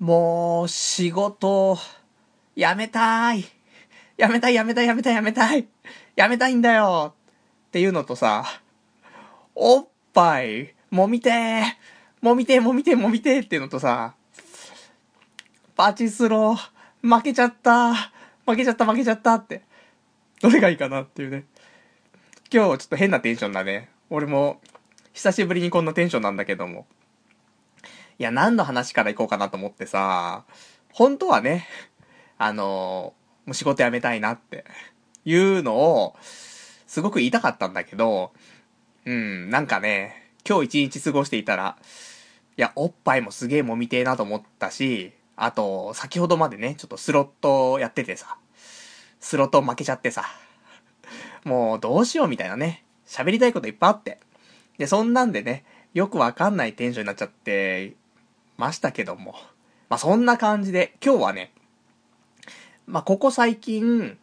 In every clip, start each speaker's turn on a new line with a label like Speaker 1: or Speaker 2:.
Speaker 1: もう、仕事、やめたい。やめたい、やめたい、やめたい、やめたい。やめたいんだよ。っていうのとさ、おっぱい、もみてー。もみてー、もみてー、もみてーっていうのとさ、パチスロ、負けちゃった。負けちゃった、負けちゃったって。どれがいいかなっていうね。今日ちょっと変なテンションだね。俺も、久しぶりにこんなテンションなんだけども。いや、何の話から行こうかなと思ってさ、本当はね、あのもう仕事辞めたいなっていうのを、すごく言いたかったんだけど、うん、なんかね、今日一日過ごしていたら、いや、おっぱいもすげえもみてえなと思ったし、あと、先ほどまでね、ちょっとスロットやっててさ、スロット負けちゃってさ、もうどうしようみたいなね、喋りたいこといっぱいあって。で、そんなんでね、よくわかんないテンションになっちゃって、ましたけども。まあ、そんな感じで、今日はね、まあ、ここ最近、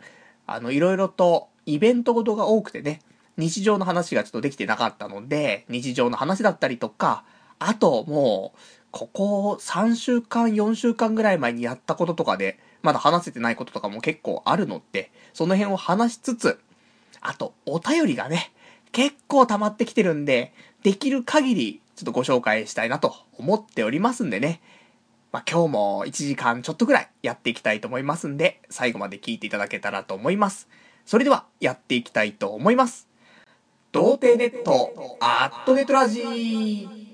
Speaker 1: あの、いろいろとイベントごとが多くてね、日常の話がちょっとできてなかったので、日常の話だったりとか、あともう、ここ3週間、4週間ぐらい前にやったこととかで、まだ話せてないこととかも結構あるので、その辺を話しつつ、あと、お便りがね、結構溜まってきてるんで、できる限りちょっとご紹介したいなと思っておりますんでね。まあ、今日も1時間ちょっとぐらいやっていきたいと思いますんで、最後まで聞いていただけたらと思います。それでは、やっていきたいと思います。童貞ネット、アットネットラジー。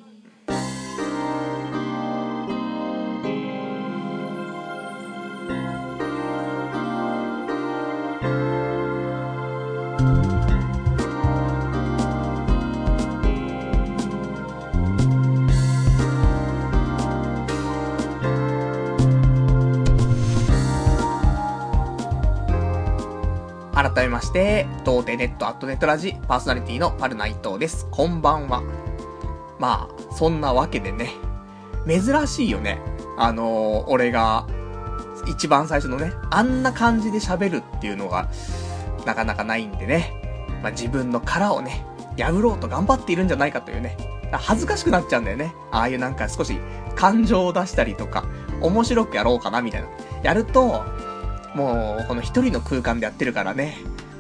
Speaker 1: 改めまして、童貞ネットアットネットラジパーソナリティのパルナイトです。こんばんは。まあ、そんなわけでね、珍しいよね。あのー、俺が、一番最初のね、あんな感じで喋るっていうのが、なかなかないんでね、まあ、自分の殻をね、破ろうと頑張っているんじゃないかというね、恥ずかしくなっちゃうんだよね。ああいうなんか少し感情を出したりとか、面白くやろうかなみたいな。やると、もう、この一人の空間でやってるからね、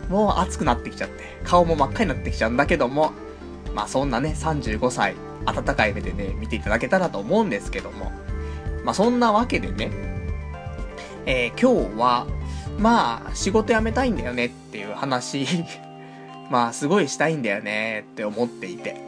Speaker 1: もう暑くなってきちゃって、顔も真っ赤になってきちゃうんだけども、まあそんなね、35歳、温かい目でね、見ていただけたらと思うんですけども、まあそんなわけでね、えー、今日は、まあ、仕事辞めたいんだよねっていう話。まあ、すごいしたいんだよねって思っていて。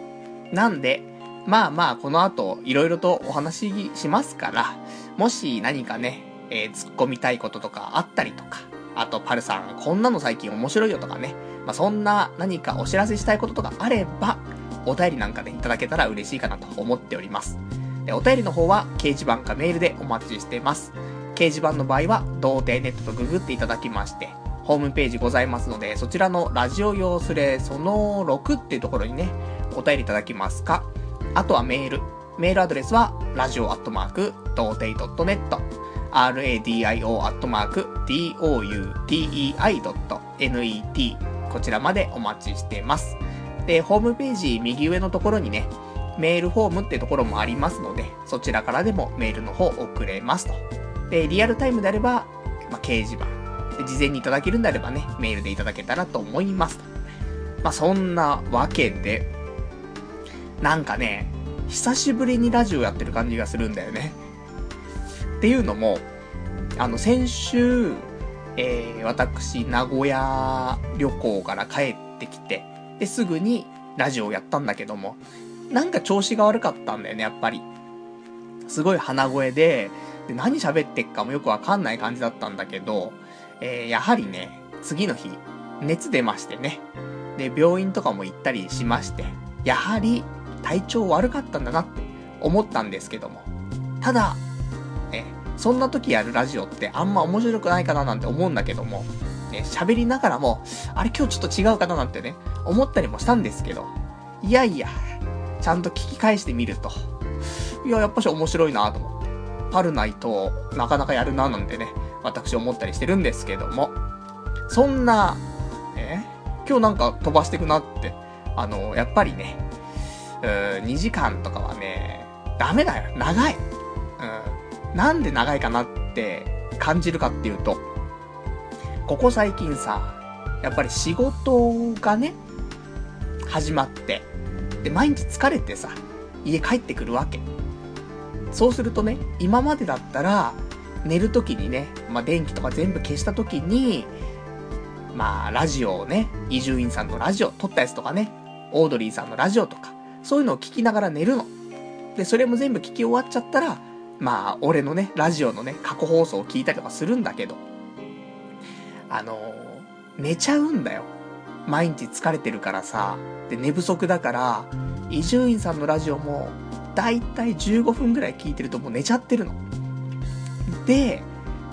Speaker 1: なんで、まあまあ、この後、いろいろとお話ししますから、もし何かね、えー、突っ込みたいこととかあったりとか、あと、パルさん、こんなの最近面白いよとかね、まあ、そんな何かお知らせしたいこととかあれば、お便りなんかでいただけたら嬉しいかなと思っております。でお便りの方は、掲示板かメールでお待ちしてます。掲示板の場合は、童貞ネットとググっていただきまして、ホームページございますので、そちらのラジオ用スレその6っていうところにね、お便りいただきますか、あとはメール。メールアドレスは、ラジオアットマーク、童貞 .net。radio.doutei.net こちらまでお待ちしてます。で、ホームページ右上のところにね、メールフォームってところもありますので、そちらからでもメールの方送れますと。で、リアルタイムであれば、まあ、掲示板。事前にいただけるんであればね、メールでいただけたらと思いますと。まあ、そんなわけで、なんかね、久しぶりにラジオやってる感じがするんだよね。っていうのも、あの、先週、えー、私、名古屋旅行から帰ってきて、で、すぐにラジオをやったんだけども、なんか調子が悪かったんだよね、やっぱり。すごい鼻声で、で何喋ってっかもよくわかんない感じだったんだけど、えー、やはりね、次の日、熱出ましてね。で、病院とかも行ったりしまして、やはり体調悪かったんだなって思ったんですけども。ただ、そんな時やるラジオってあんま面白くないかななんて思うんだけども、ね、喋りながらも、あれ今日ちょっと違うかななんてね、思ったりもしたんですけど、いやいや、ちゃんと聞き返してみると、いや、やっぱし面白いなと思って、パルナイトなかなかやるななんてね、私思ったりしてるんですけども、そんな、え今日なんか飛ばしてくなって、あの、やっぱりね、うー2時間とかはね、ダメだよ。長い。うん。なんで長いかなって感じるかっていうと、ここ最近さ、やっぱり仕事がね、始まって、で、毎日疲れてさ、家帰ってくるわけ。そうするとね、今までだったら、寝るときにね、まあ、電気とか全部消したときに、まあ、ラジオをね、伊集院さんのラジオ、撮ったやつとかね、オードリーさんのラジオとか、そういうのを聞きながら寝るの。で、それも全部聞き終わっちゃったら、まあ、俺のね、ラジオのね、過去放送を聞いたりとかするんだけど、あの、寝ちゃうんだよ。毎日疲れてるからさ、で、寝不足だから、伊集院さんのラジオも、だいたい15分ぐらい聞いてるともう寝ちゃってるの。で、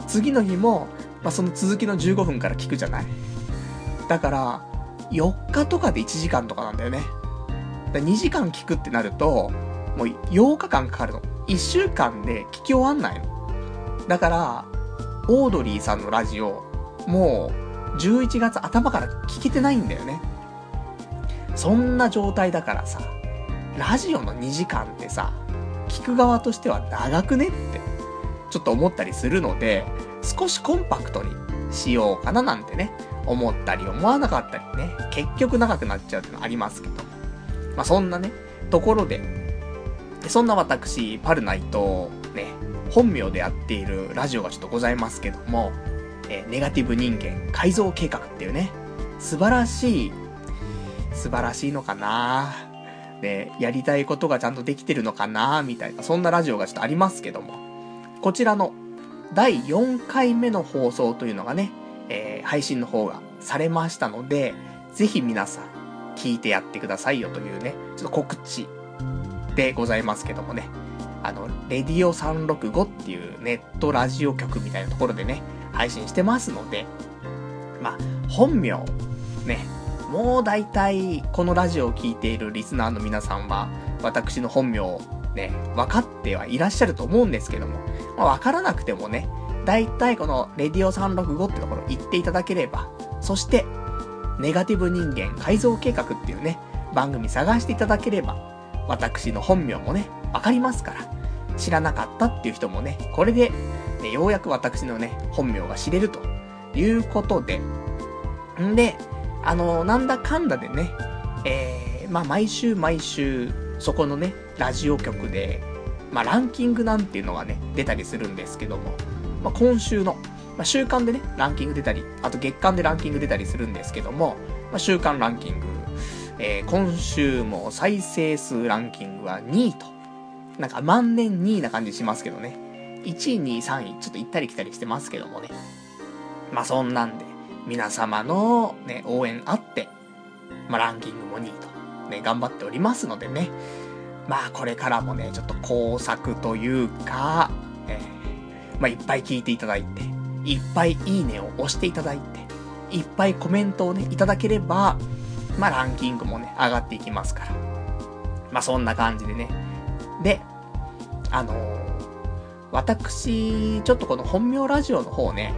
Speaker 1: 次の日も、まあ、その続きの15分から聞くじゃないだから、4日とかで1時間とかなんだよね。だ2時間聞くってなると、もう8日間かかるの。1週間で聞き終わんないの。だから、オードリーさんのラジオ、もう、11月頭から聞けてないんだよね。そんな状態だからさ、ラジオの2時間ってさ、聞く側としては長くねって、ちょっと思ったりするので、少しコンパクトにしようかななんてね、思ったり思わなかったりね、結局長くなっちゃうってのありますけど。まあ、そんなね、ところで、そんな私、パルナイと、ね、本名でやっているラジオがちょっとございますけども、え、ネガティブ人間改造計画っていうね、素晴らしい、素晴らしいのかなね、やりたいことがちゃんとできてるのかなみたいな、そんなラジオがちょっとありますけども、こちらの第4回目の放送というのがね、えー、配信の方がされましたので、ぜひ皆さん聞いてやってくださいよというね、ちょっと告知でございますけどもね、あの、レディオ365っていうネットラジオ局みたいなところでね、配信してますので、まあ、本名、ね、もう大体このラジオを聴いているリスナーの皆さんは、私の本名をね、分かってはいらっしゃると思うんですけども、まあ、分からなくてもね、大体このレディオ365ってところ行っていただければ、そして、ネガティブ人間改造計画っていうね、番組探していただければ、私の本名もね、わかりますから、知らなかったっていう人もね、これで、ね、ようやく私のね、本名が知れるということで、んで、あのなんだかんだでね、えー、まあ、毎週毎週、そこのね、ラジオ局で、まあ、ランキングなんていうのがね、出たりするんですけども、まあ、今週の、まあ、週間でね、ランキング出たり、あと月間でランキング出たりするんですけども、まあ、週間ランキング、えー、今週も再生数ランキングは2位と、なんか万年2位な感じしますけどね。1位、2位、3位、ちょっと行ったり来たりしてますけどもね。まあそんなんで、皆様のね、応援あって、まあランキングも2位と、ね、頑張っておりますのでね。まあこれからもね、ちょっと工作というか、えー、まあいっぱい聞いていただいて、いっぱいいいねを押していただいて、いっぱいコメントをね、いただければ、まあランキングもね、上がっていきますから。まあそんな感じでね。で、あのー、私、ちょっとこの本名ラジオの方ね、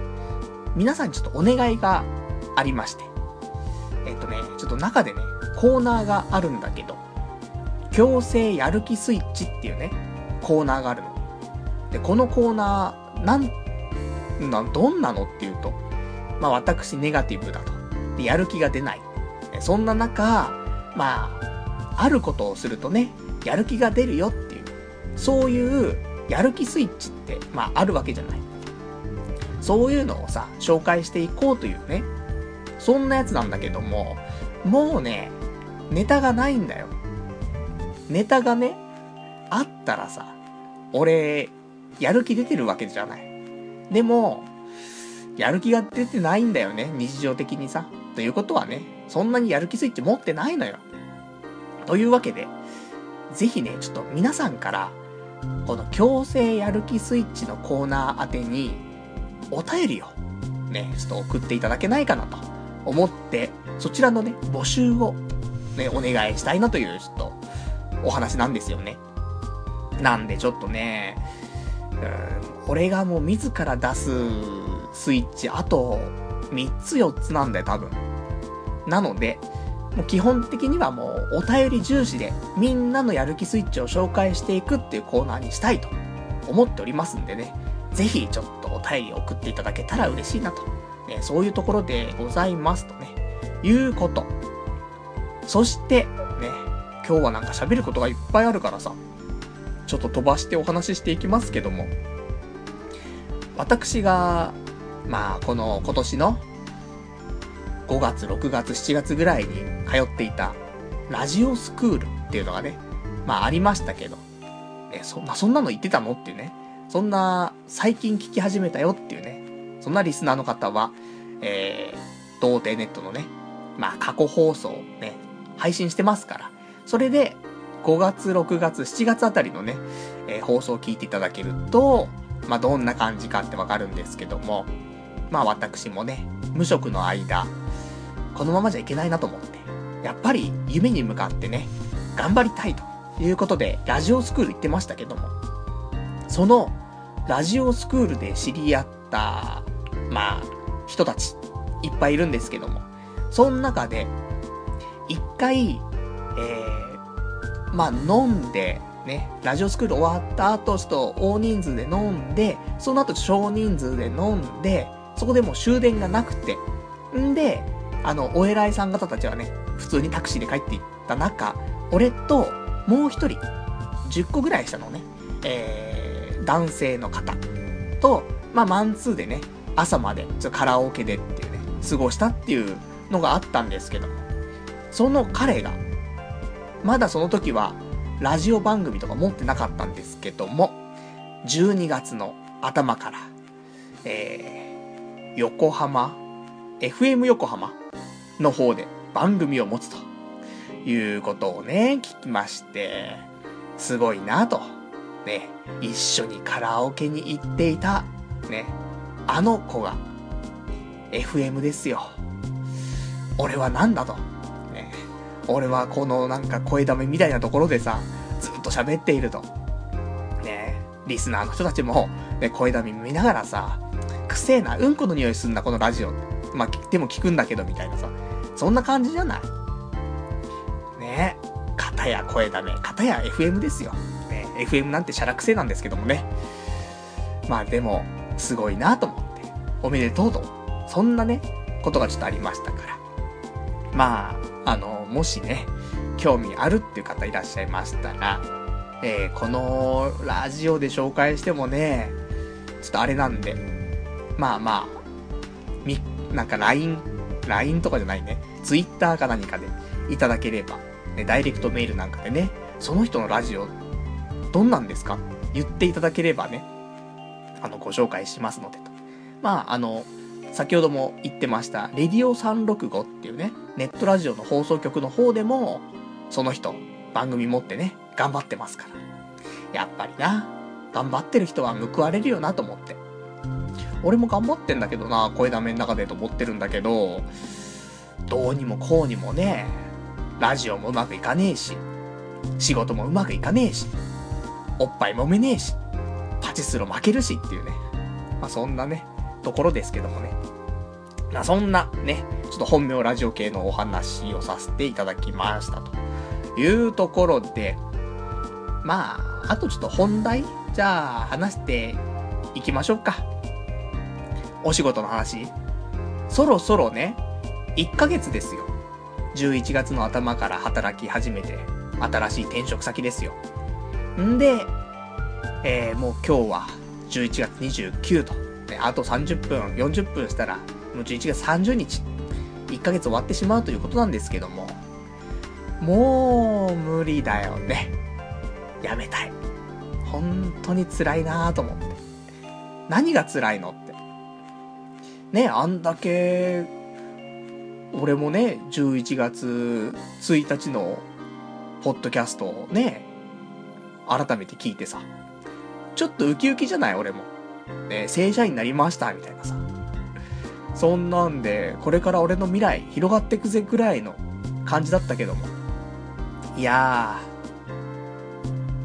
Speaker 1: 皆さんにちょっとお願いがありまして。えっとね、ちょっと中でね、コーナーがあるんだけど、強制やる気スイッチっていうね、コーナーがあるの。で、このコーナー、なん、な、どんなのっていうと、まあ私ネガティブだと。で、やる気が出ない。そんな中、まあ、あることをするとね、やる気が出るよっていう、そういうやる気スイッチって、まああるわけじゃない。そういうのをさ、紹介していこうというね、そんなやつなんだけども、もうね、ネタがないんだよ。ネタがね、あったらさ、俺、やる気出てるわけじゃない。でも、やる気が出てないんだよね、日常的にさ。ということはね、そんなにやる気スイッチ持ってないのよ。というわけで、ぜひね、ちょっと皆さんから、この強制やる気スイッチのコーナー宛てに、お便りを、ね、ちょっと送っていただけないかなと思って、そちらのね、募集を、ね、お願いしたいなという、ちょっと、お話なんですよね。なんでちょっとね、うん、俺がもう自ら出すスイッチ、あと、3つ4つなんだよ、多分。なので、もう基本的にはもうお便り重視でみんなのやる気スイッチを紹介していくっていうコーナーにしたいと思っておりますんでね、ぜひちょっとお便り送っていただけたら嬉しいなと。ね、そういうところでございますとね、いうこと。そして、ね、今日はなんか喋ることがいっぱいあるからさ、ちょっと飛ばしてお話ししていきますけども、私が、まあ、この今年の5月、6月、7月ぐらいに通っていたラジオスクールっていうのがね、まあありましたけど、ね、そんな、そんなの言ってたのっていうね、そんな最近聞き始めたよっていうね、そんなリスナーの方は、えー、童貞ネットのね、まあ過去放送ね、配信してますから、それで5月、6月、7月あたりのね、えー、放送を聞いていただけると、まあどんな感じかってわかるんですけども、まあ私もね、無職の間、このままじゃいけないなと思って、やっぱり夢に向かってね、頑張りたいということで、ラジオスクール行ってましたけども、その、ラジオスクールで知り合った、まあ、人たち、いっぱいいるんですけども、その中で、一回、えー、まあ、飲んで、ね、ラジオスクール終わった後、ちょっと大人数で飲んで、その後少人数で飲んで、そこでもう終電がなくて、んで、あの、お偉いさん方たちはね、普通にタクシーで帰っていった中、俺と、もう一人、10個ぐらいしたのね、えー、男性の方と、まあ、マンツーでね、朝まで、ちょっとカラオケでっていうね、過ごしたっていうのがあったんですけども、その彼が、まだその時は、ラジオ番組とか持ってなかったんですけども、12月の頭から、えー、横浜、FM 横浜の方で番組を持つということをね、聞きまして、すごいなと。ね、一緒にカラオケに行っていた、ね、あの子が、FM ですよ。俺はなんだと。ね、俺はこのなんか声だめみたいなところでさ、ずっと喋っていると。ね、リスナーの人たちも、ね、声だめ見ながらさ、くせえな、うんこの匂いすんな、このラジオ。まあ、でも聞くんだけど、みたいなさ。そんな感じじゃないねえ。片や声だめ、片や FM ですよ。ね FM なんてシャラくせなんですけどもね。まあでも、すごいなと思って、おめでとうと。そんなね、ことがちょっとありましたから。まあ、あの、もしね、興味あるっていう方いらっしゃいましたら、えー、このラジオで紹介してもね、ちょっとあれなんで、まあまあ、み、なんか LINE LINE とかじゃないね。Twitter か何かでいただければ、ね、ダイレクトメールなんかでね、その人のラジオ、どんなんですか？言っていただければね、あの、ご紹介しますのでと。まあ、あの、先ほども言ってました、レディオ365っていうね、ネットラジオの放送局の方でも、その人、番組持ってね、頑張ってますから。やっぱりな、頑張ってる人は報われるよなと思って。俺も頑張ってんだけどな、声ダメの中でと思ってるんだけど、どうにもこうにもね、ラジオもうまくいかねえし、仕事もうまくいかねえし、おっぱい揉めねえし、パチスロ負けるしっていうね。まあそんなね、ところですけどもね。まあそんなね、ちょっと本名ラジオ系のお話をさせていただきましたというところで、まあ、あとちょっと本題じゃあ話していきましょうか。お仕事の話。そろそろね、1ヶ月ですよ。11月の頭から働き始めて、新しい転職先ですよ。んで、えー、もう今日は11月29と、ね、あと30分、40分したら、もう11月30日、1ヶ月終わってしまうということなんですけども、もう無理だよね。やめたい。本当に辛いなぁと思って。何が辛いのね、あんだけ、俺もね、11月1日のポッドキャストをね、改めて聞いてさ、ちょっとウキウキじゃない？俺も。ね、正社員になりました、みたいなさ。そんなんで、これから俺の未来広がってくぜぐらいの感じだったけども。いや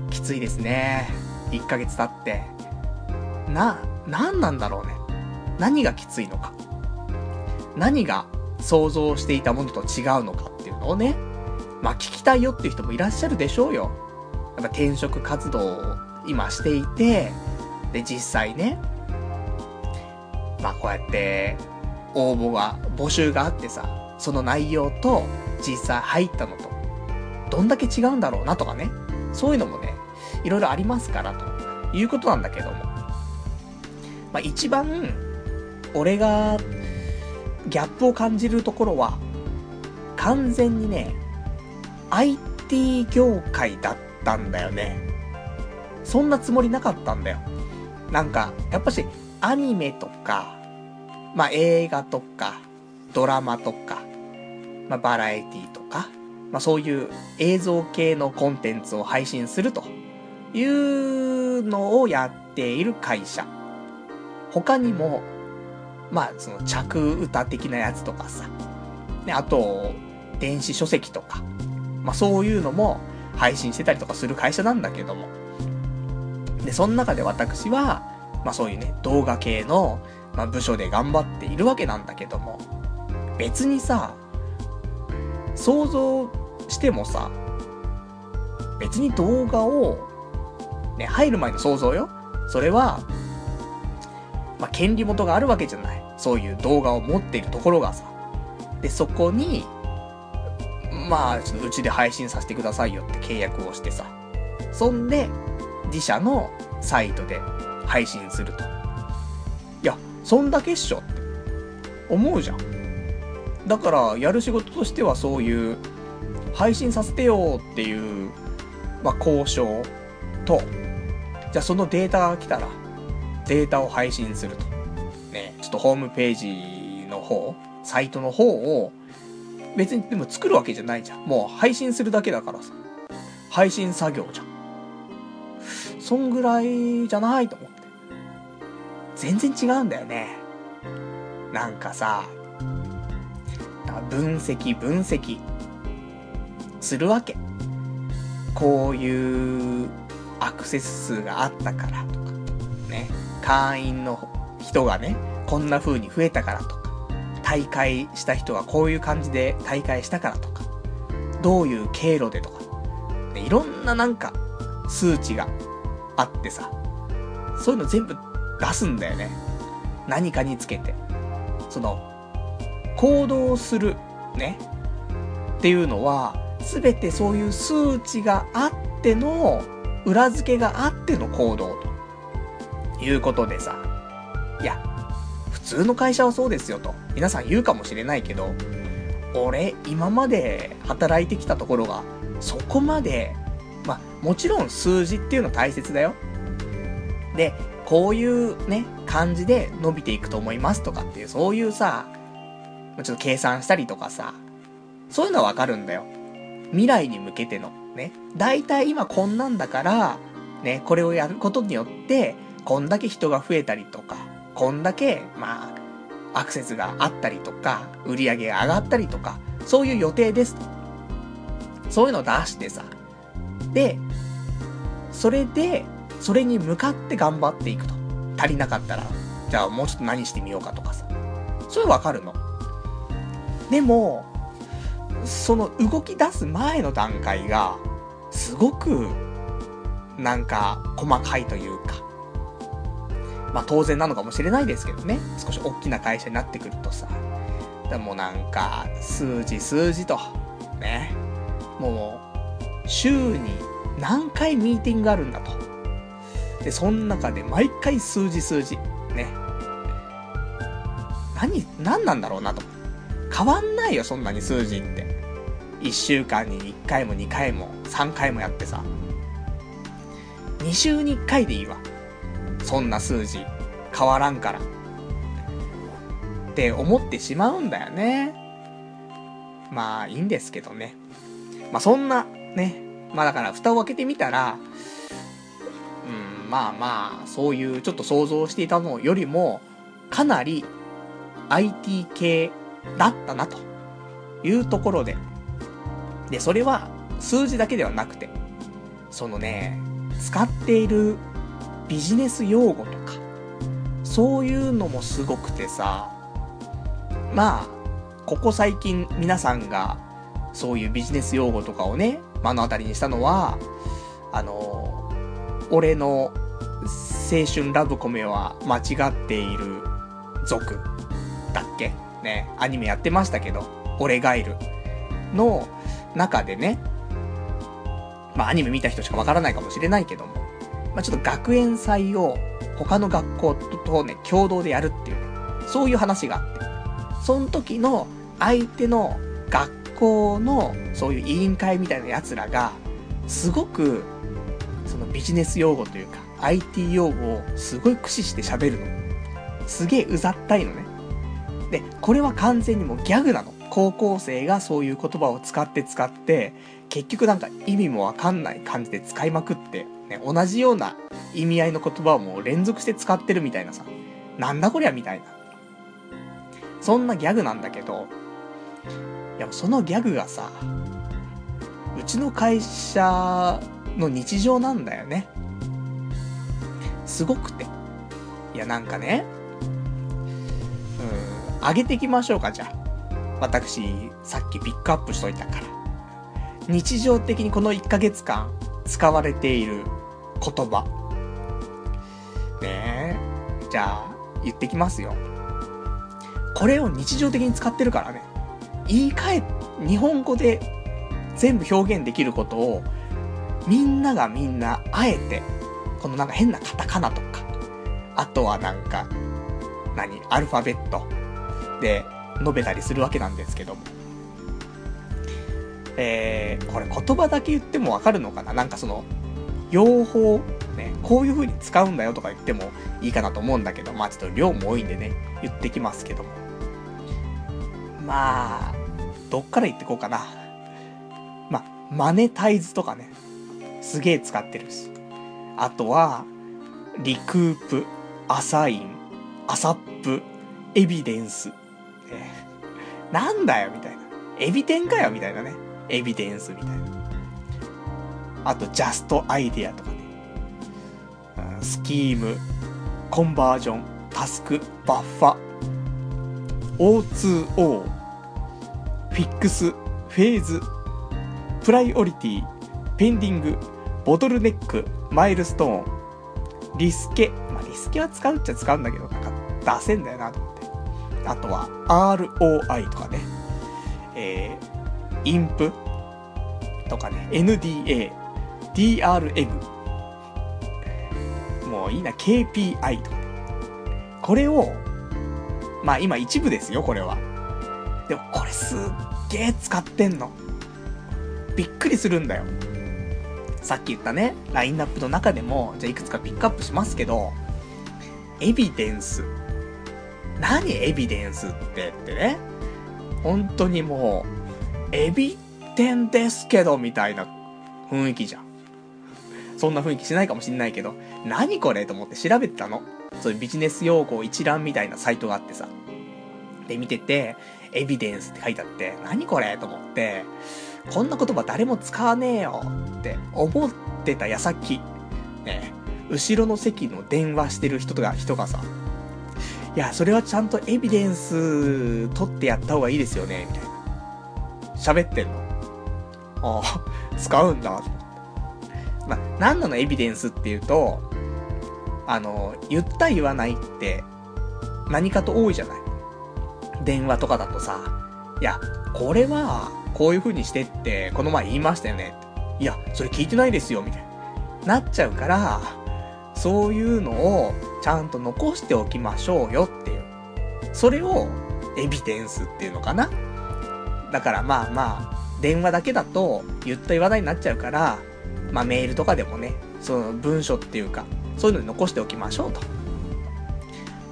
Speaker 1: ー、きついですね。1ヶ月経って。な、なんなんだろうね。何がきついのか。何が想像していたものと違うのかっていうのをね、まあ聞きたいよっていう人もいらっしゃるでしょうよ。やっぱ転職活動を今していて、で、実際ね、まあこうやって、応募が、募集があってさ、その内容と実際入ったのと、どんだけ違うんだろうなとかね、そういうのもね、いろいろありますから、ということなんだけども。まあ一番、俺が、ギャップを感じるところは、完全にね、IT 業界だったんだよね。そんなつもりなかったんだよ。なんか、やっぱし、アニメとか、まあ、映画とか、ドラマとか、まあ、バラエティとか、まあ、そういう映像系のコンテンツを配信するというのをやっている会社。他にも、まあ、その着歌的なやつとかさ、ね、あと、電子書籍とか、まあ、そういうのも配信してたりとかする会社なんだけども。で、その中で私は、まあそういうね、動画系の、まあ部署で頑張っているわけなんだけども、別にさ、想像してもさ、別に動画を、ね、入る前の想像よ。それは、まあ権利元があるわけじゃない。そういう動画を持っているところがさ。で、そこに、まあ、ちょっとうちで配信させてくださいよって契約をしてさ。そんで、自社のサイトで配信すると。いや、そんだけっしょって思うじゃん。だから、やる仕事としてはそういう、配信させてよっていう、まあ、交渉と、じゃあそのデータが来たら、データを配信すると。っとホームページの方、サイトの方を、別にでも作るわけじゃないじゃん。もう配信するだけだからさ。配信作業じゃん。そんぐらいじゃないと思って。全然違うんだよね。なんかさ、か分析分析するわけ。こういうアクセス数があったからとか、ね。会員の人がね、こんな風に増えたからとか、大会した人がこういう感じで大会したからとか、どういう経路でとか、ね、いろんななんか数値があってさ、そういうの全部出すんだよね。何かにつけて。その、行動する、ね。っていうのは、すべてそういう数値があっての、裏付けがあっての行動と。いうことでさ。いや、通の会社はそうですよと。皆さん言うかもしれないけど、俺、今まで働いてきたところが、そこまでまあ、もちろん数字っていうのは大切だよ。で、こういうね、感じで伸びていくと思いますとかっていう、そういうさ、ちょっと計算したりとかさ、そういうのはわかるんだよ。未来に向けての、ね。だいたい今こんなんだから、ね、これをやることによって、こんだけ人が増えたりとか、こんだけ、まあ、アクセスがあったりとか、売り上げが上がったりとか、そういう予定ですと。そういうのを出してさ、で、それで、それに向かって頑張っていくと。足りなかったら、じゃあもうちょっと何してみようかとかさ。そういうのわかるの。でも、その動き出す前の段階が、すごく、なんか、細かいというか。まあ当然なのかもしれないですけどね。少し大きな会社になってくるとさ。でもなんか、数字数字と。ね。もう、週に何回ミーティングがあるんだと。で、その中で毎回数字数字。ね。何、何なんだろうなと。変わんないよ、そんなに数字って。1週間に1回も2回も3回もやってさ。2週に1回でいいわ。そんな数字。変わらんから。って思ってしまうんだよね。まあ、いいんですけどね。まあ、そんな、ね。まあだから、蓋を開けてみたら、うん、まあまあ、そういうちょっと想像していたのよりも、かなり IT 系だったな、というところで。で、それは数字だけではなくて、そのね、使っているビジネス用語とか、そういうのもすごくてさ、まあ、ここ最近皆さんがそういうビジネス用語とかをね、目の当たりにしたのは、あの、俺の青春ラブコメは間違っている族だっけね、アニメやってましたけど、俺がいるの中でね、まあアニメ見た人しかわからないかもしれないけども、まあちょっと学園祭を他の学校とね、共同でやるっていうね、そういう話があって、その時の相手の学校のそういう委員会みたいな奴らが、すごく、そのビジネス用語というか、IT 用語をすごい駆使して喋るの。すげえうざったいのね。で、これは完全にもうギャグなの。高校生がそういう言葉を使って使って、結局なんか意味もわかんない感じで使いまくって、ね、同じような意味合いの言葉をもう連続して使ってるみたいなさ、なんだこりゃみたいな。そんなギャグなんだけど、いや、そのギャグがさ、うちの会社の日常なんだよね。すごくて。いや、なんかね、うん、上げていきましょうか、じゃあ。私、さっきピックアップしといたから。日常的にこの1ヶ月間使われている言葉。ねえ。じゃあ、言ってきますよ。これを日常的に使ってるからね。言い換え、日本語で全部表現できることを、みんながみんな、あえて、このなんか変なカタカナとか、あとはなんか、何、アルファベットで述べたりするわけなんですけども。えー、これ言葉だけ言ってもわかるのかな？なんかその、用法、ね、こういう風に使うんだよとか言ってもいいかなと思うんだけど、まあちょっと量も多いんでね、言ってきますけども。まあ、どっから言ってこうかな。まあ、マネタイズとかね、すげえ使ってるし。あとは、リクープ、アサイン、 ASAP、エビデンス。え、なんだよ、みたいな。エビテンかよ、みたいなね。エビデンスみたいな。あと、ジャストアイデアとかね。スキーム、コンバージョン、タスク、バッファ、O2O、フィックス、フェーズ、プライオリティ、ペンディング、ボトルネック、マイルストーン、リスケ。まあ、リスケは使うっちゃ使うんだけど、なんか出せんだよなと思って。あとは、ROI とかね。えー、インプとかね。NDA、DRM。もういいな、KPI と。これを、まあ今一部ですよ、これは。でもこれすっげえ使ってんの。びっくりするんだよ。さっき言ったね、ラインナップの中でも、じゃあいくつかピックアップしますけど、エビデンス。何エビデンスってってね。本当にもう、エビ天ですけど、みたいな雰囲気じゃん。そんな雰囲気しないかもしんないけど、何これと思って調べてたの。そういうビジネス用語一覧みたいなサイトがあってさ。で、見てて、エビデンスって書いてあって、何これと思って、こんな言葉誰も使わねえよって思ってた矢先、ね、後ろの席の電話してる人とか、人がさ、いや、それはちゃんとエビデンス取ってやった方がいいですよね、みたいな。喋ってんの。ああ、使うんだ、まあ、何なのエビデンスっていうと、あの、言った言わないって、何かと多いじゃない。電話とかだとさ、いや、これは、こういう風にしてって、この前言いましたよね。いや、それ聞いてないですよ、みたいな。なっちゃうから、そういうのをちゃんと残しておきましょうよっていう。それをエビデンスっていうのかな。だからまあまあ、電話だけだと言った言わないになっちゃうから、まあメールとかでもね、その文書っていうか、そういうのに残しておきましょうと。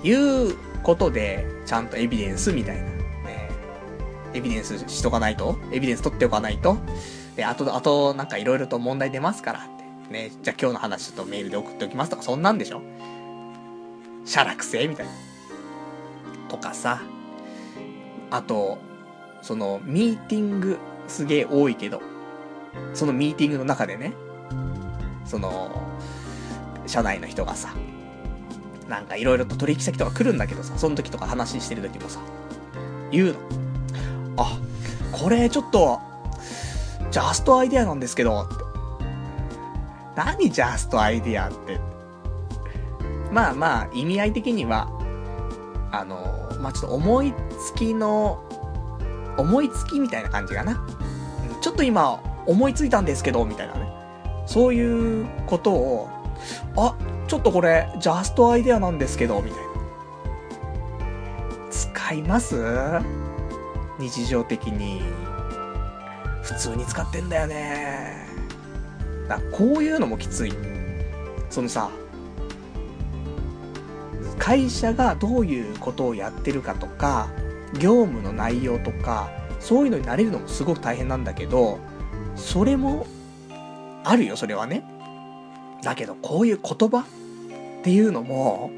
Speaker 1: いうことで、ちゃんとエビデンスみたいな。ね、エビデンスしとかないとエビデンス取っておかないとで、あと、あと、なんか色々と問題出ますからって。ね、じゃあ今日の話ちょっとメールで送っておきますとか、そんなんでしょシャラくせみたいな。とかさ。あと、その、ミーティングすげえ多いけど、そのミーティングの中でね、その、社内の人がさ、なんかいろいろと取引先とか来るんだけどさ、その時とか話してる時もさ、言うの。あ、これちょっと、ジャストアイデアなんですけど、何ジャストアイデアって。まあまあ、意味合い的には、あの、まあちょっと思いつきの、思いつきみたいな感じかな。ちょっと今、思いついたんですけど、みたいなね。そういうことを、あ、ちょっとこれ、ジャストアイデアなんですけど、みたいな。使います？日常的に。普通に使ってんだよね。だこういうのもきつい。そのさ、会社がどういうことをやってるかとか、業務の内容とか、そういうのになれるのもすごく大変なんだけど、それも、あるよ、それはね。だけど、こういう言葉っていうのも、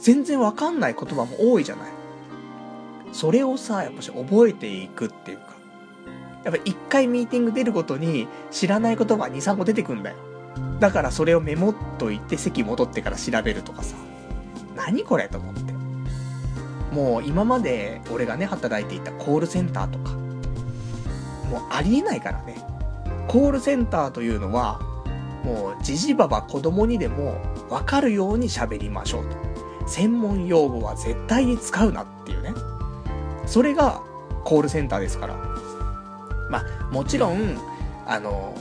Speaker 1: 全然わかんない言葉も多いじゃない。それをさ、やっぱし覚えていくっていうか。やっぱ一回ミーティング出るごとに知らない言葉2、3個出てくんだよ。だからそれをメモっといて席戻ってから調べるとかさ。何これと思って。もう今まで俺がね、働いていたコールセンターとか、もうありえないからね。コールセンターというのは、もう、じじばば子供にでもわかるように喋りましょうと。専門用語は絶対に使うなっていうね。それがコールセンターですから。まあ、もちろん、あの、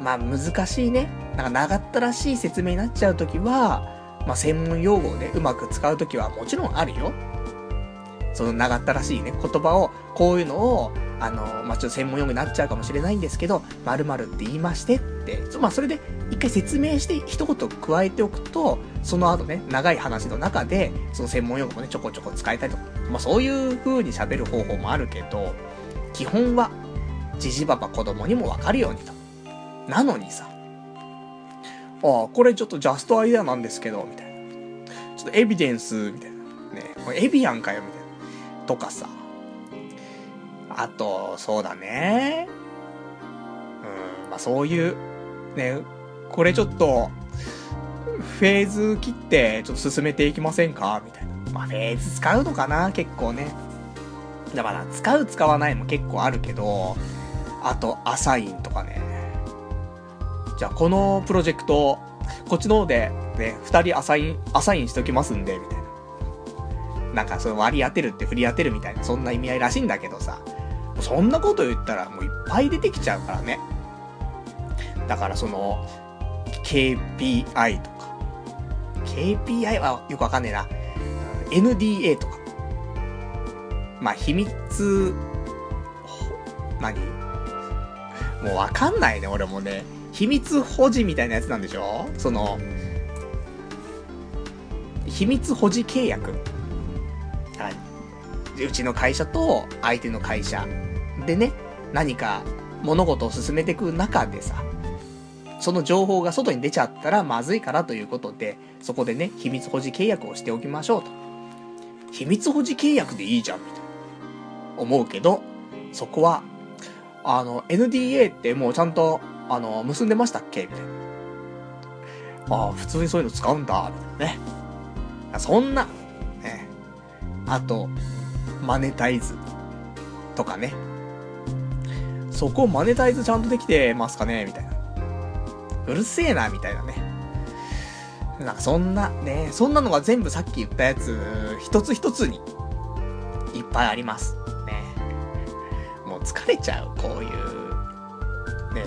Speaker 1: まあ難しいね。なんか長ったらしい説明になっちゃうときは、まあ専門用語をね、うまく使うときはもちろんあるよ。その長ったらしいね、言葉を、こういうのを、あの、まあ、ちょっと専門用語になっちゃうかもしれないんですけど、〇〇って言いましてって、まあ、それで一回説明して一言加えておくと、その後ね、長い話の中で、その専門用語もね、ちょこちょこ使えたりとか、まあ、そういう風に喋る方法もあるけど、基本は、じじばば子供にもわかるようにと。なのにさ、ああ、これちょっとジャストアイデアなんですけど、みたいな。ちょっとエビデンス、みたいな。ね、エビやんかよ、みたいな。とかさ。あと、そうだね。うん、まあそういう、ね、これちょっと、フェーズ切って、ちょっと進めていきませんか？みたいな。まあフェーズ使うのかな？結構ね。だから、使う使わないも結構あるけど、あと、アサインとかね。じゃあ、このプロジェクト、こっちの方で、ね、二人アサイン、アサインしときますんで、みたいな。なんか、その割り当てるって振り当てるみたいな、そんな意味合いらしいんだけどさ。そんなこと言ったらもういっぱい出てきちゃうからね。だからその、KPI とか。KPI はよくわかんねえな。NDA とか。まあ、秘密、何？もうわかんないね、俺もね。秘密保持みたいなやつなんでしょ？その、秘密保持契約。うちの会社と相手の会社でね、何か物事を進めていく中でさ、その情報が外に出ちゃったらまずいからということで、そこでね、秘密保持契約をしておきましょうと。秘密保持契約でいいじゃん、みたいな。思うけど、そこは、あの、NDA ってもうちゃんと、あの、結んでましたっけ？みたいな。ああ、普通にそういうの使うんだ、みたいなね。そんな、あと、マネタイズとかね。そこマネタイズちゃんとできてますかね？みたいな。うるせえな、みたいなね。なんかそんな、ね、そんなのが全部さっき言ったやつ、一つ一つに、いっぱいあります。ね。もう疲れちゃう、こういう。ね、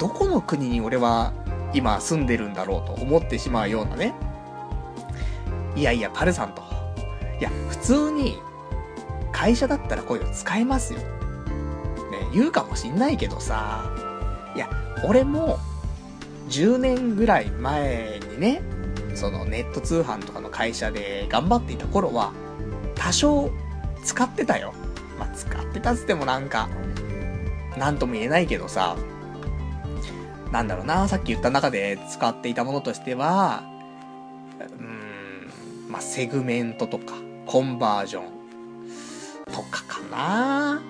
Speaker 1: どこの国に俺は今住んでるんだろうと思ってしまうようなね。いやいや、パルさんと。いや、普通に、会社だったらこういうの使えますよ。ね、言うかもしんないけどさ、いや、俺も、10年ぐらい前にね、そのネット通販とかの会社で頑張っていた頃は、多少使ってたよ。まあ、使ってたっつってもなんか、なんとも言えないけどさ、なんだろうな、さっき言った中で使っていたものとしては、うーん、まあ、セグメントとか、コンバージョン、とかかな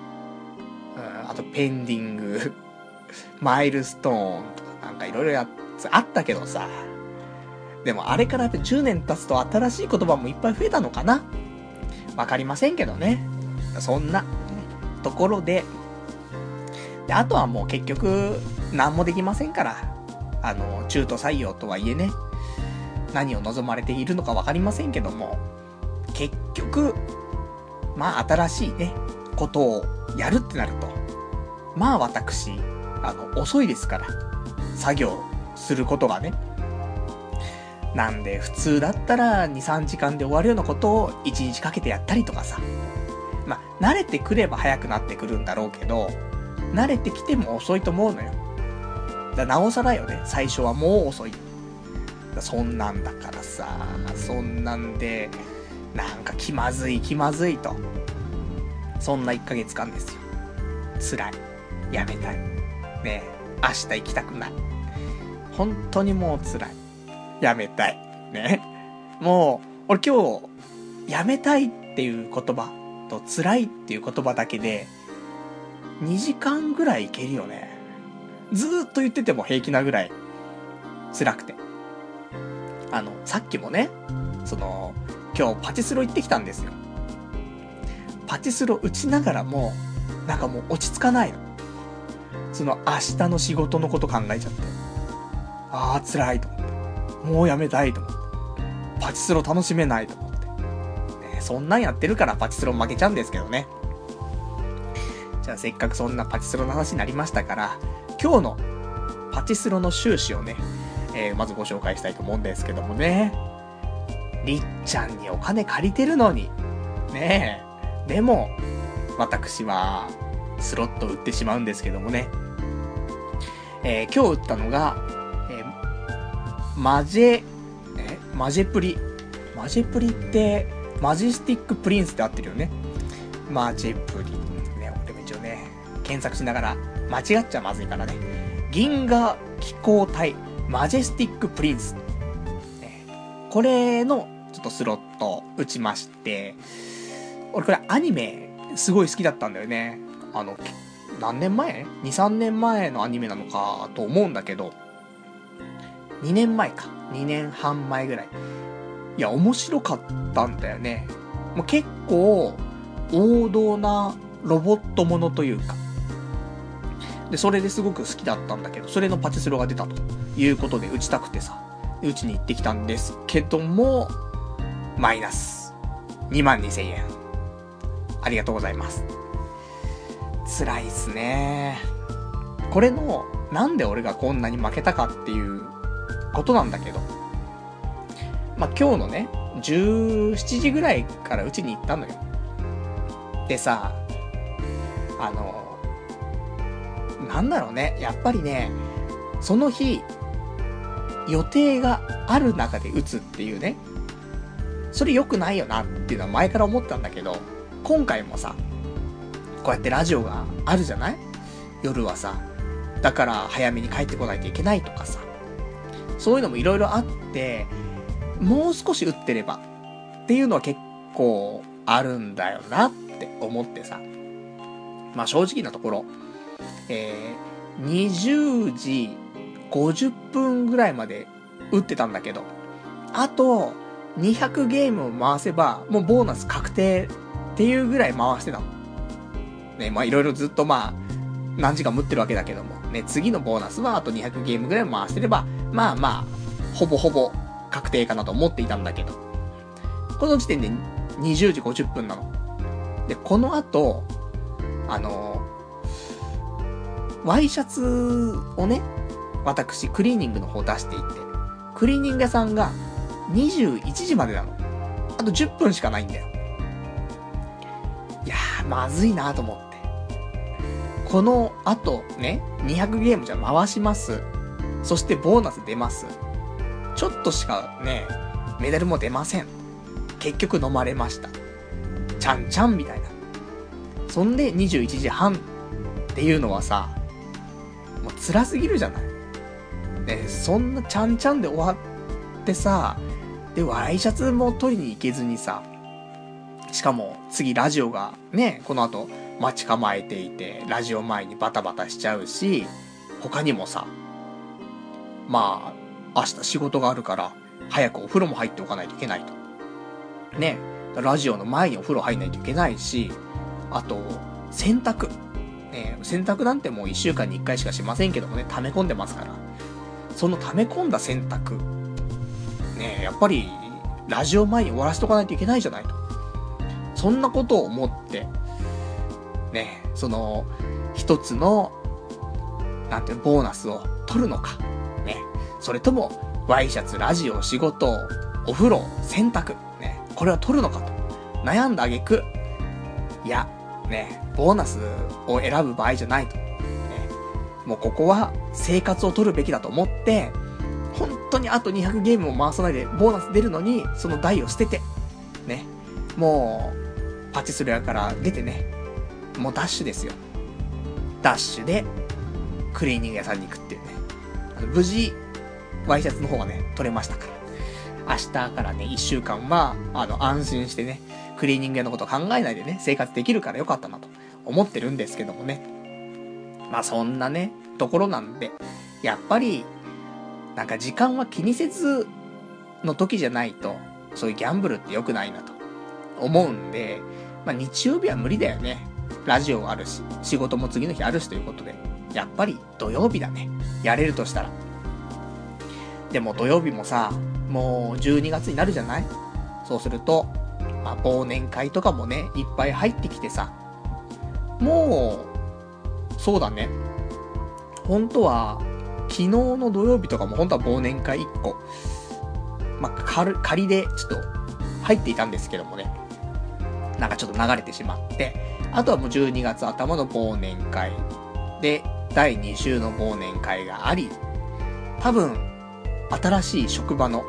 Speaker 1: うん、あとペンディング、マイルストーンとかなんかいろいろやつあったけどさ。でもあれからっぱ10年経つと新しい言葉もいっぱい増えたのかなわかりませんけどね。そんな、ところで、で、あとはもう結局、何もできませんから。あの、中途採用とはいえね。何を望まれているのかわかりませんけども、結局、まあ新しいね、ことをやるってなると、まあ私、あの、遅いですから、作業することがね。なんで、普通だったら2、3時間で終わるようなことを1日かけてやったりとかさ。まあ、慣れてくれば早くなってくるんだろうけど、慣れてきても遅いと思うのよ。だなおさらよね、最初はもう遅い。そんなんだからさ、そんなんで、なんか気まずい気まずいと。そんな1ヶ月間ですよ。辛い。やめたい。ね明日行きたくない。本当にもう辛い。やめたい。ね。もう、俺今日、やめたいっていう言葉と辛いっていう言葉だけで、2時間ぐらいいけるよね。ずーっと言ってても平気なぐらい、辛くて。あの、さっきもね、その、今日パチスロ行ってきたんですよ。パチスロ打ちながらも、なんかもう落ち着かないの。その明日の仕事のこと考えちゃって。ああ、辛いと思って。もうやめたいと思って。パチスロ楽しめないと思って。ね、そんなんやってるからパチスロ負けちゃうんですけどね。じゃあせっかくそんなパチスロの話になりましたから、今日のパチスロの収支をね、えー、まずご紹介したいと思うんですけどもね。りっちゃんにお金借りてるのに。ねえ。でも、私は、スロット売ってしまうんですけどもね。えー、今日売ったのが、えー、マジェ、え、マジェプリ。マジェプリって、マジスティックプリンスって合ってるよね。マジェプリ。ね、俺も一応ね、検索しながら、間違っちゃまずいからね。銀河機攻隊マジェスティックプリンス。これの、ちょっとスロット打ちまして、俺これアニメ、すごい好きだったんだよね。あの、何年前 ?2、3年前のアニメなのかと思うんだけど、2年前か。2年半前ぐらい。いや、面白かったんだよね。もう結構、王道なロボットものというか。で、それですごく好きだったんだけど、それのパチスロが出たということで打ちたくてさ、打ちに行ってきたんですけども、マイナス。2万2000円。ありがとうございます。辛いっすね。これの、なんで俺がこんなに負けたかっていうことなんだけど。まあ、今日のね、17時ぐらいからうちに行ったのよ。でさ、あの、なんだろうね、やっぱりね、その日、予定がある中で打つっていうね、それ良くないよなっていうのは前から思ったんだけど、今回もさ、こうやってラジオがあるじゃない？夜はさ。だから早めに帰ってこないといけないとかさ。そういうのもいろいろあって、もう少し打ってればっていうのは結構あるんだよなって思ってさ。まあ正直なところ、えー、20時50分ぐらいまで打ってたんだけど、あと200ゲームを回せばもうボーナス確定っていうぐらい回してたの。ね、まあいろいろずっとまあ、何時間も打ってるわけだけども、ね、次のボーナスはあと200ゲームぐらい回してれば、まあまあ、ほぼほぼ確定かなと思っていたんだけど、この時点で20時50分なの。で、この後、あのワイシャツをね、私、クリーニングの方出していって、クリーニング屋さんが21時までなの。あと10分しかないんだよ。いやー、まずいなと思って。この後ね、200ゲームじゃ回します。そしてボーナス出ます。ちょっとしかね、メダルも出ません。結局飲まれました。ちゃんちゃんみたいな。そんで21時半っていうのはさ、もう辛すぎるじゃない。ね、そんなちゃんちゃんで終わってさ、で、ワイシャツも取りに行けずにさ、しかも次ラジオがね、この後待ち構えていて、ラジオ前にバタバタしちゃうし、他にもさ、まあ、明日仕事があるから、早くお風呂も入っておかないといけないと。ね、ラジオの前にお風呂入んないといけないし、あと、洗濯。ね、洗濯なんてもう一週間に一回しかしませんけどもね、溜め込んでますから。その溜め込んだ洗濯。ねやっぱり、ラジオ前に終わらせとかないといけないじゃないと。そんなことを思って、ね、その、一つの、なんていうボーナスを取るのか。ね。それとも、ワイシャツ、ラジオ、仕事、お風呂、洗濯、ね。これを取るのかと。悩んだ挙句、いや、ね、ボーナスを選ぶ場合じゃないと。ね。もうここは生活を取るべきだと思って、当にあと200ゲームも回さないでボーナス出るのに、その台を捨てて、ね。もう、パチスロ屋から出てね、もうダッシュですよ。ダッシュで、クリーニング屋さんに行くっていうね。無事、ワイシャツの方がね、取れましたから。明日からね、1週間は、あの、安心してね、クリーニング屋のこと考えないでね、生活できるからよかったなと思ってるんですけどもね。まあそんなね、ところなんで、やっぱり、なんか時間は気にせずの時じゃないと、そういうギャンブルって良くないなと思うんで、まあ日曜日は無理だよね。ラジオあるし、仕事も次の日あるしということで、やっぱり土曜日だね。やれるとしたら。でも土曜日もさ、もう12月になるじゃない？そうすると、まあ、忘年会とかもね、いっぱい入ってきてさ、もう、そうだね。本当は、昨日の土曜日とかも本当は忘年会1個、まあ、仮でちょっと入っていたんですけどもね。なんかちょっと流れてしまって、あとはもう12月頭の忘年会で、第2週の忘年会があり、多分、新しい職場の、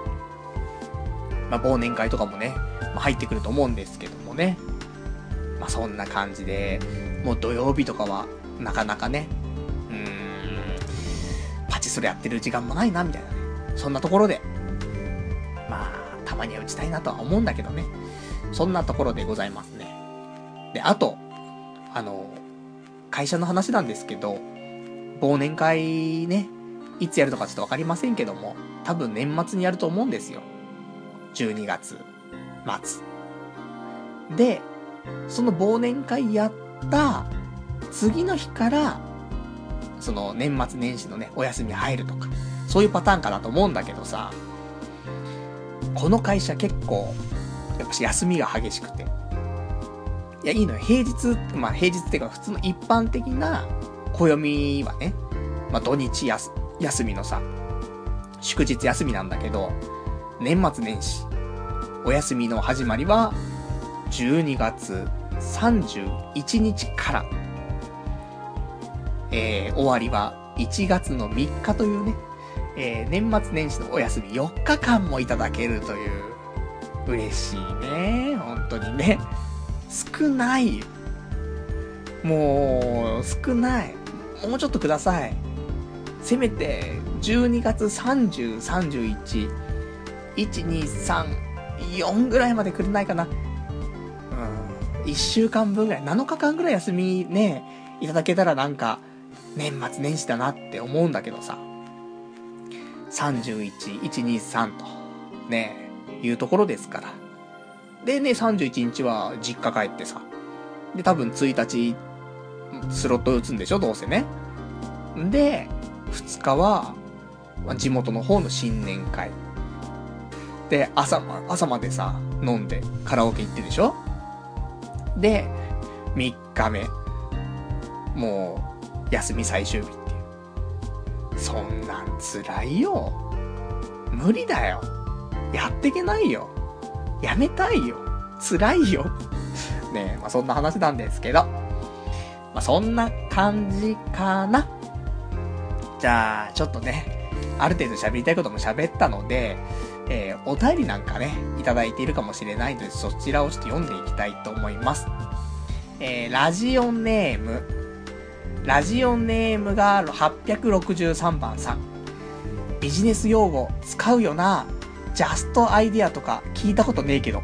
Speaker 1: まあ、忘年会とかもね、まあ、入ってくると思うんですけどもね。まあ、そんな感じで、もう土曜日とかは、なかなかね、チスロやってる時間もないな、みたいなね。そんなところで、まあ、たまには打ちたいなとは思うんだけどね。そんなところでございますね。で、あと、あの、会社の話なんですけど、忘年会ね、いつやるとかちょっとわかりませんけども、多分年末にやると思うんですよ。12月末。で、その忘年会やった次の日から、その年末年始のね、お休み入るとか、そういうパターンかなと思うんだけどさ、この会社結構、やっぱし休みが激しくて。いや、いいのよ。平日、まあ平日っていうか普通の一般的な暦はね、まあ土日休休みのさ、祝日休みなんだけど、年末年始、お休みの始まりは、12月31日から、えー、終わりは1月の3日というね、えー、年末年始のお休み4日間もいただけるという、嬉しいね。本当にね。少ないもう、少ない。もうちょっとください。せめて、12月30、31、1、2、3、4ぐらいまでくれないかな。うん。1週間分ぐらい、7日間ぐらい休みね、いただけたらなんか、年末年始だなって思うんだけどさ。31、1、2、3と、ね、いうところですから。でね、31日は実家帰ってさ。で、多分1日、スロット打つんでしょどうせね。で、2日は、地元の方の新年会。で、朝、朝までさ、飲んでカラオケ行ってでしょで、3日目。もう、休み最終日っていう。そんなん辛いよ。無理だよ。やってけないよ。やめたいよ。辛いよ。ねえ、まあそんな話なんですけど。まあそんな感じかな。じゃあ、ちょっとね、ある程度喋りたいことも喋ったので、えー、お便りなんかね、いただいているかもしれないので、そちらをちょっと読んでいきたいと思います。えー、ラジオネーム、ラジオネームが863番さん。ビジネス用語使うよな。ジャストアイディアとか聞いたことねえけど。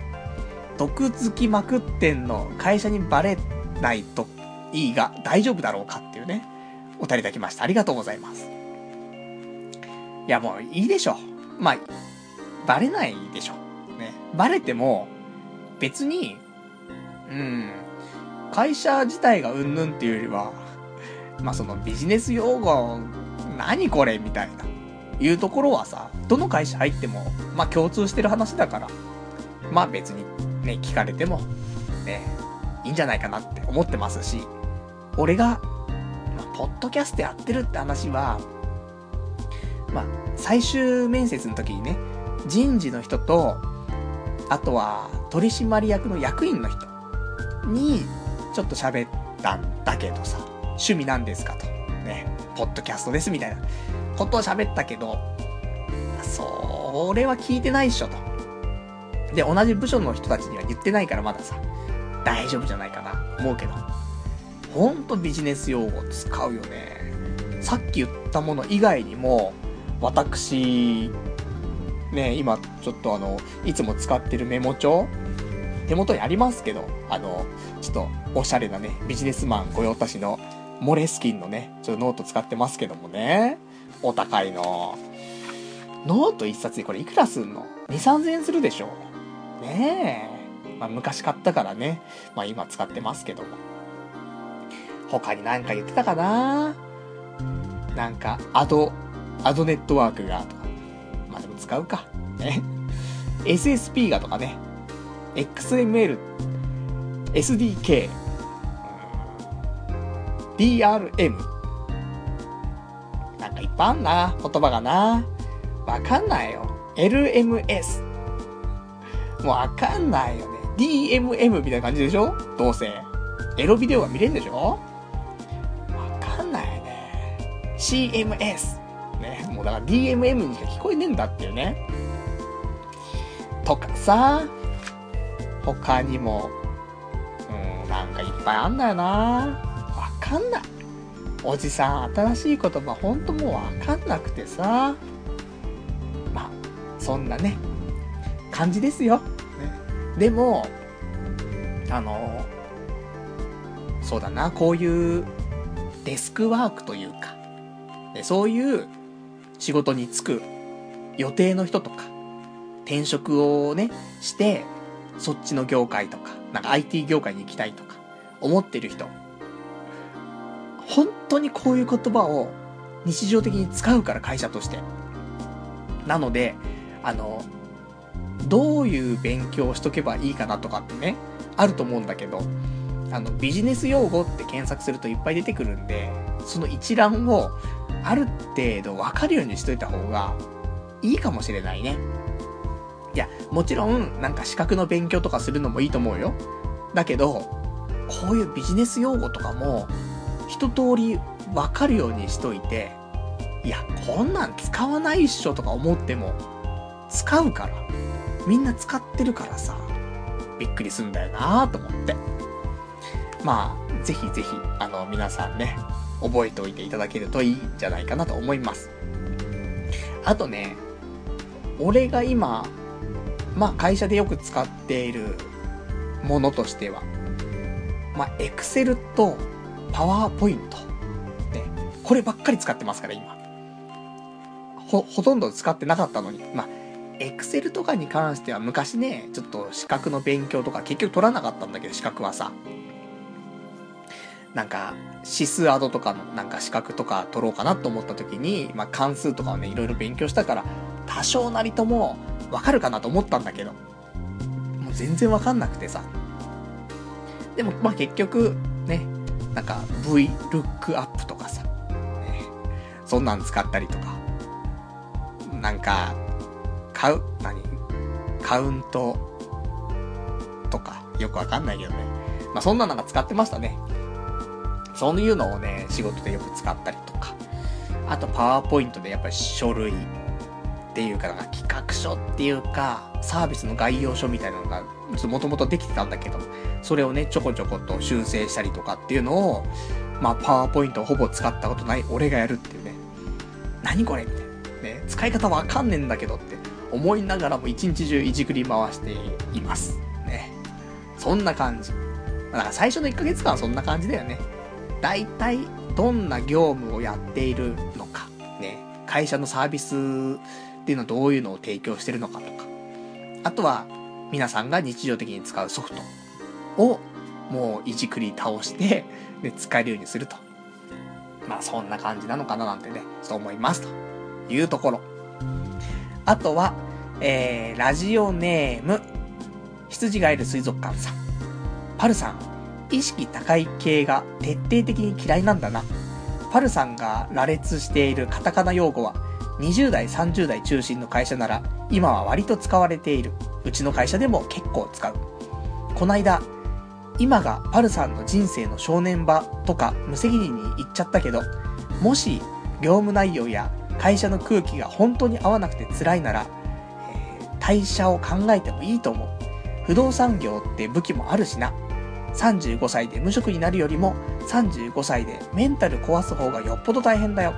Speaker 1: 毒づきまくってんの会社にバレないといいが大丈夫だろうかっていうね。お便りいただきました。ありがとうございます。いや、もういいでしょ。まあ、バレないでしょ。ね。バレても、別に、うん、会社自体がうんぬんっていうよりは、まあそのビジネス用語、何これみたいな。いうところはさ、どの会社入っても、まあ共通してる話だから、まあ別にね、聞かれても、ね、いいんじゃないかなって思ってますし、俺が、まあ、ポッドキャストやってるって話は、まあ、最終面接の時にね、人事の人と、あとは取締役の役員の人に、ちょっと喋ったんだけどさ、趣味なんですかと。ね、ポッドキャストですみたいなことを喋ったけど、それは聞いてないっしょと。で、同じ部署の人たちには言ってないからまださ、大丈夫じゃないかな、思うけど。ほんとビジネス用語使うよね。さっき言ったもの以外にも、私、ね、今ちょっとあの、いつも使ってるメモ帳手元にありますけど、あの、ちょっとおしゃれなね、ビジネスマン御用達のモレスキンのね、ちょっとノート使ってますけどもね。お高いの。ノート一冊にこれいくらすんの ?2、3000円するでしょねえ。まあ昔買ったからね。まあ今使ってますけども。他に何か言ってたかな？なんか、アド、アドネットワークがとか。まあでも使うか。ね。SSP がとかね。XML、SDK、DRM。なんかいっぱいあんな、言葉がな。わかんないよ。LMS。もうわかんないよね。DMM みたいな感じでしょ？どうせ。エロビデオが見れんでしょ？わかんないね。CMS。ね。もうだから DMM にしか聞こえねえんだっていうね。とかさ、他にも、うん、なんかいっぱいあんだよな。かんない。おじさん、新しい言葉ほんともうわかんなくてさ。まあ、そんなね、感じですよ。ね、でも、あの、そうだな、こういうデスクワークというか、ね、そういう仕事に就く予定の人とか、転職をね、して、そっちの業界とか、なんか IT 業界に行きたいとか、思ってる人。本当にこういう言葉を日常的に使うから会社として。なので、あの、どういう勉強をしとけばいいかなとかってね、あると思うんだけど、あの、ビジネス用語って検索するといっぱい出てくるんで、その一覧をある程度わかるようにしといた方がいいかもしれないね。いや、もちろん、なんか資格の勉強とかするのもいいと思うよ。だけど、こういうビジネス用語とかも、一通りわかるようにしといて、いや、こんなん使わないっしょとか思っても、使うから。みんな使ってるからさ、びっくりすんだよなぁと思って。まあ、ぜひぜひ、あの、皆さんね、覚えておいていただけるといいんじゃないかなと思います。あとね、俺が今、まあ会社でよく使っているものとしては、まあ、エクセルとパワーポイント。ね。こればっかり使ってますから、今。ほ、ほとんど使ってなかったのに。まあ、エクセルとかに関しては昔ね、ちょっと資格の勉強とか結局取らなかったんだけど、資格はさ。なんか、指数アドとかのなんか資格とか取ろうかなと思った時に、まあ関数とかをね、いろいろ勉強したから、多少なりともわかるかなと思ったんだけど、もう全然わかんなくてさ。でも、まあ結局、なんか V ルックアップとかさ、ね、そんなん使ったりとか、なんか、カウ、何？カウントとか、よくわかんないけどね。まあそんなのが使ってましたね。そういうのをね、仕事でよく使ったりとか。あと、パワーポイントでやっぱり書類っていうか、なんか企画書っていうか、サービスの概要書みたいなのが、もともとできてたんだけど、それをね、ちょこちょこと修正したりとかっていうのを、まあ、パワーポイントをほぼ使ったことない俺がやるっていうね。何これみたいな。ね、使い方わかんねえんだけどって思いながらも一日中いじくり回しています。ね。そんな感じ。だから最初の1ヶ月間はそんな感じだよね。大体、どんな業務をやっているのか。ね。会社のサービスっていうのはどういうのを提供してるのかとか。あとは、皆さんが日常的に使うソフトを、もういじくり倒して、で、使えるようにすると。まあ、そんな感じなのかななんてね、そう思います。というところ。あとは、えー、ラジオネーム、羊がいる水族館さん。パルさん、意識高い系が徹底的に嫌いなんだな。パルさんが羅列しているカタカナ用語は、20代、30代中心の会社なら、今は割と使われている。うちの会社でも結構使う。こないだ、今がパルさんの人生の正念場とか無責任に言っちゃったけど、もし業務内容や会社の空気が本当に合わなくて辛いなら、えー、退社を考えてもいいと思う。不動産業って武器もあるしな。35歳で無職になるよりも35歳でメンタル壊す方がよっぽど大変だよ。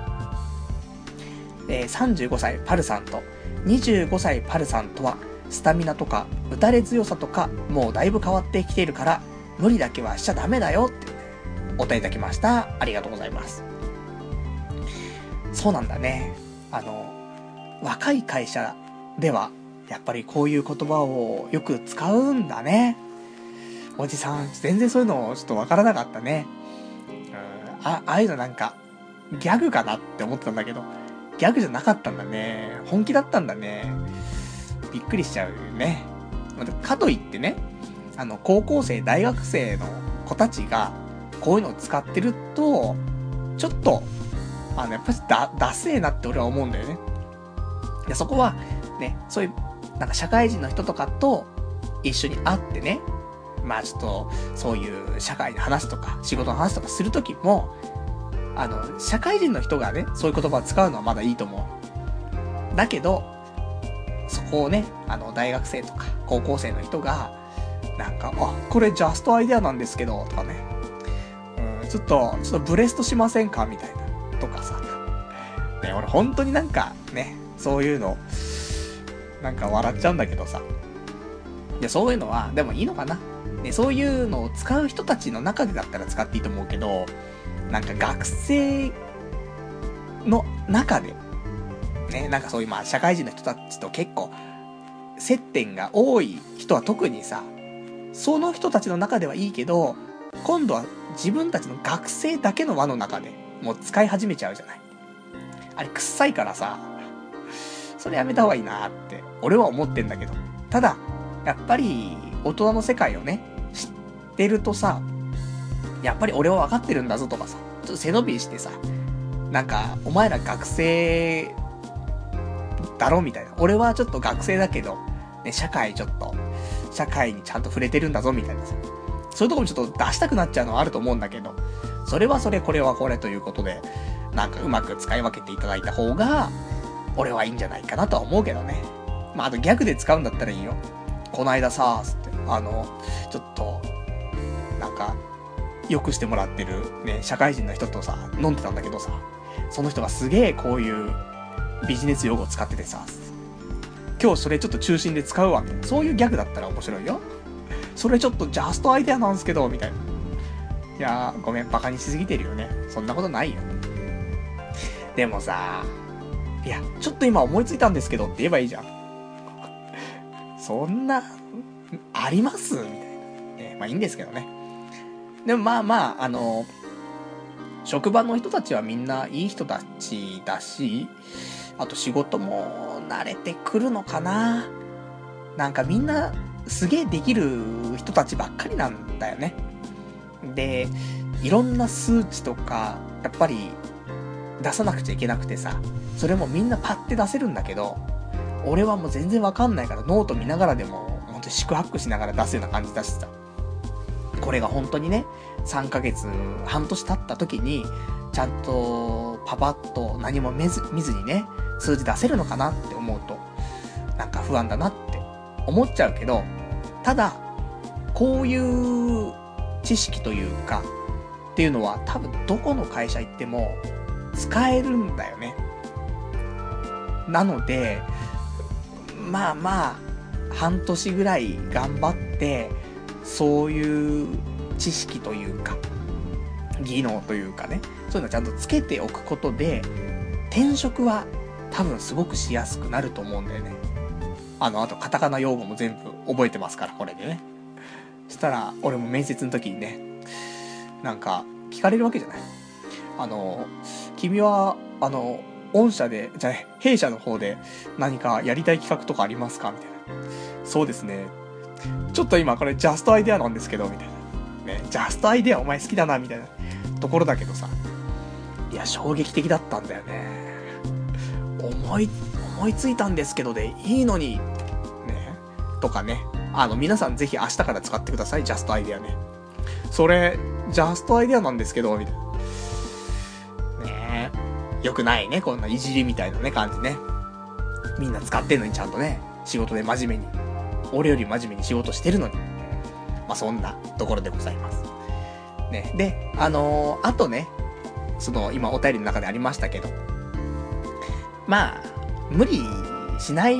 Speaker 1: えー、35歳パルさんと25歳パルさんとはスタミナとか打たれ強さとかもうだいぶ変わってきているから無理だけはしちゃダメだよってお答えいただきました。ありがとうございます。そうなんだね。あの、若い会社ではやっぱりこういう言葉をよく使うんだね。おじさん、全然そういうのちょっとわからなかったね。あ、ああいうのなんか、ギャグかなって思ってたんだけど、ギャグじゃなかったんだね。本気だったんだね。びっくりしちゃうよね。かといってね、あの、高校生、大学生の子たちが、こういうのを使ってると、ちょっと、あの、やっぱりだ、ダセーなって俺は思うんだよね。で、そこは、ね、そういう、なんか社会人の人とかと一緒に会ってね、まあちょっと、そういう社会の話とか、仕事の話とかするときも、あの、社会人の人がね、そういう言葉を使うのはまだいいと思う。だけど、そこをね、あの、大学生とか、高校生の人が、なんか、あ、これジャストアイデアなんですけど、とかね、うん、ちょっと、ちょっとブレストしませんか？みたいな、とかさ。ね、俺本当になんか、ね、そういうの、なんか笑っちゃうんだけどさ。いや、そういうのは、でもいいのかなね、そういうのを使う人たちの中でだったら使っていいと思うけど、なんか学生の中で、ね、なんかそういうまあ社会人の人たちと結構接点が多い人は特にさ、その人たちの中ではいいけど、今度は自分たちの学生だけの輪の中でもう使い始めちゃうじゃない。あれ臭いからさ、それやめた方がいいなって俺は思ってんだけど。ただ、やっぱり大人の世界をね、知ってるとさ、やっぱり俺は分かってるんだぞとかさ、ちょっと背伸びしてさ、なんか、お前ら学生だろみたいな。俺はちょっと学生だけど、ね、社会ちょっと、社会にちゃんと触れてるんだぞみたいなさ。そういうとこもちょっと出したくなっちゃうのはあると思うんだけど、それはそれ、これはこれということで、なんかうまく使い分けていただいた方が、俺はいいんじゃないかなとは思うけどね。まあ、あとギャグで使うんだったらいいよ。こないださ、つって、あの、ちょっと、なんか、よくしてもらってるね、社会人の人とさ、飲んでたんだけどさ、その人がすげえこういうビジネス用語を使っててさ、今日それちょっと中心で使うわ、みたいな。そういうギャグだったら面白いよ。それちょっとジャストアイデアなんすけど、みたいな。いやー、ごめん、バカにしすぎてるよね。そんなことないよ。でもさ、いや、ちょっと今思いついたんですけどって言えばいいじゃん。そんな、あります？みたいな。えまあいいんですけどね。でもまあまあ、あの、職場の人たちはみんないい人たちだし、あと仕事も慣れてくるのかな。なんかみんなすげえできる人たちばっかりなんだよね。で、いろんな数値とか、やっぱり出さなくちゃいけなくてさ、それもみんなパッて出せるんだけど、俺はもう全然わかんないからノート見ながらでも、ほんと四苦八苦しながら出すような感じだしさ。これが本当にね、3ヶ月、半年経った時に、ちゃんとパパッと何も見ず見ずにね、数字出せるのかなって思うと、なんか不安だなって思っちゃうけど、ただ、こういう知識というか、っていうのは多分どこの会社行っても使えるんだよね。なので、まあまあ、半年ぐらい頑張って、そういう知識というか、技能というかね、そういうのちゃんとつけておくことで、転職は多分すごくしやすくなると思うんだよね。あの、あとカタカナ用語も全部覚えてますから、これでね。そしたら、俺も面接の時にね、なんか、聞かれるわけじゃない。あの、君は、あの、御社で、じゃあ、弊社の方で何かやりたい企画とかありますか？みたいな。そうですね。ちょっと今これジャストアイデアなんですけど、みたいな。ね、ジャストアイデアお前好きだな、みたいなところだけどさ。いや、衝撃的だったんだよね。思い、思いついたんですけどでいいのに、ね、とかね。あの、皆さんぜひ明日から使ってください、ジャストアイデアね。それ、ジャストアイデアなんですけど、みたいな。ねえ。よくないね、こんないじりみたいなね、感じね。みんな使ってんのにちゃんとね、仕事で真面目に。俺より真面目に仕事してるのに。まあ、そんなところでございます。ね。で、あのー、あとね、その、今お便りの中でありましたけど、まあ、無理しない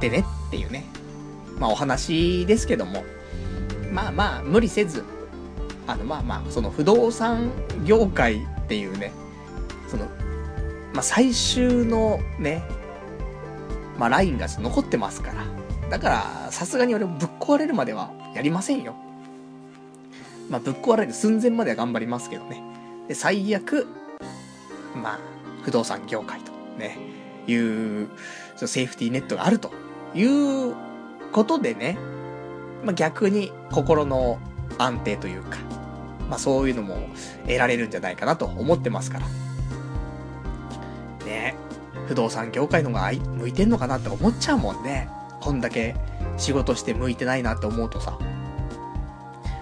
Speaker 1: でねっていうね。まあお話ですけども、まあまあ無理せず、あのまあまあ、その不動産業界っていうね、その、まあ最終のね、まあラインが残ってますから。だから、さすがに俺ぶっ壊れるまではやりませんよ。まあぶっ壊れる寸前までは頑張りますけどね。で、最悪、まあ、不動産業界とね、いう、セーフティーネットがあるということでね、まあ、逆に心の安定というか、まあ、そういうのも得られるんじゃないかなと思ってますから。ね不動産業界のが向いてんのかなって思っちゃうもんね。こんだけ仕事して向いてないなって思うとさ。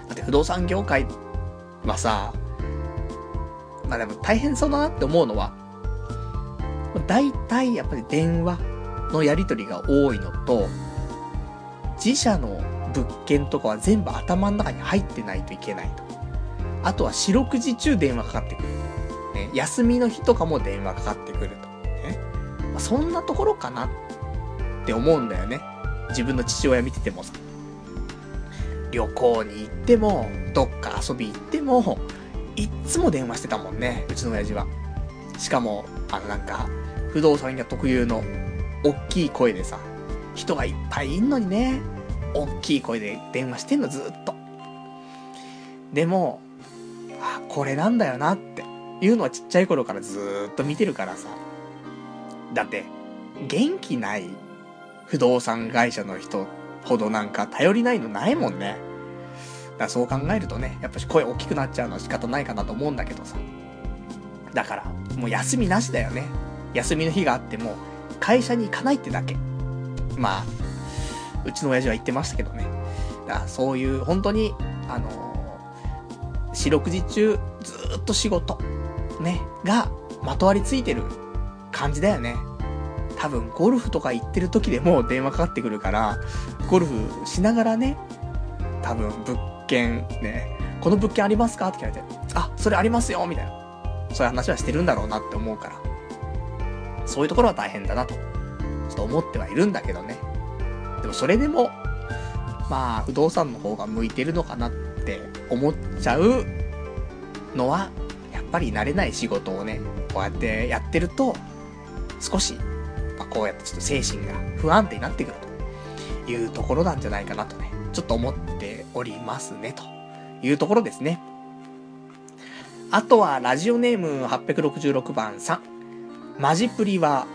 Speaker 1: だって不動産業界はさ、まあでも大変そうだなって思うのは、大体やっぱり電話のやり取りが多いのと、自社の物件とかは全部頭の中に入ってないといけないと。あとは四六時中電話かかってくる。ね、休みの日とかも電話かかってくると。ね。ま、そんなところかなっって思うんだよね。自分の父親見ててもさ。旅行に行っても、どっか遊び行っても、いっつも電話してたもんね、うちの親父は。しかも、あのなんか、不動産屋特有の、おっきい声でさ、人がいっぱいいんのにね、おっきい声で電話してんの、ずっと。でも、あ、これなんだよなっていうのはちっちゃい頃からずっと見てるからさ。だって、元気ない不動産会社の人ほどなんか頼りないのないもんね。だからそう考えるとね、やっぱし声大きくなっちゃうのは仕方ないかなと思うんだけどさ。だから、もう休みなしだよね。休みの日があっても、会社に行かないってだけ。まあ、うちの親父は言ってましたけどね。だからそういう、本当に、あのー、四六時中、ずっと仕事、ね、が、まとわりついてる感じだよね。多分、ゴルフとか行ってる時でも電話かかってくるから、ゴルフしながらね、多分、物件、ね、この物件ありますか？って聞かれて、あ、それありますよみたいな。そういう話はしてるんだろうなって思うから。そういうところは大変だなと、ちょっと思ってはいるんだけどね。でもそれでも、まあ、不動産の方が向いてるのかなって思っちゃうのは、やっぱり慣れない仕事をね、こうやってやってると、少し、こうやってちょっと精神が不安定になってくるというところなんじゃないかなとね、ちょっと思っておりますね、というところですね。あとは、ラジオネーム866番さん。マジプリは、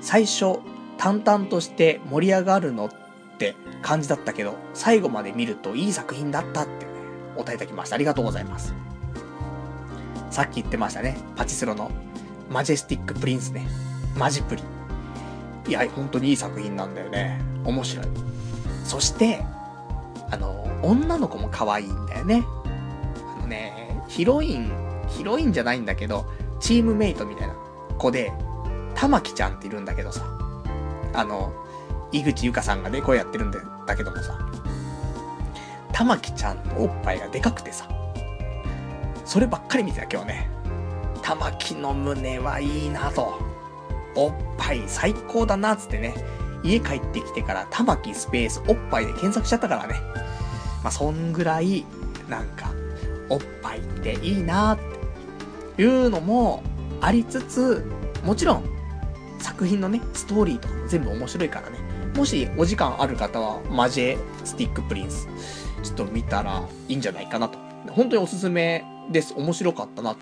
Speaker 1: 最初、淡々として盛り上がるのって感じだったけど、最後まで見るといい作品だったってね、お答えいただきました。ありがとうございます。さっき言ってましたね。パチスロのマジェスティックプリンスね。マジプリ。いや、本当にいい作品なんだよね。面白い。そして、あの、女の子も可愛いんだよね。あのね、ヒロイン、ヒロインじゃないんだけど、チームメイトみたいな子で、タマキちゃんっているんだけどさ、あの、井口裕香さんがね、声やってるんだだけどもさ、玉木ちゃんのおっぱいがでかくてさ、そればっかり見てた今日ね。玉木の胸はいいなと。おっぱい最高だなっつってね。家帰ってきてから玉木スペースおっぱいで検索しちゃったからね。まあ、そんぐらい、なんか、おっぱいっていいなっていうのもありつつ、もちろん、作品のね、ストーリーとかも全部面白いからね。もしお時間ある方は、マジェスティックプリンス、ちょっと見たらいいんじゃないかなと。本当におすすめです。面白かったなと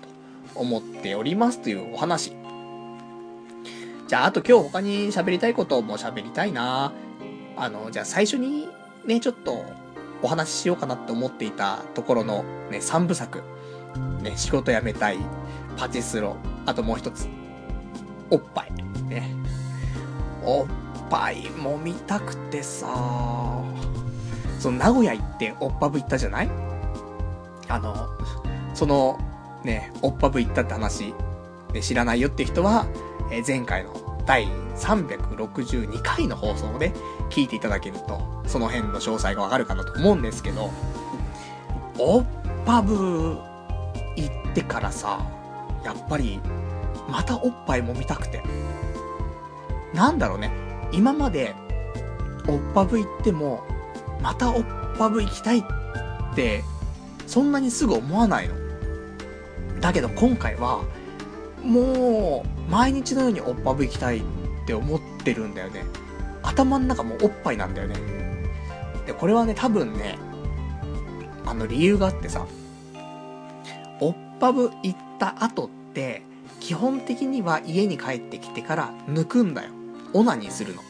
Speaker 1: 思っておりますというお話。じゃあ、あと今日他に喋りたいことも喋りたいなあの、じゃあ最初にね、ちょっとお話ししようかなって思っていたところのね、3部作。ね、仕事辞めたい、パチスロ、あともう一つ、おっぱい。ね。おっぱいも見たくてさその名古屋行っておっぱぶ行ったじゃない？あの、その、ね、おっぱぶ行ったって話、ね、知らないよって人は、え、前回の第362回の放送をね、聞いていただけると、その辺の詳細がわかるかなと思うんですけど、おっぱぶ行ってからさ、やっぱり、またおっぱいも見たくて。なんだろうね、今まで、おっぱぶ行っても、またおっぱぶ行きたいって、そんなにすぐ思わないの。だけど今回は、もう、毎日のようにおっぱぶ行きたいって思ってるんだよね。頭の中もおっぱいなんだよね。で、これはね、多分ね、あの理由があってさ、おっぱぶ行った後って、基本的には家に帰ってきてから抜くんだよ。オナニーするの。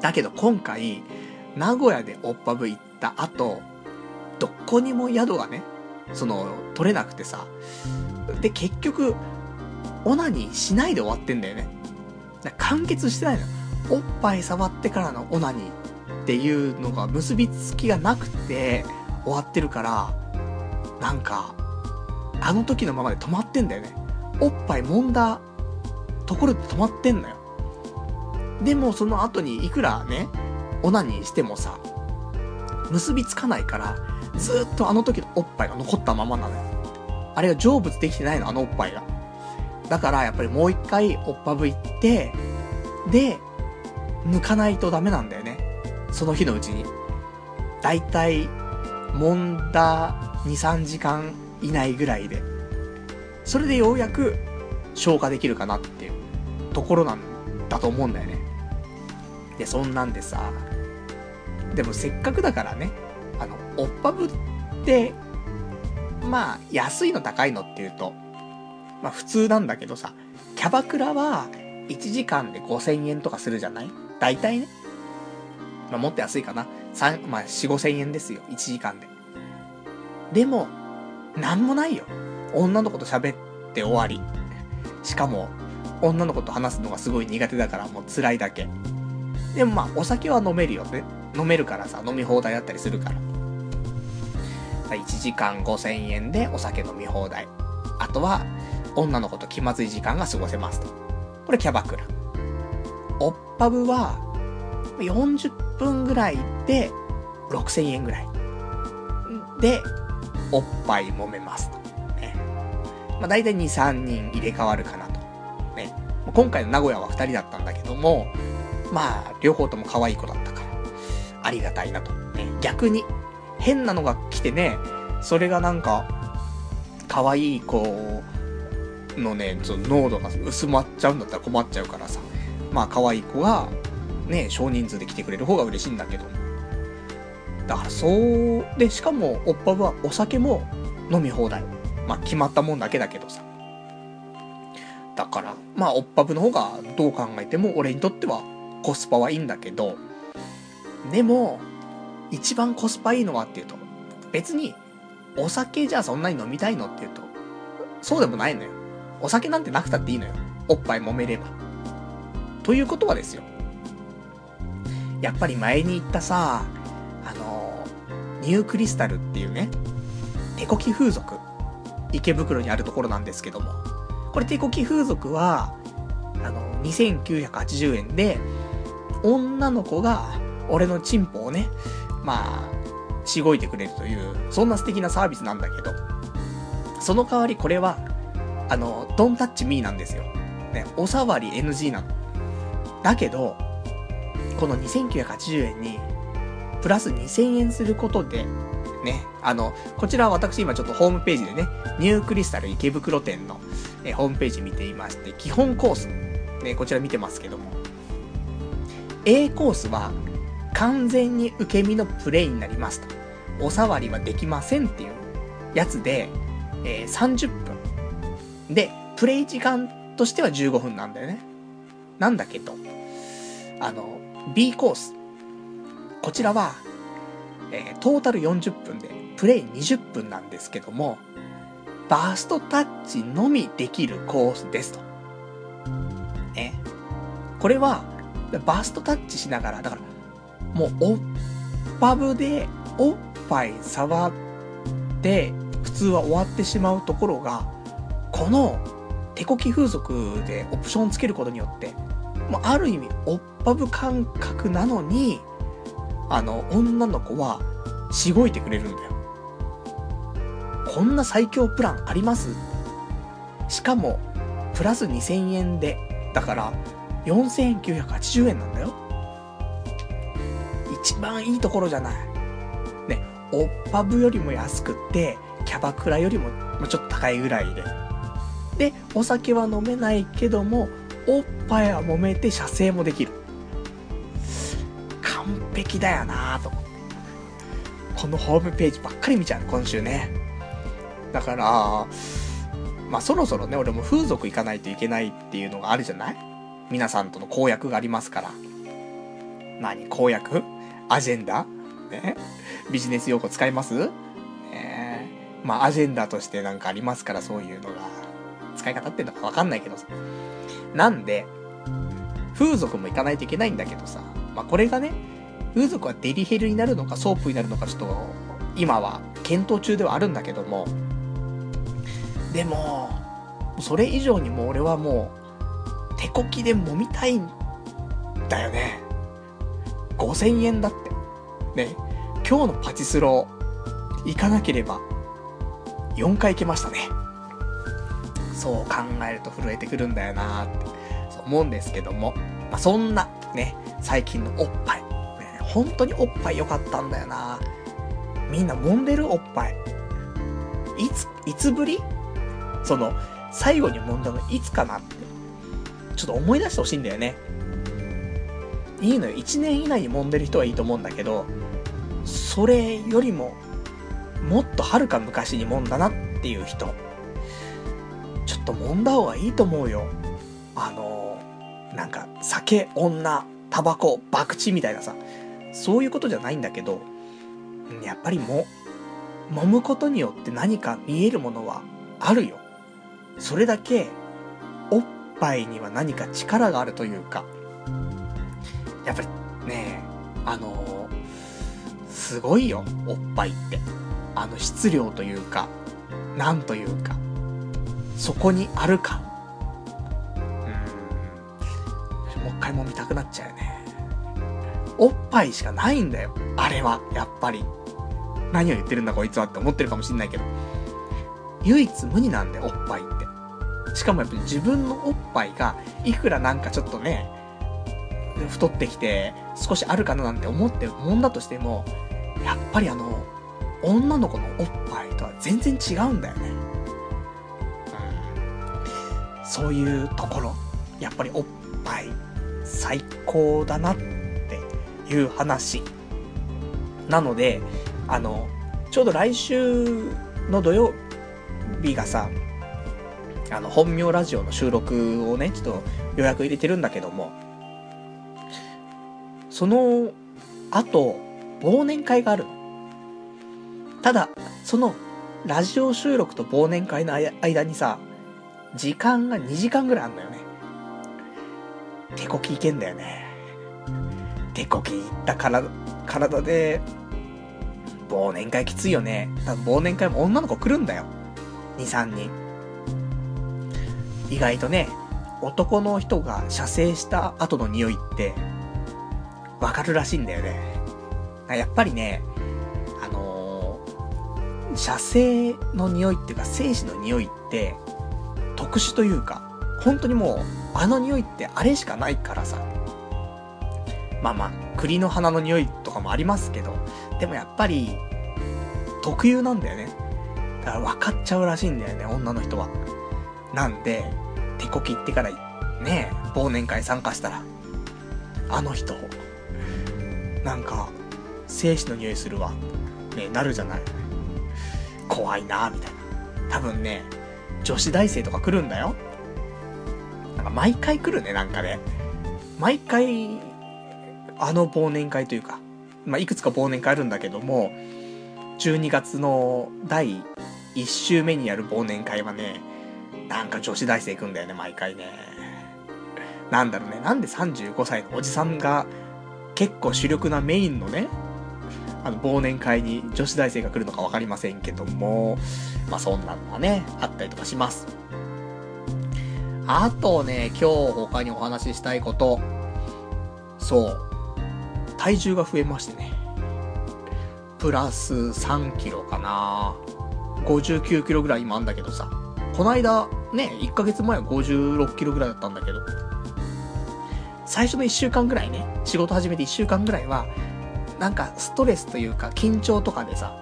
Speaker 1: だけど今回、名古屋でおっぱぶ行った後、どこにも宿がね、その、取れなくてさ。で、結局、オナニーしないで終わってんだよね。完結してないの。おっぱい触ってからのオナニーっていうのが結びつきがなくて終わってるから、なんか、あの時のままで止まってんだよね。おっぱい揉んだところで止まってんのよ。でもその後にいくらね、オナニーしてもさ、結びつかないから、ずっとあの時のおっぱいが残ったままなのよ。あれが成仏できてないの、あのおっぱいが。だからやっぱりもう一回おっぱぶいって、で、抜かないとダメなんだよね。その日のうちに。だいたい、揉んだ2、3時間以内ぐらいで。それでようやく消化できるかなっていうところなんだと思うんだよね。で、そんなんでさ、でもせっかくだからね、あの、おっぱぶって、まあ、安いの高いのっていうと、まあ普通なんだけどさ、キャバクラは1時間で5000円とかするじゃない？大体ね。まあもっと安いかな。3、まあ4、5000円ですよ。1時間で。でも、なんもないよ。女の子と喋って終わり。しかも、女の子と話すのがすごい苦手だからもう辛いだけ。でもまあ、お酒は飲めるよね。飲めるからさ、飲み放題だったりするから。1時間5000円でお酒飲み放題。あとは、女の子と気まずい時間が過ごせますと。これキャバクラ。おっぱぶは、40分ぐらいで、6000円ぐらい。で、おっぱい揉めますと。ね。まあ、大体2、3人入れ替わるかなと。ね。今回の名古屋は2人だったんだけども、まあ、両方とも可愛い子だったから、ありがたいなと。ね。逆に、変なのが来てね、それがなんか、可愛い子のね、その濃度が薄まっちゃうんだったら困っちゃうからさ。まあ可愛い子が、ね、少人数で来てくれる方が嬉しいんだけど。だからそう、で、しかも、おっぱぶはお酒も飲み放題。まあ決まったもんだけだけどさ。だから、まあおっぱぶの方がどう考えても俺にとってはコスパはいいんだけど、でも、一番コスパいいのはっていうと、別に、お酒じゃあそんなに飲みたいのっていうと、そうでもないのよ。お酒なんてなくたっていいのよ。おっぱい揉めれば。ということはですよ。やっぱり前に言ったさ、あの、ニュークリスタルっていうね、手こき風俗。池袋にあるところなんですけども。これ手こき風俗は、あの、2980円で、女の子が、俺のチンポをね、まあ、しごいてくれるという、そんな素敵なサービスなんだけど、その代わりこれは、あの、ドンタッチミーなんですよ。ね、おさわり NG なの。だけど、この2980円に、プラス2000円することで、ね、あの、こちらは私今ちょっとホームページでね、ニュークリスタル池袋店の、えホームページ見ていまして、基本コース、ね、こちら見てますけども、A コースは、完全に受け身のプレイになりますと。おさわりはできませんっていうやつで、えー、30分。で、プレイ時間としては15分なんだよね。なんだけど、あの、B コース。こちらは、えー、トータル40分で、プレイ20分なんですけども、バーストタッチのみできるコースですと。ね。これは、バーストタッチしながら、だから、もう、おっぱぶで、おっぱい触って、普通は終わってしまうところが、この、手こき風俗でオプションつけることによって、もうある意味、おっぱぶ感覚なのに、あの、女の子は、しごいてくれるんだよ。こんな最強プランあります？しかも、プラス2000円で、だから、4980円なんだよ。一番いいところじゃない。ね、おっぱぶよりも安くって、キャバクラよりもちょっと高いぐらいで。で、お酒は飲めないけども、おっぱいは揉めて射精もできる。完璧だよなぁと思って。このホームページばっかり見ちゃう、今週ね。だから、まあそろそろね、俺も風俗行かないといけないっていうのがあるじゃない？皆さんとの公約がありますから。何公約？アジェンダ？ね？ビジネス用語使います？ね？まあアジェンダとしてなんかありますからそういうのが。使い方ってんのかわかんないけどさ。なんで、風俗も行かないといけないんだけどさ。まあこれがね、風俗はデリヘルになるのかソープになるのかちょっと、今は検討中ではあるんだけども。でも、それ以上にも俺はもう、手こきで揉みたいんだよね。5000円だって。ね、今日のパチスロ、行かなければ、4回行けましたね。そう考えると震えてくるんだよなって、思うんですけども。まあ、そんな、ね、最近のおっぱい。ね、本当におっぱい良かったんだよなみんな揉んでるおっぱい。いつ、いつぶり？その、最後に揉んだのいつかなって。ちょっと思い出してほしいんだよね。いいのよ。1年以内に揉んでる人はいいと思うんだけど、それよりも、もっとはるか昔に揉んだなっていう人。ちょっと揉んだ方がいいと思うよ。あのなんか、酒、女、タバコ、博打みたいなさ、そういうことじゃないんだけど、やっぱりも、揉むことによって何か見えるものはあるよ。それだけ、おっぱいには何か力があるというか、やっぱりね、あのー、すごいよ、おっぱいって。あの質量というか、なんというか、そこにある感。うん。もう一回も見たくなっちゃうよね。おっぱいしかないんだよ。あれは、やっぱり。何を言ってるんだこいつはって思ってるかもしんないけど。唯一無二なんだよ、おっぱいって。しかもやっぱり自分のおっぱいが、いくらなんかちょっとね、太ってきて、少しあるかななんて思ってもんだとしても、やっぱりあの、女の子のおっぱいとは全然違うんだよね。そういうところ、やっぱりおっぱい、最高だなっていう話。なので、あの、ちょうど来週の土曜日がさ、あの、本名ラジオの収録をね、ちょっと予約入れてるんだけども、その後、忘年会がある。ただ、その、ラジオ収録と忘年会の間にさ、時間が2時間ぐらいあんのよね。手こきいけんだよね。手こきいった体、体で、忘年会きついよね。多分忘年会も女の子来るんだよ。2、3人。意外とね、男の人が射精した後の匂いって、わかるらしいんだよね。やっぱりね、あのー、射精の匂いっていうか、精子の匂いって、特殊というか、本当にもう、あの匂いってあれしかないからさ。まあまあ、栗の花の匂いとかもありますけど、でもやっぱり、特有なんだよね。だから分かっちゃうらしいんだよね、女の人は。なんで、手こきってから、ね、忘年会参加したら、あの人、なんか、精子の匂いするわ。ね、なるじゃない。怖いなみたいな。多分ね、女子大生とか来るんだよ。なんか毎回来るね、なんかね。毎回、あの忘年会というか、まあ、いくつか忘年会あるんだけども、12月の第1週目にやる忘年会はね、なんか女子大生行くんだよね、毎回ね。なんだろうね、なんで35歳のおじさんが結構主力なメインのね、あの、忘年会に女子大生が来るのかわかりませんけども、まあそんなのはね、あったりとかします。あとね、今日他にお話ししたいこと、そう、体重が増えましてね。プラス3キロかな59キロぐらい今あんだけどさ。この間、ね、1ヶ月前は56キロぐらいだったんだけど、最初の1週間ぐらいね、仕事始めて1週間ぐらいは、なんかストレスというか緊張とかでさ、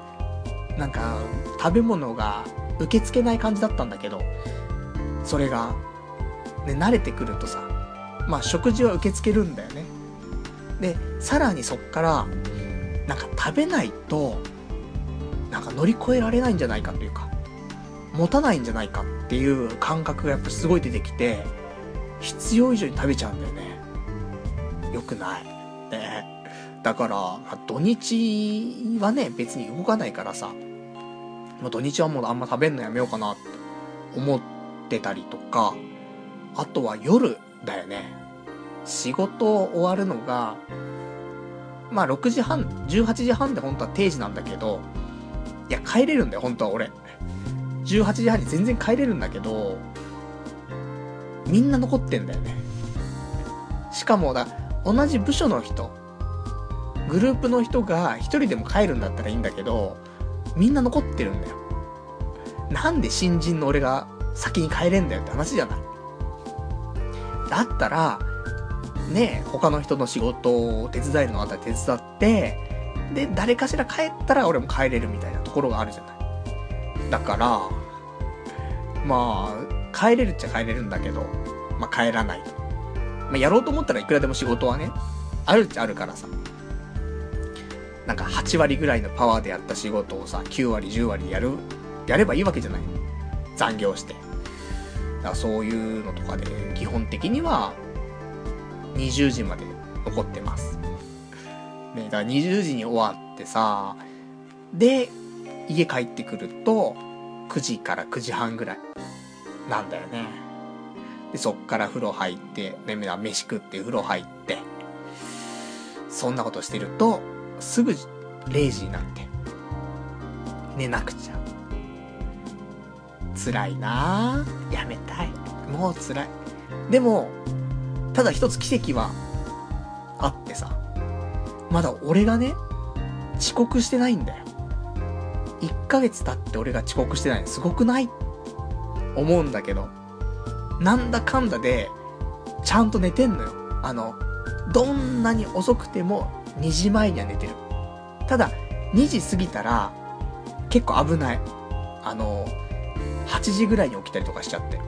Speaker 1: なんか食べ物が受け付けない感じだったんだけど、それが、ね、慣れてくるとさ、まあ食事は受け付けるんだよね。で、さらにそっから、なんか食べないと、なんか乗り越えられないんじゃないかというか、持たないんじゃないかっていう感覚がやっぱすごい出てきて、必要以上に食べちゃうんだよね。良くない。ね。だから、まあ、土日はね、別に動かないからさ、まあ、土日はもうあんま食べんのやめようかなって思ってたりとか、あとは夜だよね。仕事終わるのが、まあ6時半、18時半で本当は定時なんだけど、いや帰れるんだよ、本当は俺。18時半に全然帰れるんだけど、みんな残ってんだよね。しかもだ、同じ部署の人、グループの人が一人でも帰るんだったらいいんだけど、みん na 残ってるんだよ。なんで新人の俺が先に帰れんだよって話じゃない。だったら、ね他の人の仕事を手伝えるのあったら手伝って、で、誰かしら帰ったら俺も帰れるみたいなところがあるじゃない。だから、まあ、帰れるっちゃ帰れるんだけど、まあ帰らないと。まあやろうと思ったらいくらでも仕事はね、あるっちゃあるからさ。なんか8割ぐらいのパワーでやった仕事をさ、9割、10割やる、やればいいわけじゃない。残業して。だからそういうのとかで、基本的には、20時まで残ってます。ね、だから20時に終わってさ、で、家帰ってくると、9時から9時半ぐらい、なんだよね。で、そっから風呂入って、ね、飯食って風呂入って、そんなことしてると、すぐ0時になって、寝なくちゃ。辛いなぁ。やめたい。もう辛い。でも、ただ一つ奇跡は、あってさ、まだ俺がね、遅刻してないんだよ。1ヶ月経って俺が遅刻してないのすごくない？思うんだけど、なんだかんだで、ちゃんと寝てんのよ。あの、どんなに遅くても2時前には寝てる。ただ、2時過ぎたら、結構危ない。あの、8時ぐらいに起きたりとかしちゃって。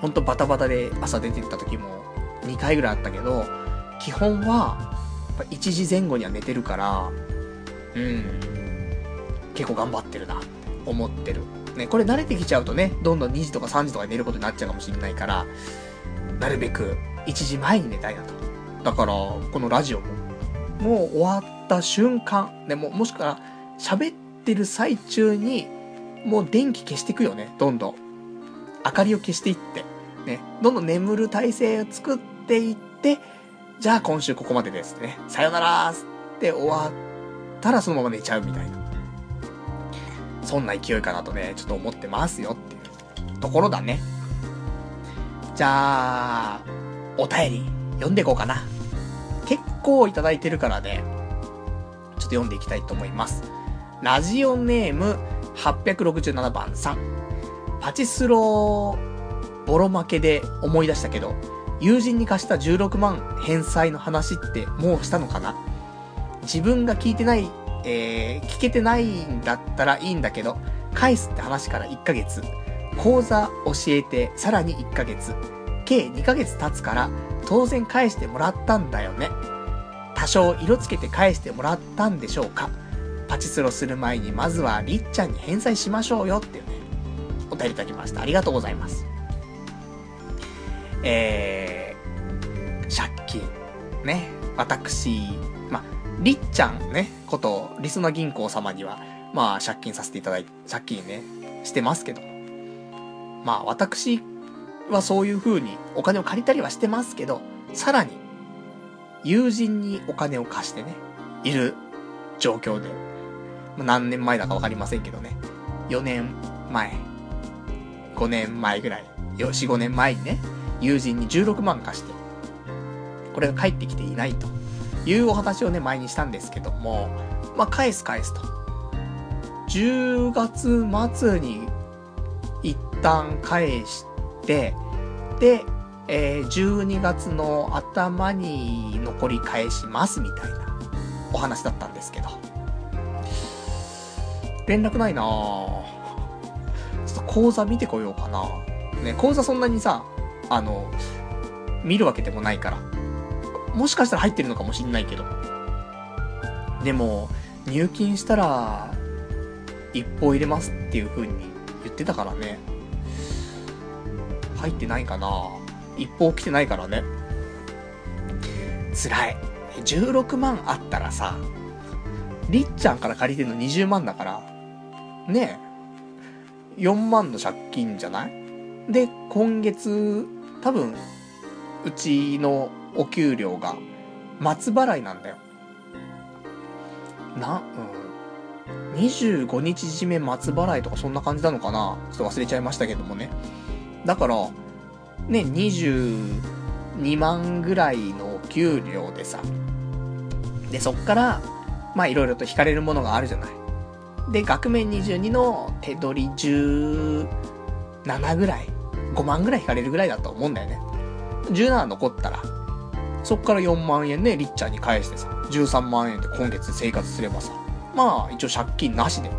Speaker 1: ほんとバタバタで朝出てった時も2回ぐらいあったけど、基本は、1時前後には寝てるから、うん、結構頑張ってるな思ってる。ね、これ慣れてきちゃうとね、どんどん2時とか3時とか寝ることになっちゃうかもしれないから、なるべく1時前に寝たいなと。だから、このラジオももう終わった瞬間、でも、もしくは喋ってる最中に、もう電気消していくよね、どんどん。明かりを消していって、ね、どんどん眠る体勢を作っていって、じゃあ今週ここまでですね。さよならって終わったらそのまま寝ちゃうみたいな。そんな勢いかなとね、ちょっと思ってますよっていうところだね。じゃあ、お便り読んでいこうかな。結構いただいてるからね、ちょっと読んでいきたいと思います。ラジオネーム867番さん。パチスロボロ負けで思い出したけど、友人に貸した16万返済の話ってもうしたのかな？自分が聞いてない、えー、聞けてないんだったらいいんだけど、返すって話から1ヶ月。講座教えてさらに1ヶ月。計2ヶ月経つから、当然返してもらったんだよね。多少色つけて返してもらったんでしょうかパチスロする前にまずはりっちゃんに返済しましょうよっていうね、お便りいただきました。ありがとうございます。えー、借金ね、私、ま、りっちゃんね、こと、リスナ銀行様には、まあ、借金させていただいて、借金ね、してますけど。まあ、私はそういう風にお金を借りたりはしてますけど、さらに、友人にお金を貸してね、いる状況で、何年前だかわかりませんけどね、4年前、5年前ぐらい、4、5年前にね、友人に16万貸して、これが返ってきていないというお話をね、前にしたんですけども、まあ、返す返すと。10月末に一旦返して、てで、えー、12月の頭に残り返しますみたいなお話だったんですけど。連絡ないな。ちょっと講座見てこようかな。ね、講座そんなにさ、あの、見るわけでもないから。もしかしたら入ってるのかもしんないけど。でも、入金したら、一報入れますっていう風に言ってたからね。入ってないかな一報来てないからね。辛い。16万あったらさ、りっちゃんから借りてんの20万だから、ねえ、4万の借金じゃない？で、今月、多分、うちのお給料が、松払いなんだよ。な、うん。25日締め松払いとかそんな感じなのかな？ちょっと忘れちゃいましたけどもね。だから、ね、22万ぐらいの給料でさ。で、そっから、まあいろいろと引かれるものがあるじゃない。で、額面22の手取り17ぐらい、5万ぐらい引かれるぐらいだと思うんだよね。17残ったら、そっから4万円ね、リッチャーに返してさ、13万円で今月生活すればさ、まあ一応借金なしで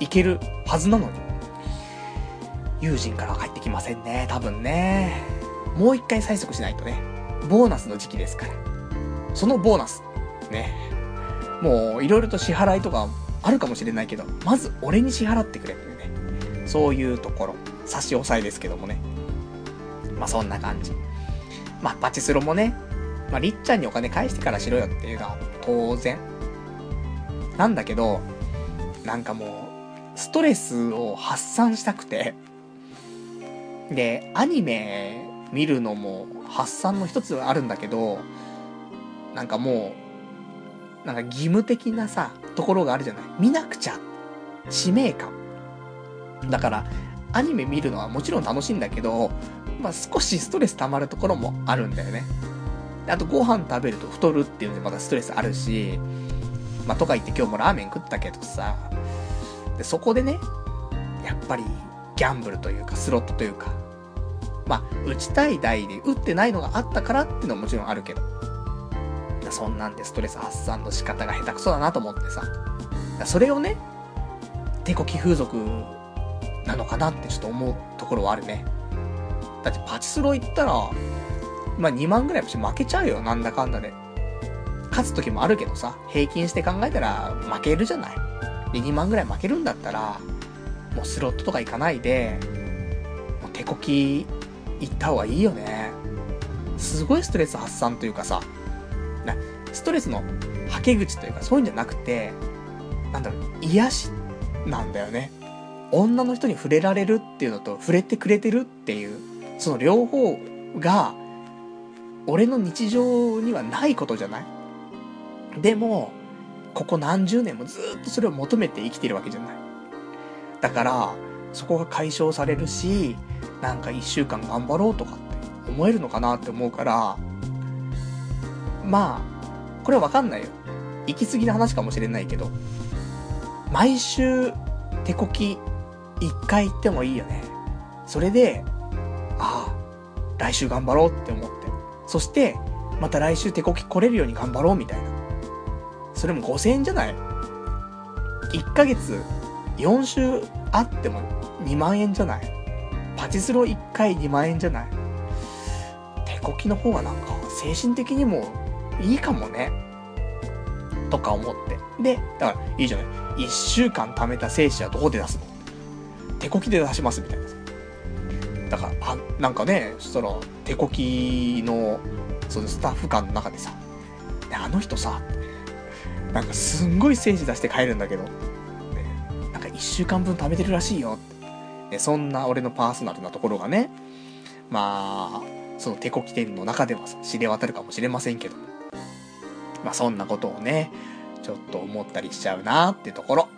Speaker 1: いけるはずなのに。友人からは帰ってきませんね、多分ね。もう一回催促しないとね。ボーナスの時期ですから。そのボーナス、ね。もういろいろと支払いとかあるかもしれないけど、まず俺に支払ってくれってね。そういうところ、差し押さえですけどもね。まあそんな感じ。まあパチスロもね、まありっちゃんにお金返してからしろよっていうのは当然。なんだけど、なんかもう、ストレスを発散したくて、で、アニメ見るのも発散の一つはあるんだけど、なんかもう、なんか義務的なさ、ところがあるじゃない。見なくちゃ。使命感。だから、アニメ見るのはもちろん楽しいんだけど、まあ、少しストレス溜まるところもあるんだよね。あとご飯食べると太るっていうのでまたストレスあるし、まあ、とか言って今日もラーメン食ったけどさ、で、そこでね、やっぱりギャンブルというかスロットというか、まあ、打ちたい台で打ってないのがあったからっていうのはもちろんあるけど、そんなんでストレス発散の仕方が下手くそだなと思ってさ、それをね、手こき風俗なのかなってちょっと思うところはあるね。だってパチスロ行ったら、まあ2万ぐらい負けちゃうよ、なんだかんだで。勝つ時もあるけどさ、平均して考えたら負けるじゃない。で、2万ぐらい負けるんだったら、もうスロットとか行かないで、もう手こき行った方がいいよね。すごいストレス発散というかさ、な、ストレスのはけ口というかそういうんじゃなくて、なんだろう、癒しなんだよね。女の人に触れられるっていうのと触れてくれてるっていう、その両方が、俺の日常にはないことじゃない？でも、ここ何十年もずっとそれを求めて生きてるわけじゃない。だから、そこが解消されるし、なんか一週間頑張ろうとかって思えるのかなって思うから、まあ、これはわかんないよ。行き過ぎな話かもしれないけど、毎週手こき一回行ってもいいよね。それで、ああ、来週頑張ろうって思って。そして、また来週手こき来れるように頑張ろうみたいな。それも5000円じゃない ?1 ヶ月4週あっても2万円じゃない？パチスロ1回2万円じゃない？手こきの方がなんか精神的にもいいかもね。とか思って。で、だから、いいじゃない？1週間貯めた精子はどこで出すの？手こきで出しますみたいな。だから、あ、なんかね、そしたら、手こきの、そのスタッフ間の中でさ、あの人さ、なんかすんごい精子出して帰るんだけど、なんか1週間分貯めてるらしいよ。ね、そんな俺のパーソナルなところがね、まあ、その手こき店の中では知れ渡るかもしれませんけども。まあそんなことをね、ちょっと思ったりしちゃうなってところ。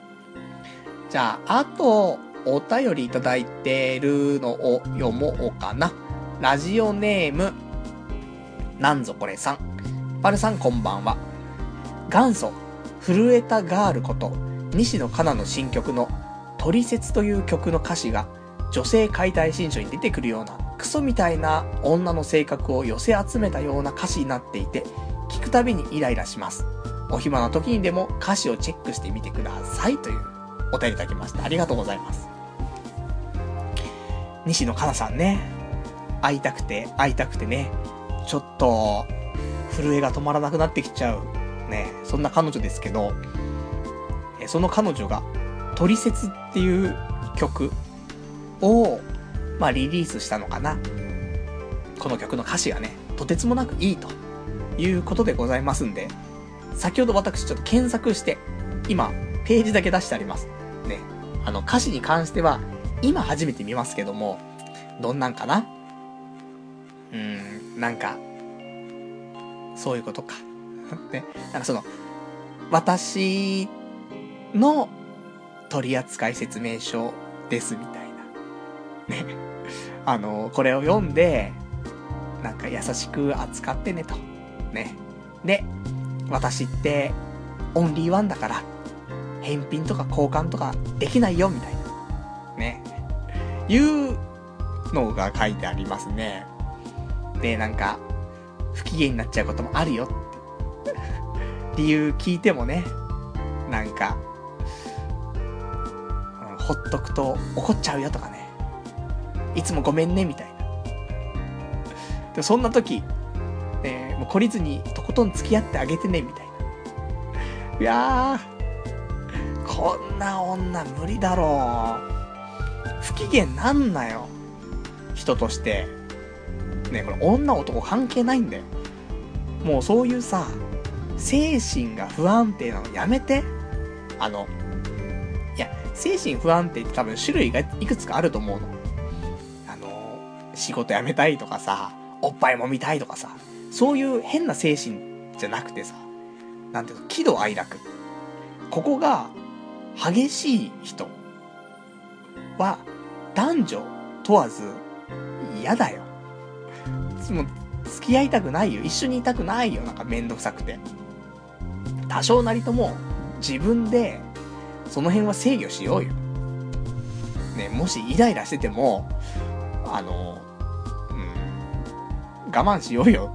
Speaker 1: じゃあ、あと、お便りいただいてるのを読もうかな。ラジオネーム、なんぞこれさん。パルさんこんばんは。元祖、震えたガールこと、西野カナの新曲の、トリセツという曲の歌詞が、女性解体新書に出てくるような、クソみたいな女の性格を寄せ集めたような歌詞になっていて、聞くたびにイライラします。お暇な時にでも歌詞をチェックしてみてくださいというお便りいただきました。ありがとうございます。西野カナさんね、会いたくて会いたくてね、ちょっと、震えが止まらなくなってきちゃう、ね、そんな彼女ですけど、その彼女が、トリセツっていう曲を、まあリリースしたのかな。この曲の歌詞がね、とてつもなくいいということでございますんで、先ほど私ちょっと検索して、今、ページだけ出してあります。ね。あの、歌詞に関しては、今初めて見ますけども、どんなんかな？うーん、なんか、そういうことか。ね。なんかその、私の取扱説明書ですみたいな。ね。あの、これを読んで、なんか優しく扱ってねと。ね。で、私ってオンリーワンだから、返品とか交換とかできないよ、みたいな。ね。いうのが書いてありますね。で、なんか、不機嫌になっちゃうこともあるよ。理由聞いてもね、なんか、ほっとくと怒っちゃうよとかね。いつもごめんね、みたいな。でそんな時、ね、もう懲りずにとことん付き合ってあげてね、みたいな。いやー、こんな女無理だろう。不機嫌なんなよ。人として。ね、これ女男関係ないんだよ。もうそういうさ、精神が不安定なのやめて。あの、精神不安定って多分種類がいくつかあると思うの。あの、仕事辞めたいとかさ、おっぱい揉みたいとかさ、そういう変な精神じゃなくてさ、なんていうの、喜怒哀楽。ここが激しい人は男女問わず嫌だよ。もう付き合いたくないよ。一緒にいたくないよ。なんかめんどくさくて。多少なりとも自分でその辺は制御しようよ。ね、もしイライラしてても、あの、うん、我慢しようよ。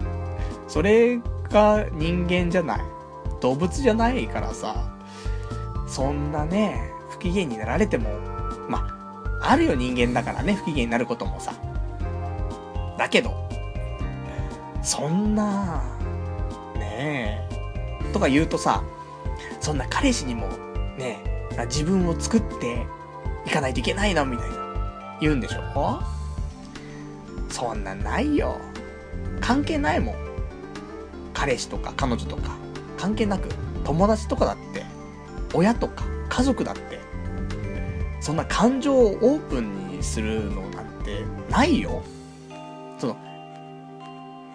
Speaker 1: それが人間じゃない。動物じゃないからさ、そんなね、不機嫌になられても、まあ、あるよ人間だからね、不機嫌になることもさ。だけど、そんな、ねえ、とか言うとさ、そんな彼氏にも、ねえ、自分を作っていかないといけないのみたいな、言うんでしょそんなないよ。関係ないもん。彼氏とか彼女とか、関係なく、友達とかだって、親とか家族だって、そんな感情をオープンにするのなんてないよ。その、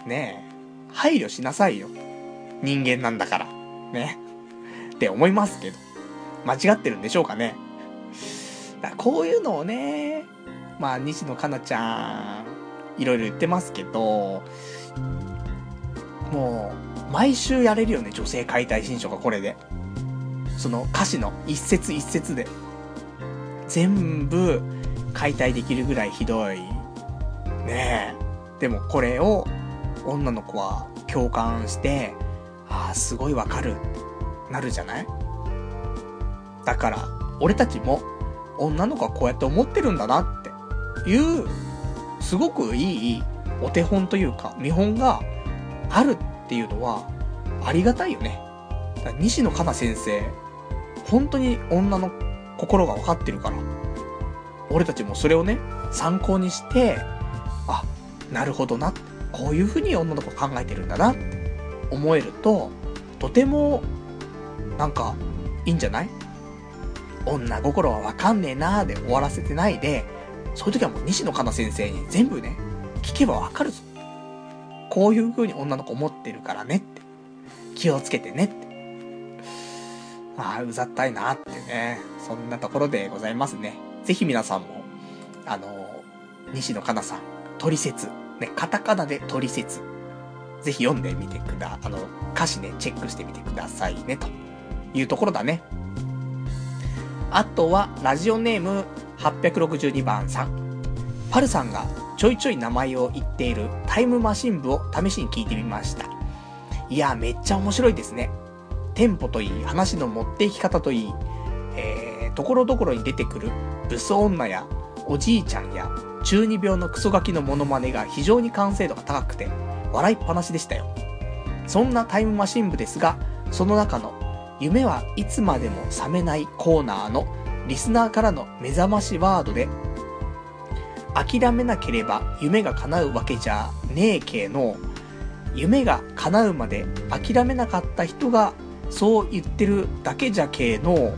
Speaker 1: ねえ、配慮しなさいよ。人間なんだから。ね。って思いますけど。間違ってるんでしょうかね。だこういうのをね、まあ、西野カナちゃん、いろいろ言ってますけど、もう、毎週やれるよね、女性解体新書がこれで。その歌詞の一節一節で。全部解体できるぐらいひどい。ねえ。でもこれを女の子は共感して、ああ、すごいわかる。なるじゃない？だから、俺たちも女の子はこうやって思ってるんだなっていう、すごくいいお手本というか、見本があるっていうのは、ありがたいよね。西野カナ先生、本当に女の心が分かってるから、俺たちもそれをね、参考にして、あ、なるほどな。こういう風に女の子考えてるんだなって思えると、とても、なんか、いいんじゃない女心はわかんねえなーで終わらせてないで、そういう時はもう西野カナ先生に全部ね、聞けばわかるぞ。こういう風に女の子思ってるからねって。気をつけてねって。ああ、うざったいなってね。そんなところでございますね。ぜひ皆さんも、あの、西野カナさん、取説。ね、カタカナで取説。ぜひ読んでみてくだ、あの、歌詞ね、チェックしてみてくださいね、というところだね。あとは、ラジオネーム862番さん。パルさんがちょいちょい名前を言っているタイムマシン部を試しに聞いてみました。いや、めっちゃ面白いですね。テンポといい、話の持っていき方といい、えー、ところどころに出てくる武装女やおじいちゃんや中二病のクソガキのモノマネが非常に完成度が高くて、笑いっぱなしでしたよ。そんなタイムマシン部ですが、その中の夢はいつまでも覚めないコーナーのリスナーからの目覚ましワードで、諦めなければ夢が叶うわけじゃねえけの、夢が叶うまで諦めなかった人がそう言ってるだけじゃけの、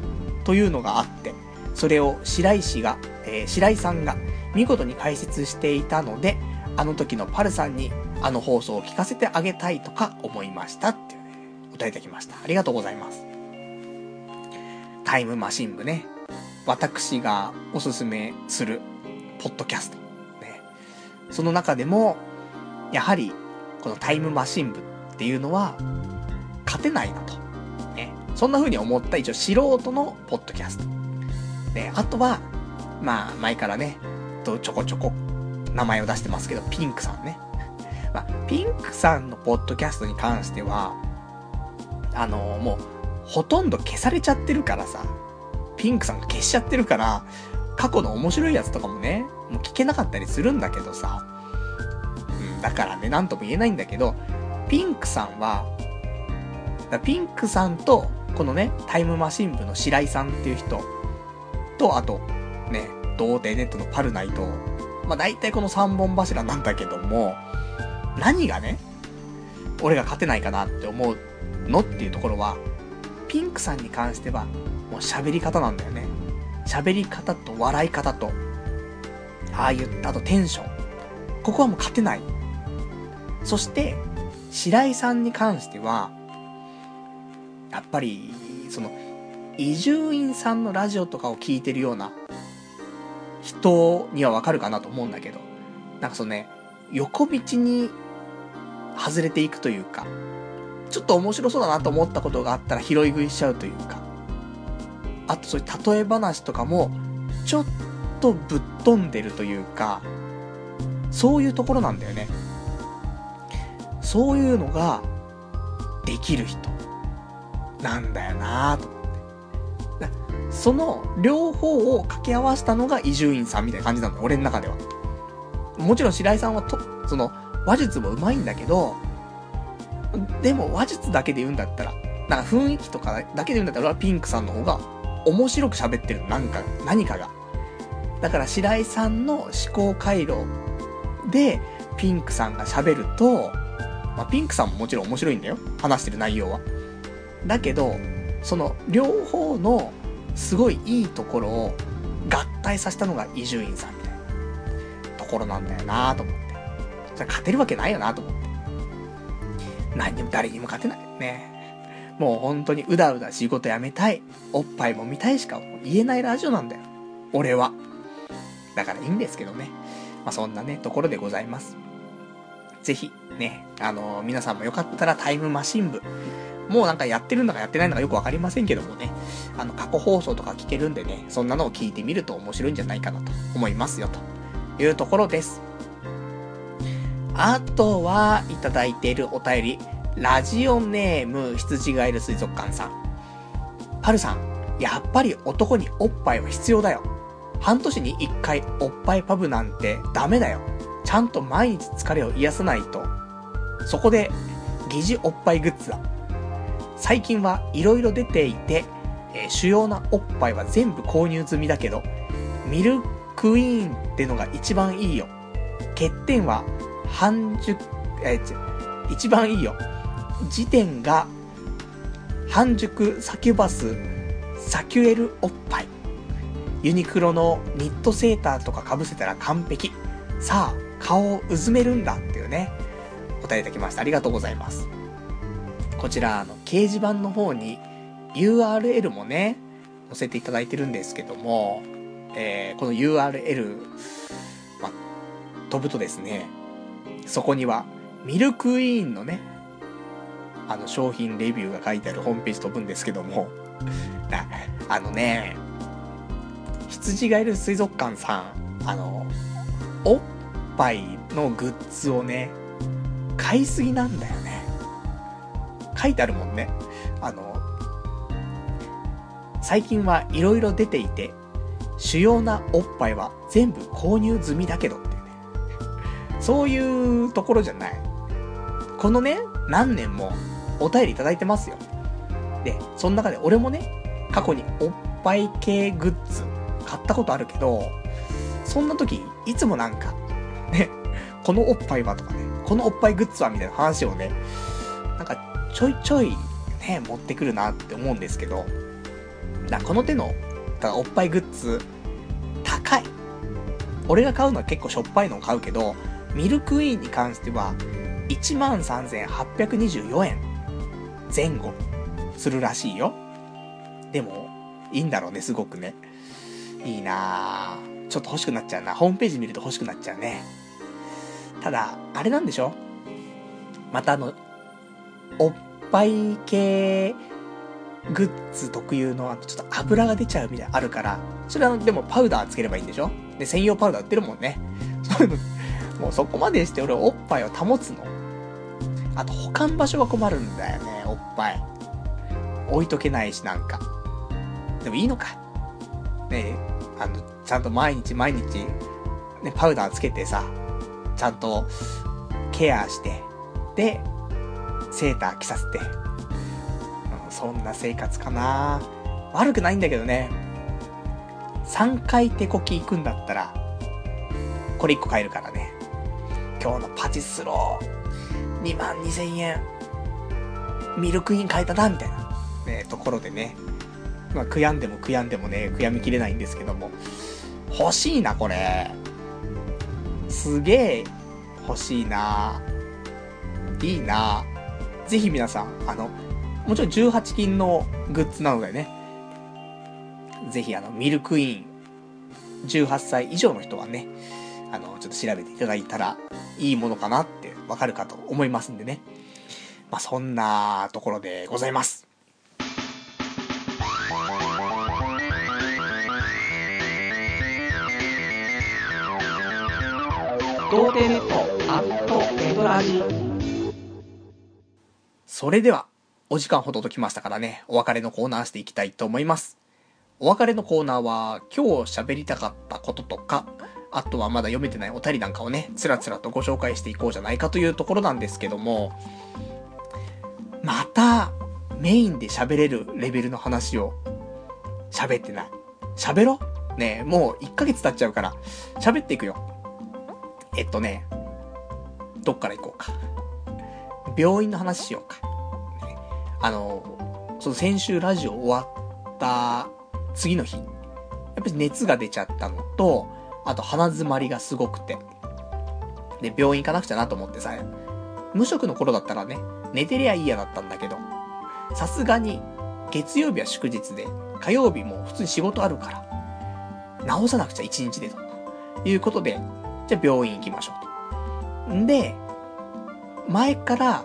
Speaker 1: というのがあって、それを白石が、えー、白井さんが見事に解説していたので、あの時のパルさんにあの放送を聞かせてあげたいとか思いましたっていうね、答えいただきました。ありがとうございます。タイムマシン部ね。私がおすすめするポッドキャスト。ね。その中でも、やはり、このタイムマシン部っていうのは、勝てないなと。ね。そんな風に思った一応素人のポッドキャスト。ね。あとは、まあ、前からね、ちょこちょこ名前を出してますけど、ピンクさんね。まあ、ピンクさんのポッドキャストに関しては、あのー、もう、ほとんど消されちゃってるからさ、ピンクさんが消しちゃってるから、過去の面白いやつとかもね、もう聞けなかったりするんだけどさ。うん、だからね、なんとも言えないんだけど、ピンクさんは、だピンクさんと、このね、タイムマシン部の白井さんっていう人と、あと、ね、童貞ネットのパルナイと、まあ大体この3本柱なんだけども、何がね、俺が勝てないかなって思うのっていうところは、ピンクさんに関しては、もう喋り方なんだよね。喋り方と笑い方と、ああ言った後テンション。ここはもう勝てない。そして、白井さんに関しては、やっぱり、その、伊集院さんのラジオとかを聞いてるような人にはわかるかなと思うんだけど、なんかそのね、横道に外れていくというか、ちょっと面白そうだなと思ったことがあったら拾い食いしちゃうというか、あとそういう例え話とかも、ちょっとぶっ飛んでるというか、そういうところなんだよね。そういうのが、できる人、なんだよなぁと思って。その両方を掛け合わせたのが伊集院さんみたいな感じなの、俺の中では。もちろん白井さんはと、その、話術も上手いんだけど、でも話術だけで言うんだったら、なんか雰囲気とかだけで言うんだったら、ピンクさんの方が面白く喋ってるなんか、何かが。だから白井さんの思考回路で、ピンクさんが喋ると、まあ、ピンクさんももちろん面白いんだよ。話してる内容は。だけど、その両方のすごいいいところを合体させたのが伊集院さんみたいなところなんだよなと思って。じゃ勝てるわけないよなと思って。何にも誰にも勝てない。ね。もう本当にうだうだ仕事辞めたい。おっぱいも見たいしか言えないラジオなんだよ。俺は。だからいいんですけどね。まあ、そんなね、ところでございます。ぜひ、ね、あのー、皆さんもよかったらタイムマシン部。もうなんかやってるんだかやってないのかよくわかりませんけどもね。あの、過去放送とか聞けるんでね、そんなのを聞いてみると面白いんじゃないかなと思いますよ、というところです。あとは、いただいているお便り。ラジオネーム、羊ガエル水族館さん。パルさん、やっぱり男におっぱいは必要だよ。半年に一回おっぱいパブなんてダメだよ。ちゃんと毎日疲れを癒さないと。そこで、疑似おっぱいグッズだ。最近はいろいろ出ていて、えー、主要なおっぱいは全部購入済みだけど、ミルクイーンってのが一番いいよ。欠点は、半熟、え、一番いいよ。時点が半熟サキュバスサキュエルおっぱい。ユニクロのニットセーターとか被せたら完璧。さあ、顔をうずめるんだっていうね、答えいただきました。ありがとうございます。こちら、あの、掲示板の方に URL もね、載せていただいてるんですけども、えー、この URL、ま、飛ぶとですね、そこには、ミルクイーンのね、あの商品レビューが書いてあるホームページ飛ぶんですけども、あのね、羊がいる水族館さん、あの、おっぱいのグッズをね、買いすぎなんだよね。書いてあるもんね。あの、最近はいろいろ出ていて、主要なおっぱいは全部購入済みだけどって。そういうところじゃない。このね、何年もお便りいただいてますよ。で、その中で俺もね、過去におっぱい系グッズ買ったことあるけど、そんな時、いつもなんか、ね、このおっぱいはとかね、このおっぱいグッズはみたいな話をね、なんかちょいちょいね、持ってくるなって思うんですけど、だこの手の、だおっぱいグッズ、高い。俺が買うのは結構しょっぱいのを買うけど、ミルクイーンに関しては、13,824円前後するらしいよ。でも、いいんだろうね、すごくね。いいなぁ。ちょっと欲しくなっちゃうな。ホームページ見ると欲しくなっちゃうね。ただ、あれなんでしょまたあの、おっぱい系グッズ特有の、あの、ちょっと油が出ちゃうみたいなあるから、それはでもパウダーつければいいんでしょで、専用パウダー売ってるもんね。そういうの、もうそこまでして俺おっぱいを保つの。あと保管場所が困るんだよね、おっぱい。置いとけないし、なんか。でもいいのか。ねあの、ちゃんと毎日毎日、ね、パウダーつけてさ、ちゃんとケアして、で、セーター着させて、うん、そんな生活かな悪くないんだけどね。3回手こき行くんだったら、これ1個買えるからね。今日のパチスロー、2万2千円、ミルクイン買えたな、みたいな、ね、ところでね。まあ、悔やんでも悔やんでもね、悔やみきれないんですけども。欲しいな、これ。すげえ欲しいな。いいな。ぜひ皆さん、あの、もちろん18金のグッズなのでね、ぜひあの、ミルクイン、18歳以上の人はね、あの、ちょっと調べていただいたら、いいものかなってわかるかと思いますんでね。まあ、そんなところでございます。童貞ネットアットネトラジそれでは、お時間ほどときましたからね、お別れのコーナーしていきたいと思います。お別れのコーナーは、今日喋りたかったこととか、あとはまだ読めてないお便りなんかをね、つらつらとご紹介していこうじゃないかというところなんですけども、また、メインで喋れるレベルの話を、喋ってない。喋ろ？ねもう1ヶ月経っちゃうから、喋っていくよ。えっとね、どっから行こうか。病院の話しようか。あの、その先週ラジオ終わった次の日、やっぱり熱が出ちゃったのと、あと鼻詰まりがすごくて。で、病院行かなくちゃなと思ってさ、無職の頃だったらね、寝てりゃいいやだったんだけど、さすがに月曜日は祝日で、火曜日も普通に仕事あるから、治さなくちゃ一日でと。いうことで、じゃあ病院行きましょうと。んで、前から、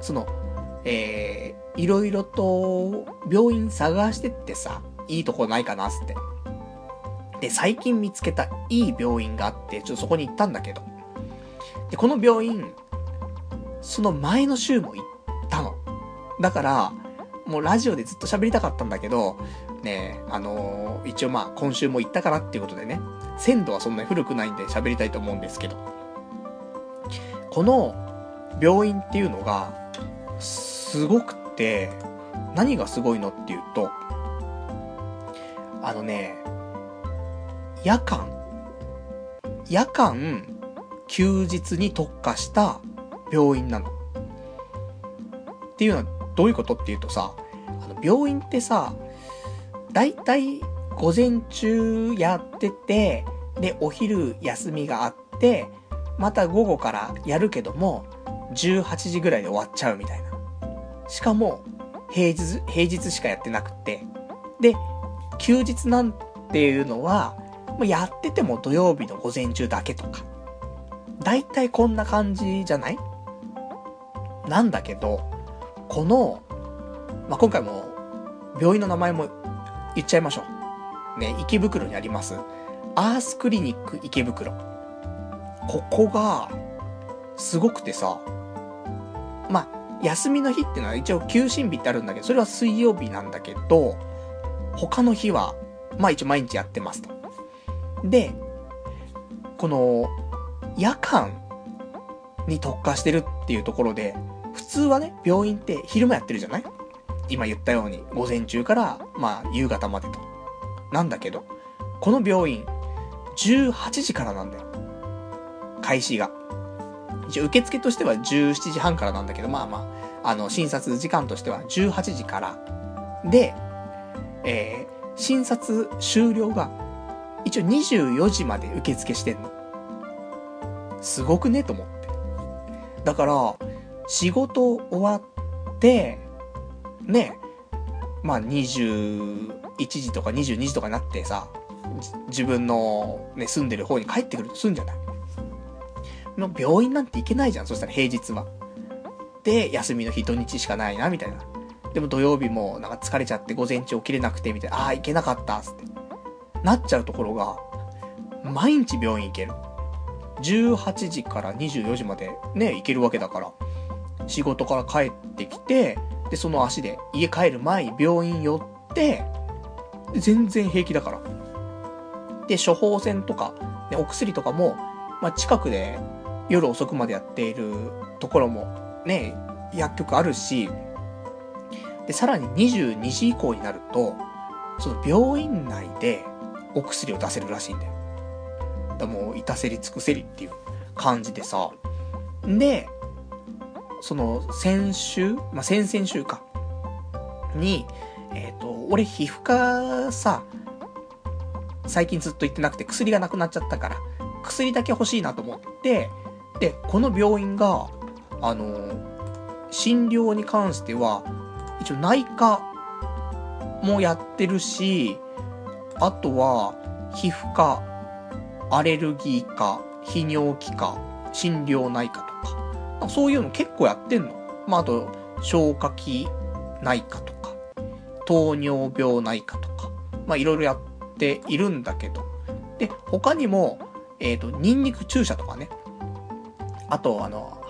Speaker 1: その、えー、いろいろと病院探してってさ、いいとこないかなっつって。で、最近見つけたいい病院があって、ちょっとそこに行ったんだけど。で、この病院、その前の週も行ったの。だから、もうラジオでずっと喋りたかったんだけど、ねあのー、一応まあ今週も行ったからっていうことでね、鮮度はそんなに古くないんで喋りたいと思うんですけど、この病院っていうのが、すごくて、何がすごいのっていうと、あのね、夜間、夜間、休日に特化した病院なの。っていうのはどういうことっていうとさ、あの、病院ってさ、だいたい午前中やってて、で、お昼休みがあって、また午後からやるけども、18時ぐらいで終わっちゃうみたいな。しかも、平日、平日しかやってなくて。で、休日なんていうのは、やってても土曜日の午前中だけとか。だいたいこんな感じじゃない？なんだけど、この、まあ、今回も、病院の名前も言っちゃいましょう。ね、池袋にあります。アースクリニック池袋。ここが、すごくてさ、まあ、休みの日ってのは一応休診日ってあるんだけど、それは水曜日なんだけど、他の日は、まあ一応毎日やってますと。で、この、夜間に特化してるっていうところで、普通はね、病院って昼間やってるじゃない？今言ったように、午前中から、まあ、夕方までと。なんだけど、この病院、18時からなんだよ。開始が。一応受付としては17時半からなんだけど、まあまあ、あの、診察時間としては18時から。で、えー、診察終了が、一応24時まで受付してんの。すごくね？と思って。だから、仕事終わって、ね、まあ21時とか22時とかになってさ、自分のね、住んでる方に帰ってくるとすんじゃない？もう病院なんて行けないじゃん、そしたら平日は。で、休みの日土日しかないな、みたいな。でも土曜日もなんか疲れちゃって午前中起きれなくて、みたいな。ああ、行けなかった、つって。なっちゃうところが、毎日病院行ける。18時から24時までね、行けるわけだから。仕事から帰ってきて、で、その足で家帰る前に病院寄って、全然平気だから。で、処方箋とか、ね、お薬とかも、まあ、近くで夜遅くまでやっているところもね、薬局あるし、で、さらに22時以降になると、その病院内でお薬を出せるらしいんだよ。だもう、いたせり尽くせりっていう感じでさ。で、その、先週、まあ、先々週か。に、えっ、ー、と、俺皮膚科さ、最近ずっと行ってなくて薬がなくなっちゃったから、薬だけ欲しいなと思って、で、この病院が、あの、診療に関しては、一応内科もやってるし、あとは、皮膚科、アレルギー科、泌尿器科、心療内科とか、そういうの結構やってんの。まあ、あと、消化器内科とか、糖尿病内科とか、まあ、いろいろやっているんだけど、で、他にも、えっ、ー、と、ニンニク注射とかね、あと、あの、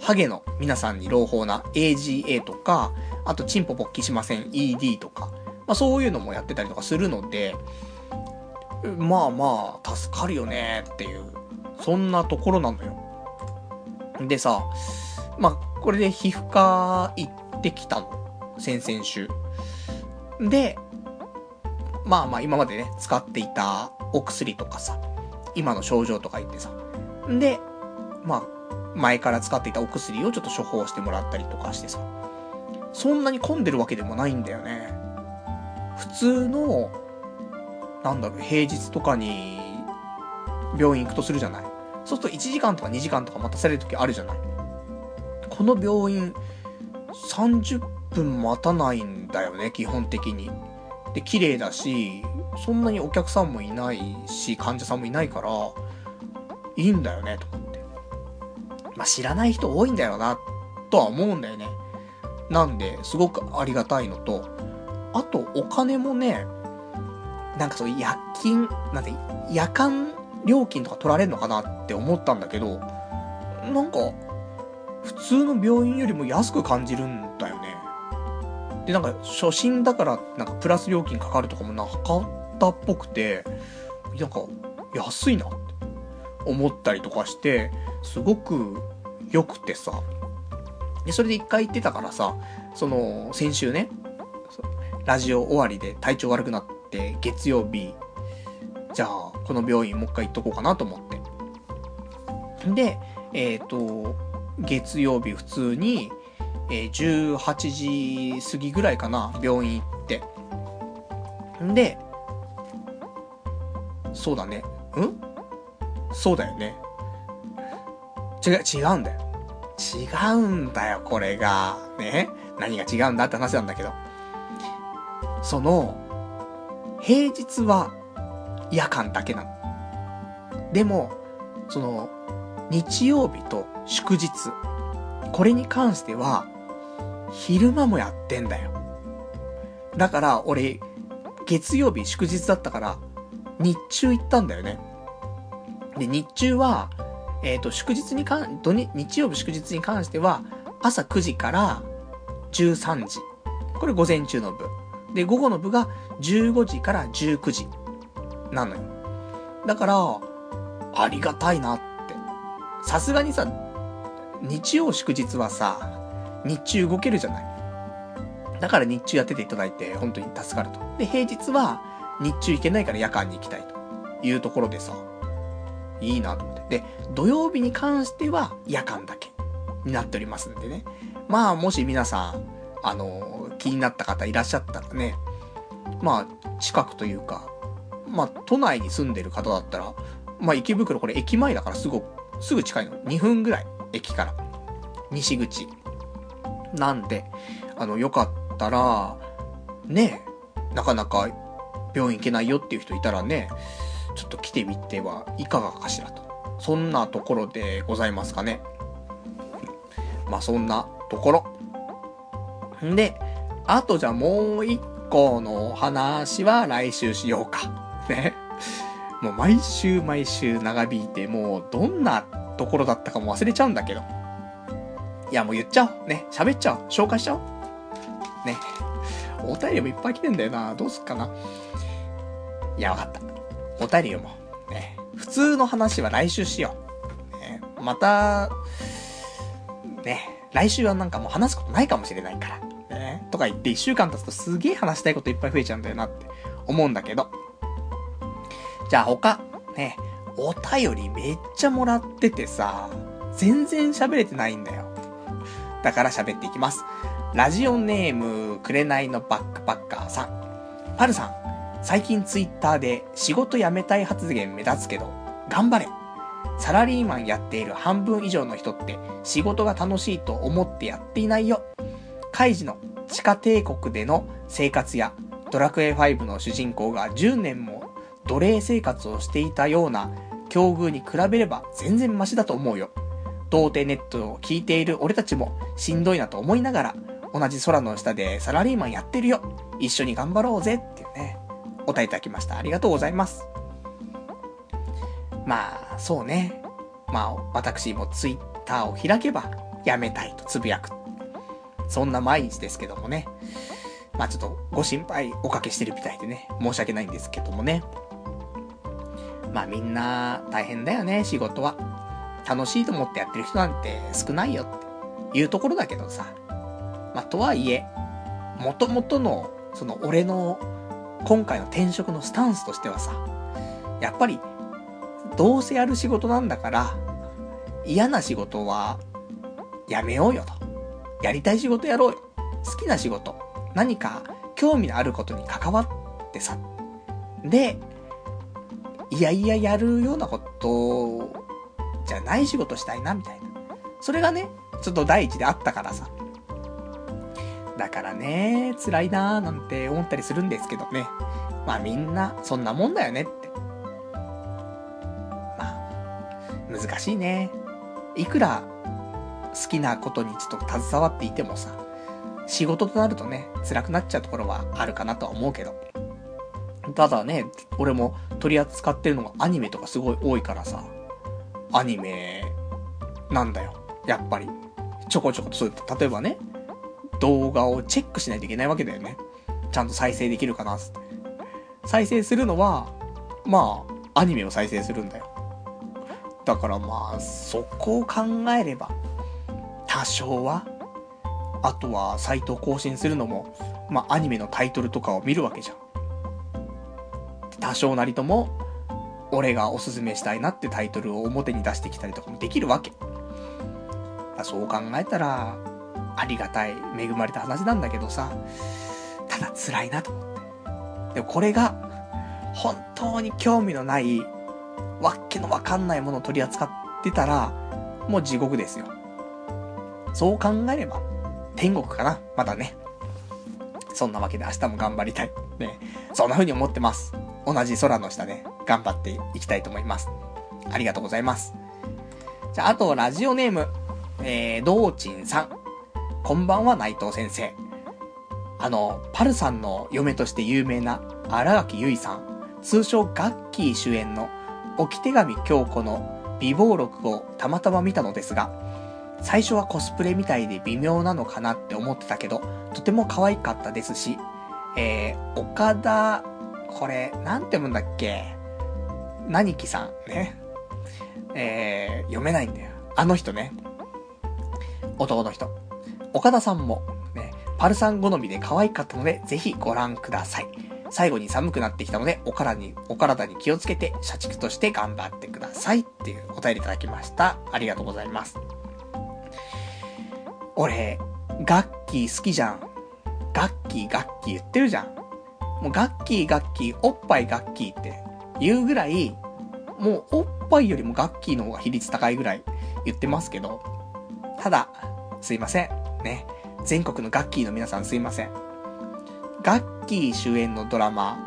Speaker 1: ハゲの皆さんに朗報な AGA とか、あと、チンポ勃起しません ED とか、まあそういうのもやってたりとかするので、まあまあ、助かるよねっていう、そんなところなのよ。でさ、まあ、これで皮膚科行ってきたの。先々週。で、まあまあ今までね、使っていたお薬とかさ、今の症状とか言ってさ。で、まあ、前から使っていたお薬をちょっと処方してもらったりとかしてさ。そんなに混んでるわけでもないんだよね。普通の、なんだろう、平日とかに病院行くとするじゃないそうすると1時間とか2時間とか待たされる時あるじゃないこの病院、30分待たないんだよね、基本的に。で、綺麗だし、そんなにお客さんもいないし、患者さんもいないから、いいんだよね、と思って。まあ、知らない人多いんだよな、とは思うんだよね。なんで、すごくありがたいのと、あと、お金もね、なんかそう夜勤、なんて、夜間料金とか取られるのかなって思ったんだけど、なんか、普通の病院よりも安く感じるんだよね。で、なんか、初診だから、なんかプラス料金かかるとかもなかったっぽくて、なんか、安いなって思ったりとかして、すごく良くてさ。で、それで一回行ってたからさ、その、先週ね、ラジオ終わりで体調悪くなって、月曜日、じゃあ、この病院もう一回行っとこうかなと思って。で、えっ、ー、と、月曜日普通に、えー、18時過ぎぐらいかな、病院行って。んで、そうだね。ん？そうだよね。違う、違うんだよ。違うんだよ、これが。ね？何が違うんだって話なんだけど。その、平日は夜間だけなの。でも、その、日曜日と祝日、これに関しては、昼間もやってんだよ。だから、俺、月曜日祝日だったから、日中行ったんだよね。で、日中は、えっ、ー、と、祝日に関、土日、日曜日祝日に関しては、朝9時から13時。これ午前中の部。で、午後の部が15時から19時。なのよ。だから、ありがたいなって。さすがにさ、日曜祝日はさ、日中動けるじゃない。だから日中やってていただいて、本当に助かると。で、平日は、日中行けないから夜間に行きたいというところでさ、いいなと思って。で、土曜日に関しては夜間だけになっておりますんでね。まあ、もし皆さん、あの気になった方いらっしゃったらね、まあ、近くというか、まあ、都内に住んでる方だったら、まあ、池袋これ駅前だからすぐ、すぐ近いの。2分ぐらい、駅から。西口。なんで、あの、よかったら、ね、なかなか病院行けないよっていう人いたらね、ちょっと来てみてはいかがかしらと。そんなところでございますかね。まあそんなところ。んで、あとじゃあもう一個の話は来週しようか。ね。もう毎週毎週長引いて、もうどんなところだったかも忘れちゃうんだけど。いやもう言っちゃおう。ね。喋っちゃおう。紹介しちゃおう。ね。お便りもいっぱい来てんだよな。どうすっかな。いや、わかった。お便り読も。ね。普通の話は来週しよう。ね。また、ね。来週はなんかもう話すことないかもしれないから。とか言って一週間経つとすげえ話したいこといっぱい増えちゃうんだよなって思うんだけど。じゃあ他、ね。お便りめっちゃもらっててさ、全然喋れてないんだよ。だから喋っていきます。ラジオネーム、くれないのバックパッカーさん。パルさん、最近ツイッターで仕事辞めたい発言目立つけど、頑張れサラリーマンやっている半分以上の人って仕事が楽しいと思ってやっていないよ。カイジの地下帝国での生活やドラクエ5の主人公が10年も奴隷生活をしていたような境遇に比べれば全然マシだと思うよ。童貞ネットを聞いている俺たちもしんどいなと思いながら同じ空の下でサラリーマンやってるよ。一緒に頑張ろうぜっていうね。お答えいただきました。ありがとうございます。まあ、そうね。まあ、私もツイッターを開けば、やめたいとつぶやく。そんな毎日ですけどもね。まあちょっとご心配おかけしてるみたいでね、申し訳ないんですけどもね。まあみんな大変だよね、仕事は。楽しいと思ってやってる人なんて少ないよっていうところだけどさ。まあとはいえ、元々の、その俺の今回の転職のスタンスとしてはさ、やっぱり、どうせやる仕事なんだから、嫌な仕事は、やめようよと。やりたい仕事やろうよ。好きな仕事。何か、興味のあることに関わってさ。で、いやいややるようなことじゃない仕事したいな、みたいな。それがね、ちょっと第一であったからさ。だからね、辛いなーなんて思ったりするんですけどね。まあみんな、そんなもんだよねって。まあ、難しいね。いくら好きなことにちょっと携わっていてもさ、仕事となるとね、辛くなっちゃうところはあるかなとは思うけど。ただね、俺も取り扱ってるのがアニメとかすごい多いからさ、アニメなんだよ。やっぱり。ちょこちょこ、そう例えばね、動画をチェックしないといけないわけだよね。ちゃんと再生できるかな、って。再生するのは、まあ、アニメを再生するんだよ。だからまあ、そこを考えれば、多少は、あとはサイトを更新するのも、まあアニメのタイトルとかを見るわけじゃん。多少なりとも、俺がおすすめしたいなってタイトルを表に出してきたりとかもできるわけ。そう考えたら、ありがたい、恵まれた話なんだけどさ、ただ辛いなと思って。でもこれが、本当に興味のない、わけのわかんないものを取り扱ってたら、もう地獄ですよ。そう考えれば、天国かなまだね。そんなわけで明日も頑張りたい。ね。そんな風に思ってます。同じ空の下で、頑張っていきたいと思います。ありがとうございます。じゃあ、あと、ラジオネーム、えー、道珍さん。こんばんは、内藤先生。あの、パルさんの嫁として有名な荒垣結衣さん、通称ガッキー主演の置き手紙京子の美貌録をたまたま見たのですが、最初はコスプレみたいで微妙なのかなって思ってたけど、とても可愛かったですし、えー、岡田、これ、なんて読むんだっけ？何木さんね。えー、読めないんだよ。あの人ね。男の人。岡田さんも、ね、パルさん好みで可愛かったので、ぜひご覧ください。最後に寒くなってきたので、お体に、お体に気をつけて、社畜として頑張ってくださいっていうお便りいただきました。ありがとうございます。俺、ガッキー好きじゃん。ガッキーガッキー言ってるじゃん。もうガッキーガッキー、おっぱいガッキーって言うぐらい、もうおっぱいよりもガッキーの方が比率高いぐらい言ってますけど、ただ、すいません。ね。全国のガッキーの皆さんすいません。ガッキー主演のドラマ、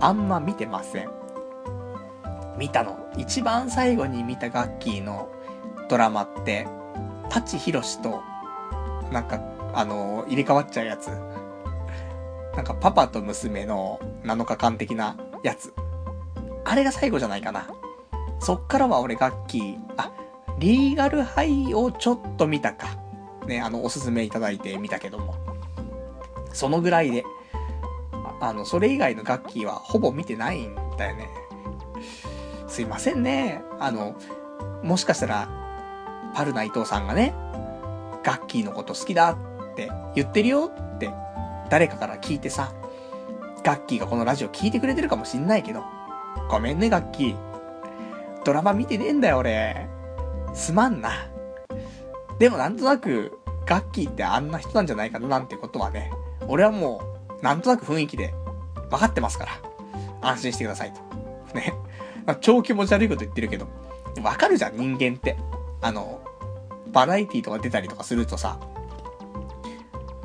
Speaker 1: あんま見てません。見たの。一番最後に見たガッキーのドラマって、舘ひろしと、なんか、あの、入れ替わっちゃうやつ。なんか、パパと娘の7日間的なやつ。あれが最後じゃないかな。そっからは俺楽器、あ、リーガルハイをちょっと見たか。ね、あの、おすすめいただいて見たけども。そのぐらいで。あの、それ以外の楽器はほぼ見てないんだよね。すいませんね。あの、もしかしたら、パルナ伊藤さんがね、ガッキーのこと好きだって言ってるよって誰かから聞いてさ、ガッキーがこのラジオ聞いてくれてるかもしんないけど、ごめんね、ガッキー。ドラマ見てねえんだよ、俺。すまんな。でもなんとなく、ガッキーってあんな人なんじゃないかななんてことはね、俺はもう、なんとなく雰囲気で分かってますから。安心してくださいと。ね。まあ、超気持ち悪いこと言ってるけど、わかるじゃん、人間って。あの、バラエティとか出たりとかするとさ、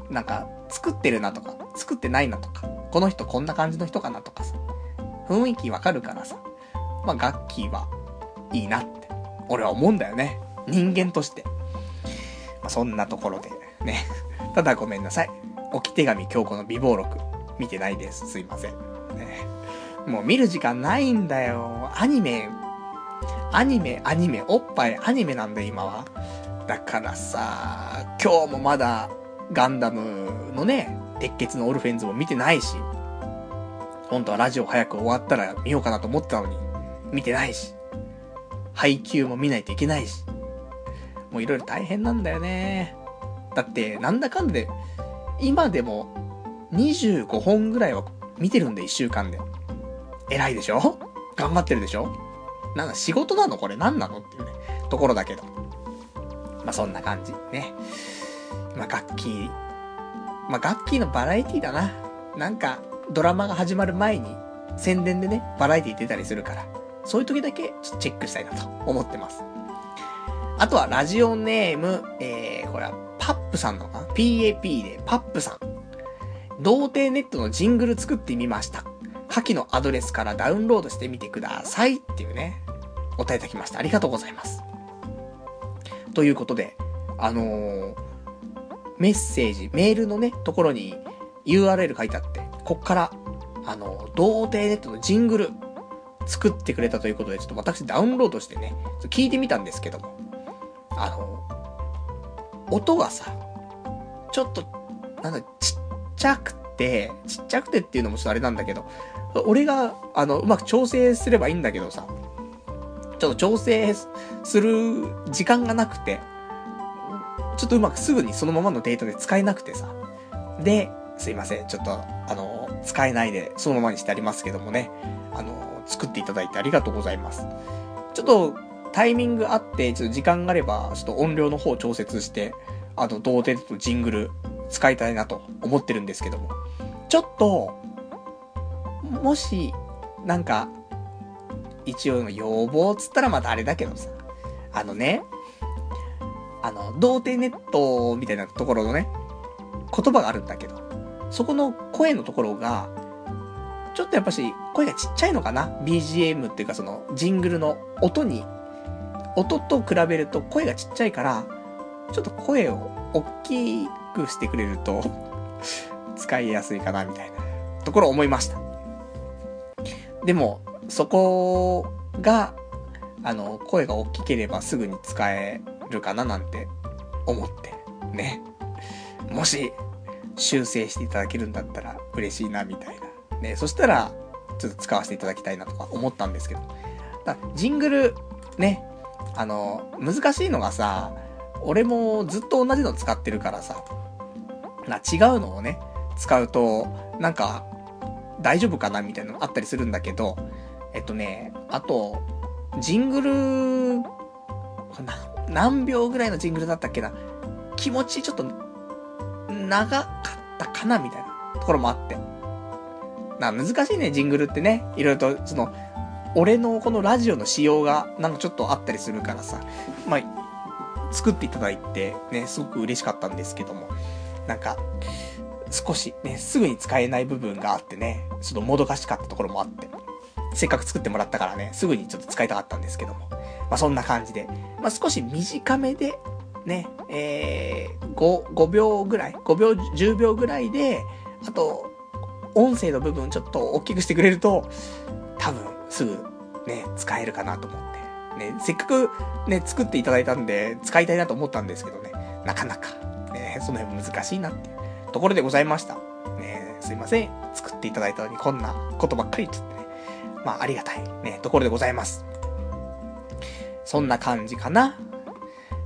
Speaker 1: なんか、作ってるなとか、作ってないなとか、この人こんな感じの人かなとかさ、雰囲気わかるからさ、まあ、ガッキーはいいなって、俺は思うんだよね。人間として。まあ、そんなところで、ね。ただごめんなさい。置き手紙京子の美貌録、見てないです。すいません。ね。もう見る時間ないんだよ。アニメ、アニメ、アニメ、おっぱい、アニメなんだ、今は。だからさ、今日もまだ、ガンダムのね、鉄血のオルフェンズも見てないし、本当はラジオ早く終わったら見ようかなと思ってたのに、見てないし、配給も見ないといけないし、もういろいろ大変なんだよね。だって、なんだかんだで、今でも25本ぐらいは見てるんで、1週間で。偉いでしょ？頑張ってるでしょ？なんだ、仕事なの？これ何なの？っていうね、ところだけど。まあ、そんな感じ。ね。まあ、楽器、まあ、楽器のバラエティだな。なんか、ドラマが始まる前に、宣伝でね、バラエティ出たりするから、そういう時だけ、ちょっとチェックしたいなと思ってます。あとは、ラジオネーム、えー、これは、パップさんのかな ?PAP で、パップさん。童貞ネットのジングル作ってみました。下記のアドレスからダウンロードしてみてくださいっていうね、お答えいただきました。ありがとうございます。ということで、あのー、メッセージ、メールのね、ところに URL 書いてあって、こっから、あの、童貞ネットのジングル作ってくれたということで、ちょっと私ダウンロードしてね、聞いてみたんですけども、あの、音がさ、ちょっと、なんだ、ちっちゃくて、ちっちゃくてっていうのもちょっとあれなんだけど、俺が、あの、うまく調整すればいいんだけどさ、ちょっと調整する時間がなくて、ちょっとうまくすぐにそのままのデータで使えなくてさ。で、すいません。ちょっと、あの、使えないで、そのままにしてありますけどもね。あの、作っていただいてありがとうございます。ちょっと、タイミングあって、ちょっと時間があれば、ちょっと音量の方調節して、あの、童貞とジングル使いたいなと思ってるんですけども。ちょっと、もし、なんか、一応の要望っつったらまたあれだけどさ。あのね、あの、童貞ネットみたいなところのね、言葉があるんだけど、そこの声のところが、ちょっとやっぱし声がちっちゃいのかな ?BGM っていうかそのジングルの音に、音と比べると声がちっちゃいから、ちょっと声を大きくしてくれると使いやすいかなみたいなところ思いました。でも、そこが、あの、声が大きければすぐに使えるかななんて思って、ね。もし、修正していただけるんだったら嬉しいなみたいな。ね、そしたら、ちょっと使わせていただきたいなとか思ったんですけど。ジングル、ね、あの、難しいのがさ、俺もずっと同じの使ってるからさ、な、違うのをね、使うと、なんか、大丈夫かなみたいなのあったりするんだけど、えっとね、あと、ジングル、何秒ぐらいのジングルだったっけな？気持ちちょっと、長かったかなみたいなところもあって。な、難しいね、ジングルってね。いろいろと、その、俺のこのラジオの仕様がなんかちょっとあったりするからさ、まあ、作っていただいてね、すごく嬉しかったんですけども、なんか、少しね、すぐに使えない部分があってね、ちょっともどかしかったところもあって、せっかく作ってもらったからね、すぐにちょっと使いたかったんですけども、まあそんな感じで、まあ少し短めで、ね、えー、5、5秒ぐらい、5秒、10秒ぐらいで、あと、音声の部分ちょっと大きくしてくれると、多分、すぐ、ね、使えるかなと思って。ね、せっかく、ね、作っていただいたんで、使いたいなと思ったんですけどね、なかなか、ね、その辺も難しいなっていう。ところでございました。ね、すいません。作っていただいたのにこんなことばっかり言っちゃってね。まあ、ありがたい、ね、ところでございます。そんな感じかな。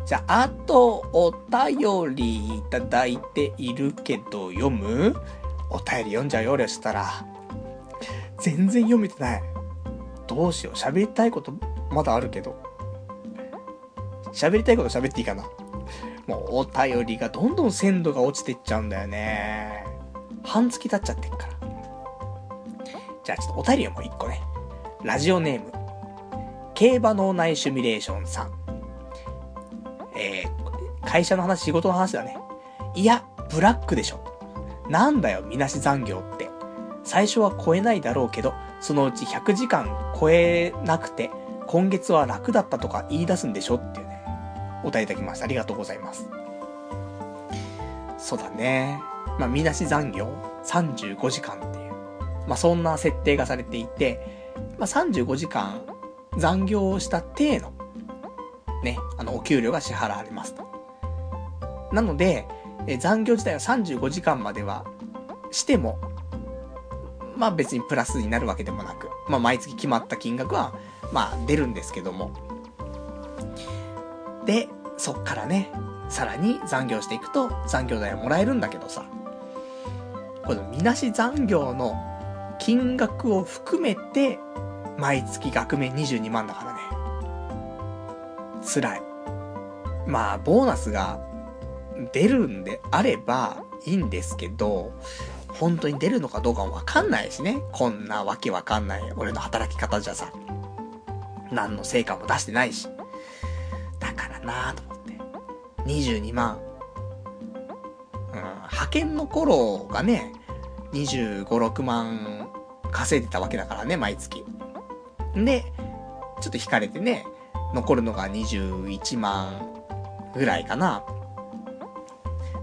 Speaker 1: じゃあ、あと、お便りいただいているけど、読む？お便り読んじゃうよ、俺したら。全然読めてない。どうしよう。喋りたいことまだあるけど。喋りたいこと喋っていいかな？もうお便りがどんどん鮮度が落ちてっちゃうんだよね。半月経っちゃってっから。じゃあちょっとお便りをもう一個ね。ラジオネーム。競馬脳内シミュレーションさん。えー、会社の話、仕事の話だね。いや、ブラックでしょ。なんだよ、みなし残業って。最初は超えないだろうけど、そのうち100時間超えなくて、今月は楽だったとか言い出すんでしょっていうね、お答えいただきました。ありがとうございます。そうだね。まあ、みなし残業35時間っていう。まあ、そんな設定がされていて、まあ、35時間残業をした体の、ね、あの、お給料が支払われますと。なので、え残業自体は35時間まではしても、まあ別にプラスになるわけでもなく、まあ毎月決まった金額は、まあ出るんですけども。で、そっからね、さらに残業していくと残業代をもらえるんだけどさ、このみなし残業の金額を含めて、毎月額面22万だからね。辛い。まあ、ボーナスが出るんであればいいんですけど、本当に出るのかどうかもわかんないしね。こんなわけわかんない俺の働き方じゃさ。何の成果も出してないし。だからなぁと思って。22万。うん、派遣の頃がね、25、6万稼いでたわけだからね、毎月。で、ちょっと引かれてね、残るのが21万ぐらいかな。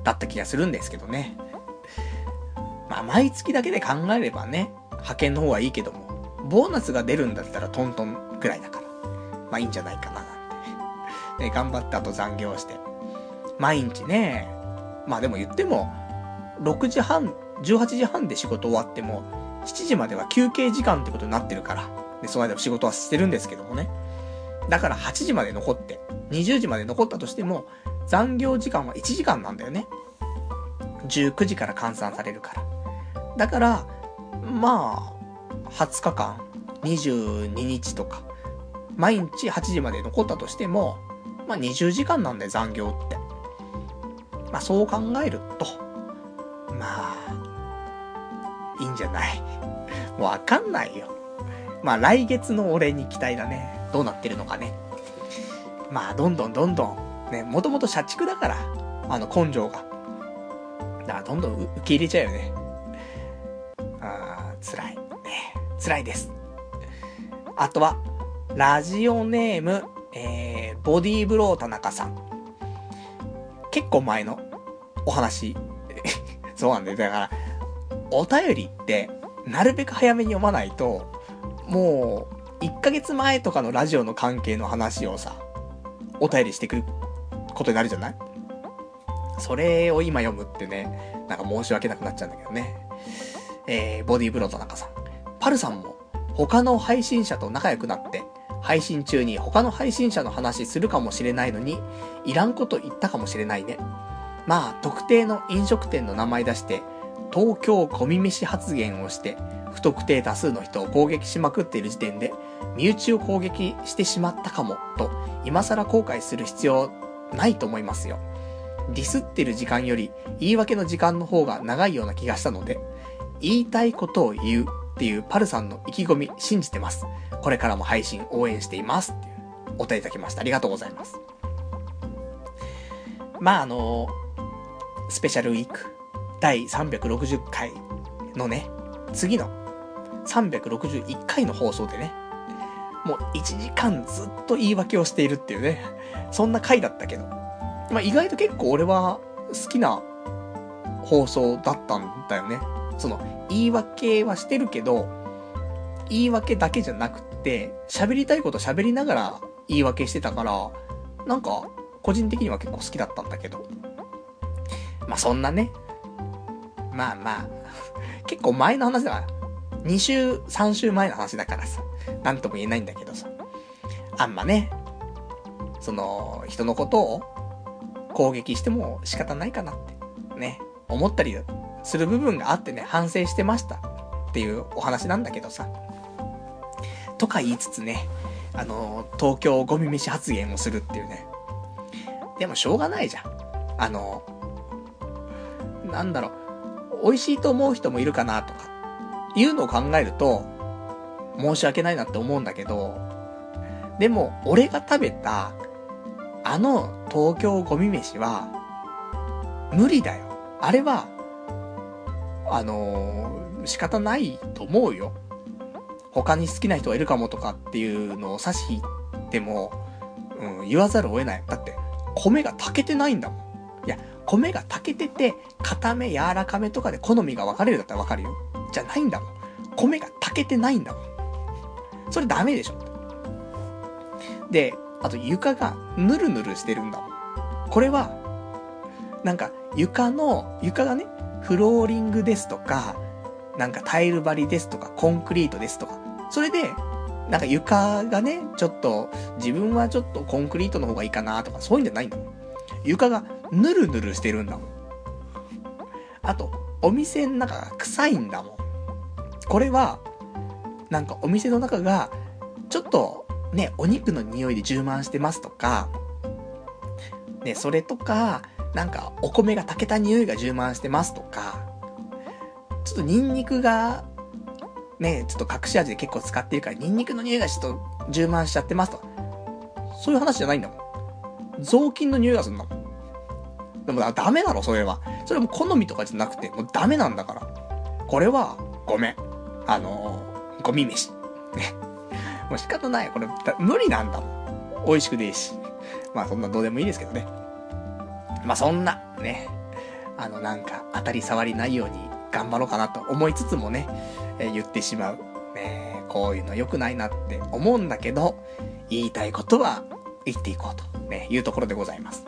Speaker 1: だった気がするんですけどね。まあ、毎月だけで考えればね、派遣の方はいいけども、ボーナスが出るんだったらトントンぐらいだから、まあいいんじゃないかななんて。で、頑張ってあと残業して。毎日ね、まあでも言っても、6時半、18時半で仕事終わっても、7時までは休憩時間ってことになってるから、で、その間仕事はしてるんですけどもね。だから8時まで残って、20時まで残ったとしても、残業時間は1時間なんだよね。19時から換算されるから。だから、まあ、20日間、22日とか、毎日8時まで残ったとしても、まあ20時間なんだよ、残業って。まあそう考えると、まあ、いいんじゃない？わかんないよ。まあ来月の俺に期待だね。どうなってるのかね。まあどんどんどんどん、ね、もともと社畜だから、あの根性が。だからどんどん受け入れちゃうよね。あー、辛い。ね、辛いです。あとは、ラジオネーム、えー、ボディーブロー田中さん。結構前のお話。そうなんだよ。だから、お便りって、なるべく早めに読まないと、もう、1ヶ月前とかのラジオの関係の話をさ、お便りしてくることになるじゃない？それを今読むってね、なんか申し訳なくなっちゃうんだけどね。えー、ボディーブロー田中さん。パルさんも、他の配信者と仲良くなって、配信中に他の配信者の話するかもしれないのに、いらんこと言ったかもしれないね。まあ、特定の飲食店の名前出して、東京ゴミ飯発言をして、不特定多数の人を攻撃しまくっている時点で、身内を攻撃してしまったかも、と、今更後悔する必要ないと思いますよ。ディスってる時間より、言い訳の時間の方が長いような気がしたので、言いたいことを言うっていうパルさんの意気込み信じてます。これからも配信応援していますっていうお答えいただきました。ありがとうございます。まあ、あのスペシャルウィーク第360回のね、次の361回の放送でね、もう1時間ずっと言い訳をしているっていうね、そんな回だったけど、まあ意外と結構俺は好きな放送だったんだよね。その、言い訳はしてるけど、言い訳だけじゃなくって、喋りたいこと喋りながら言い訳してたから、なんか、個人的には結構好きだったんだけど。まあそんなね、まあまあ、結構前の話だから、2週、3週前の話だからさ、なんとも言えないんだけどさ、あんまね、その、人のことを攻撃しても仕方ないかなって、ね、思ったりする部分があってね、反省してましたっていうお話なんだけどさ、とか言いつつね、あの、東京ゴミ飯発言をするっていうね。でもしょうがないじゃん。あの、なんだろう、美味しいと思う人もいるかなとか、いうのを考えると、申し訳ないなって思うんだけど、でも、俺が食べた、あの東京ゴミ飯は、無理だよ。あれは、あのー、仕方ないと思うよ。他に好きな人がいるかもとかっていうのを差し引いても、うん、言わざるを得ない。だって、米が炊けてないんだもん。いや、米が炊けてて、固め、柔らかめとかで好みが分かれるだったら分かるよ。じゃないんだもん。米が炊けてないんだもん。それダメでしょ。で、あと床がヌルヌルしてるんだもん。これは、なんか床の、床がね、フローリングですとか、なんかタイル張りですとか、コンクリートですとか、それで、なんか床がね、ちょっと、自分はちょっとコンクリートの方がいいかなとか、そういうんじゃないんだもん。床がヌルヌルしてるんだもん。あと、お店の中が臭いんだもん。これは、なんかお店の中が、ちょっとね、お肉の匂いで充満してますとか、ね、それとか、なんかお米が炊けた匂いが充満してますとか、ちょっとニンニクが、ね、ちょっと隠し味で結構使ってるから、ニンニクの匂いがちょっと充満しちゃってますとか、そういう話じゃないんだもん。雑巾の匂いがするんだもん。でもダメだろ、それは。それも好みとかじゃなくて、もうダメなんだから。これは、ごめん。あのー、ゴミ飯。ね。もう仕方ない。これ、無理なんだもん。美味しくねえし。まあそんなどうでもいいですけどね。まあそんな、ね。あのなんか当たり障りないように頑張ろうかなと思いつつもね、えー、言ってしまう。ねこういうの良くないなって思うんだけど、言いたいことは言っていこうと、ね、いうところでございます。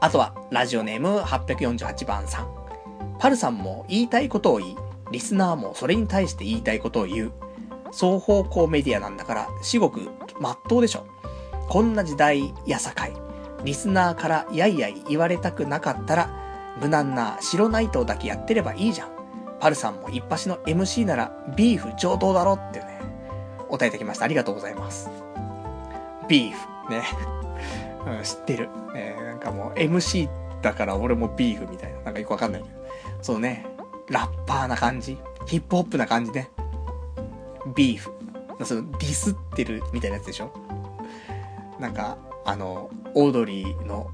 Speaker 1: あとは、ラジオネーム848番さん。パルさんも言いたいことを言い、リスナーもそれに対して言いたいことを言う。双方向メディアなんだから、至極、まっとうでしょ。こんな時代やさかい。リスナーからやいやい言われたくなかったら、無難な白ナイトだけやってればいいじゃん。パルさんも一発の MC ならビーフ上等だろってね、お答えいただきました。ありがとうございます。ビーフ、ね。うん、知ってる。えー、なんかもう MC だから俺もビーフみたいな。なんかよくわかんないけど。そうね、ラッパーな感じ。ヒップホップな感じね。ビーフ。その、ディスってるみたいなやつでしょなんか、あの、オードリーの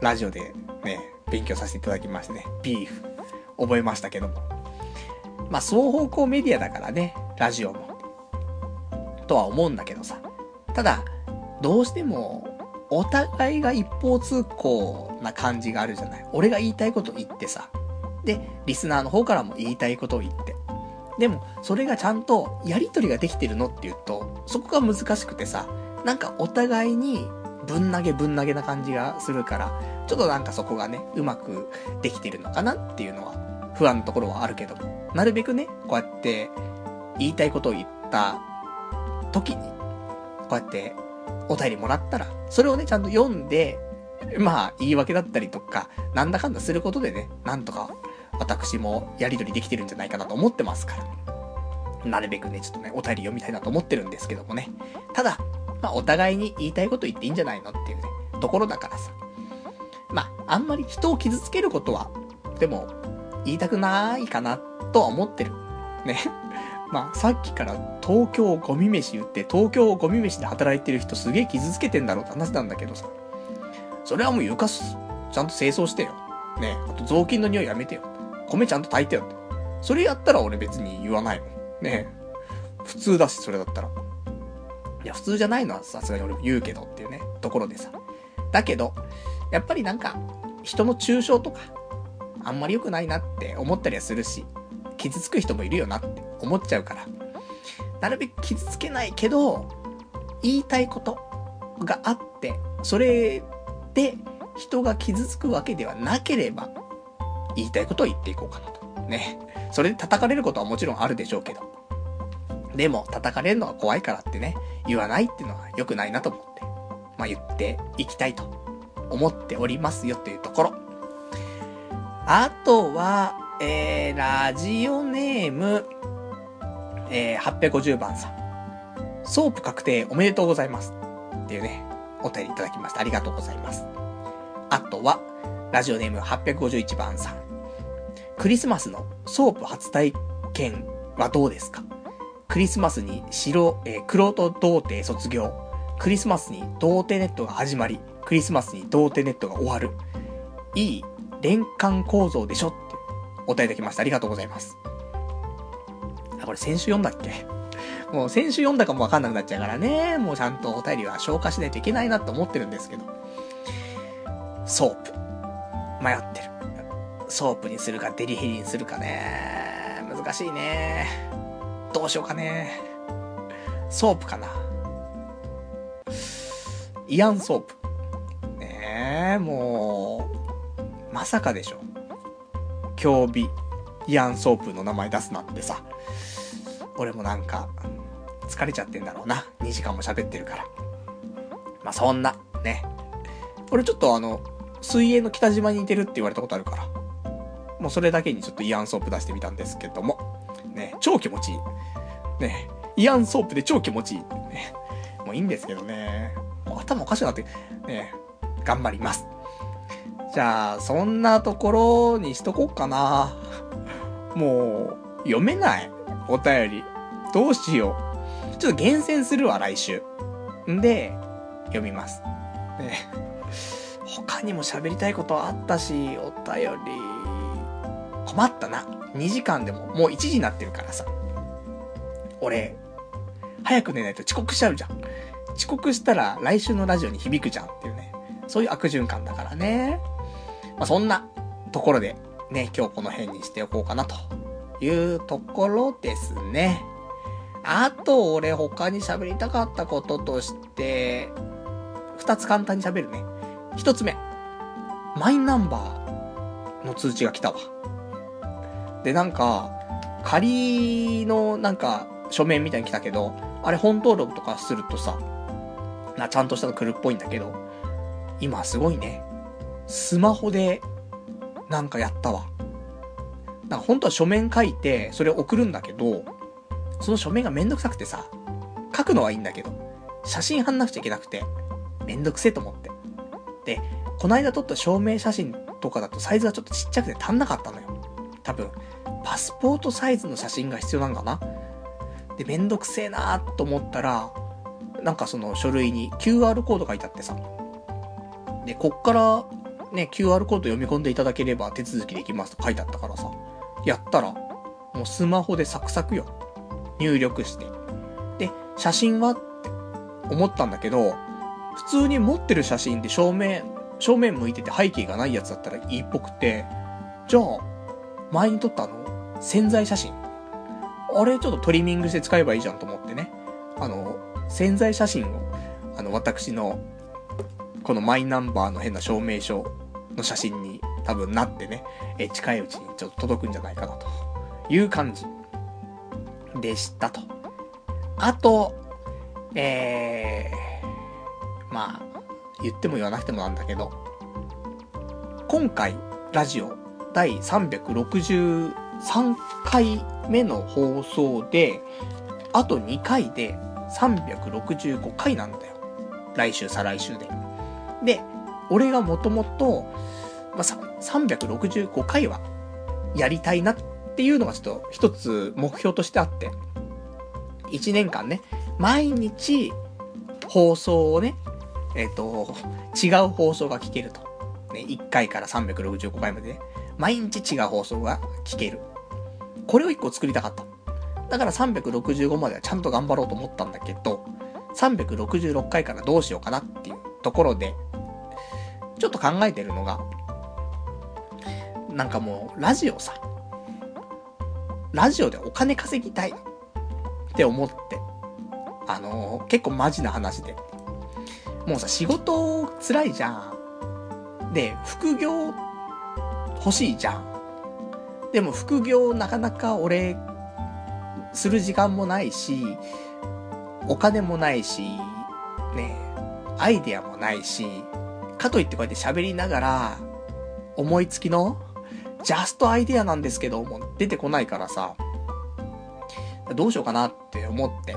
Speaker 1: ラジオでね、勉強させていただきましてね、ビーフ。覚えましたけども。まあ、双方向メディアだからね、ラジオも。とは思うんだけどさ。ただ、どうしても、お互いが一方通行な感じがあるじゃない。俺が言いたいこと言ってさ。で、リスナーの方からも言いたいことを言って。でも、それがちゃんとやりとりができてるのっていうと、そこが難しくてさ、なんかお互いにぶん投げぶん投げな感じがするから、ちょっとなんかそこがね、うまくできてるのかなっていうのは、不安なところはあるけども、なるべくね、こうやって言いたいことを言った時に、こうやってお便りもらったら、それをね、ちゃんと読んで、まあ、言い訳だったりとか、なんだかんだすることでね、なんとか、私もやりとりできてるんじゃないかなと思ってますから。なるべくね、ちょっとね、お便り読みたいなと思ってるんですけどもね。ただ、まあ、お互いに言いたいこと言っていいんじゃないのっていうね、ところだからさ。まあ、あんまり人を傷つけることは、でも、言いたくないかな、とは思ってる。ね。まあ、さっきから東京ゴミ飯言って、東京ゴミ飯で働いてる人すげえ傷つけてんだろうって話なんだけどさ。それはもう床す、ちゃんと清掃してよ。ねあと雑巾の匂いやめてよ。米ちゃんと炊いてよ。それやったら俺別に言わないもん。ね普通だし、それだったら。いや、普通じゃないのはさすがに俺も言うけどっていうね、ところでさ。だけど、やっぱりなんか、人の抽象とか、あんまり良くないなって思ったりはするし、傷つく人もいるよなって思っちゃうから、なるべく傷つけないけど、言いたいことがあって、それで人が傷つくわけではなければ、言いたいことを言っていこうかなと。ね。それで叩かれることはもちろんあるでしょうけど。でも、叩かれるのは怖いからってね、言わないっていうのは良くないなと思って、まあ言っていきたいと思っておりますよというところ。あとは、えー、ラジオネーム、えー、850番さん。ソープ確定おめでとうございます。っていうね、お便りいただきました。ありがとうございます。あとは、ラジオネーム851番さん。クリスマスのソープ初体験はどうですか？クリスマスに白、えー、黒と童貞卒業。クリスマスに童貞ネットが始まり、クリスマスに童貞ネットが終わる。いい円環構造でしょってお答えいただきました。ありがとうございます。あ、これ先週読んだっけ？もう先週読んだかもわかんなくなっちゃうからね。もうちゃんとお便りは消化しないといけないなと思ってるんですけど。ソープ。迷ってる。ソープにするかデリヘルにするかね。難しいね。どうしようかね。ソープかな。イアンソープ。ねえ、もう、まさかでしょ。競美、イアンソープの名前出すなんてさ。俺もなんか、疲れちゃってんだろうな。2時間も喋ってるから。まあ、そんな、ね。俺ちょっとあの、水泳の北島に似てるって言われたことあるから。もうそれだけにちょっとイアンソープ出してみたんですけども。ね、超気持ちいい。ね、イアンソープで超気持ちいい。ね、もういいんですけどね。頭おかしくなって、ね、頑張ります。じゃあ、そんなところにしとこっかな。もう、読めない。お便り。どうしよう。ちょっと厳選するわ、来週。んで、読みます。ね。他にも喋りたいことあったし、お便り。困ったな。2時間でも、もう1時になってるからさ。俺、早く寝ないと遅刻しちゃうじゃん。遅刻したら来週のラジオに響くじゃんっていうね。そういう悪循環だからね。まあ、そんなところで、ね、今日この辺にしておこうかなというところですね。あと、俺他に喋りたかったこととして、二つ簡単に喋るね。一つ目。マイナンバーの通知が来たわ。で、なんか、仮のなんか書面みたいに来たけど、あれ本登録とかするとさ、な、ちゃんとしたの来るっぽいんだけど、今すごいね。スマホで、なんかやったわ。なんか本当は書面書いて、それ送るんだけど、その書面がめんどくさくてさ、書くのはいいんだけど、写真貼んなくちゃいけなくて、めんどくせえと思って。で、こないだ撮った証明写真とかだとサイズがちょっとちっちゃくて足んなかったのよ。多分、パスポートサイズの写真が必要なんかな？で、めんどくせえなーと思ったら、なんかその書類に QR コード書いてあってさ。で、こっからね、QR コード読み込んでいただければ手続きできますと書いてあったからさ。やったら、もうスマホでサクサクよ。入力して。で、写真はって思ったんだけど、普通に持ってる写真で正面、正面向いてて背景がないやつだったらいいっぽくて、じゃあ、前に撮ったの、潜在写真。あれちょっとトリミングして使えばいいじゃんと思ってね。あの、潜在写真を、あの、私の、このマイナンバーの変な証明書の写真に多分なってね、え近いうちにちょっと届くんじゃないかなという感じでしたと。あと、えー、まあ、言っても言わなくてもなんだけど、今回、ラジオ第36 3回目の放送で、あと2回で365回なんだよ。来週、再来週で。で、俺がもともと、まあ、365回はやりたいなっていうのがちょっと一つ目標としてあって、1年間ね、毎日放送をね、えっ、ー、と、違う放送が聞けると。ね、1回から365回までね、毎日違う放送が聞ける。これを1個作りたかった。だから365まではちゃんと頑張ろうと思ったんだけど、366回からどうしようかなっていうところで、ちょっと考えてるのが、なんかもう、ラジオさ、ラジオでお金稼ぎたいって思って、あのー、結構マジな話で。もうさ、仕事辛いじゃん。で、副業欲しいじゃん。でも副業なかなか俺、する時間もないし、お金もないし、ね、アイデアもないし、かといってこうやって喋りながら、思いつきの、ジャストアイデアなんですけど、も出てこないからさ、どうしようかなって思って。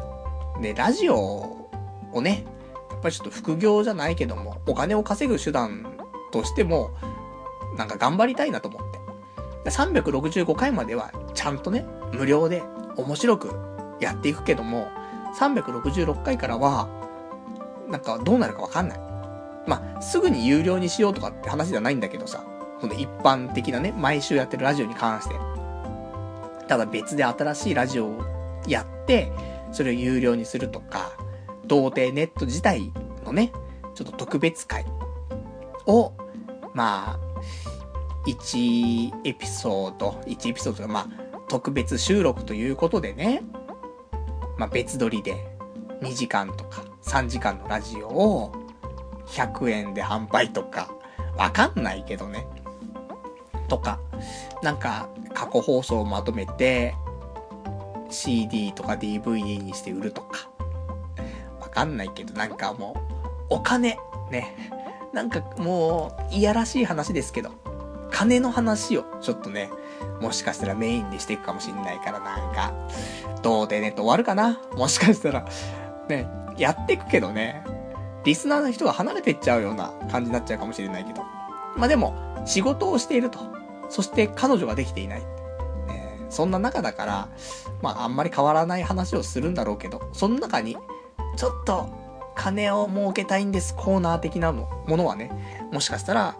Speaker 1: で、ラジオをね、やっぱりちょっと副業じゃないけども、お金を稼ぐ手段としても、なんか頑張りたいなと思って。365回まではちゃんとね、無料で面白くやっていくけども、366回からは、なんかどうなるかわかんない。まあ、すぐに有料にしようとかって話じゃないんだけどさ、この一般的なね、毎週やってるラジオに関して。ただ別で新しいラジオをやって、それを有料にするとか、童貞ネット自体のね、ちょっと特別会を、まあ、1エピソード、1エピソードが、まあ、特別収録ということでね、まあ別撮りで2時間とか3時間のラジオを100円で販売とか、わかんないけどね。とか、なんか過去放送をまとめて CD とか DVD にして売るとか、わかんないけど、なんかもう、お金、ね。なんかもう、いやらしい話ですけど、金の話を、ちょっとね、もしかしたらメインでしていくかもしんないから、なんか、どうでねと終わるかなもしかしたら、ね、やっていくけどね、リスナーの人が離れていっちゃうような感じになっちゃうかもしれないけど。まあでも、仕事をしていると。そして彼女ができていない。ね、そんな中だから、まああんまり変わらない話をするんだろうけど、その中にちょっと金を儲けたいんですコーナー的なものはね、もしかしたら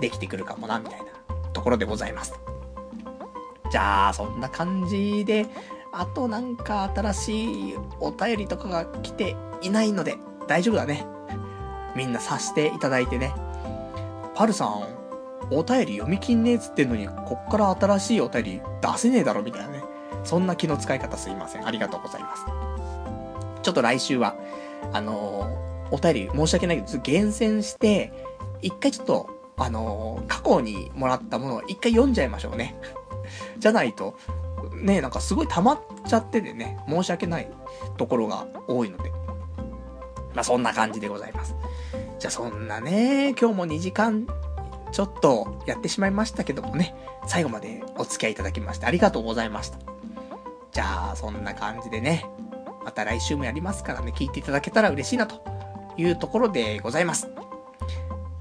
Speaker 1: できてくるかもな、みたいなところでございます。じゃあ、そんな感じで、あとなんか新しいお便りとかが来ていないので大丈夫だね。みんな察していただいてね。パルさん、お便り読み切んねえっつってんのに、こっから新しいお便り出せねえだろみたいなね。そんな気の使い方すいません。ありがとうございます。ちょっと来週は、あのー、お便り申し訳ないけど、厳選して、一回ちょっと、あのー、過去にもらったものを一回読んじゃいましょうね。じゃないと、ね、なんかすごい溜まっちゃっててね、申し訳ないところが多いので。まあ、そんな感じでございます。じゃあそんなね、今日も2時間ちょっとやってしまいましたけどもね、最後までお付き合いいただきましてありがとうございました。じゃあ、そんな感じでね、また来週もやりますからね、聞いていただけたら嬉しいなというところでございます。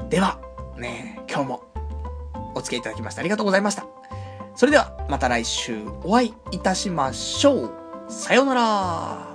Speaker 1: では、ね、今日もお付き合いいただきましてありがとうございました。それでは、また来週お会いいたしましょう。さようなら。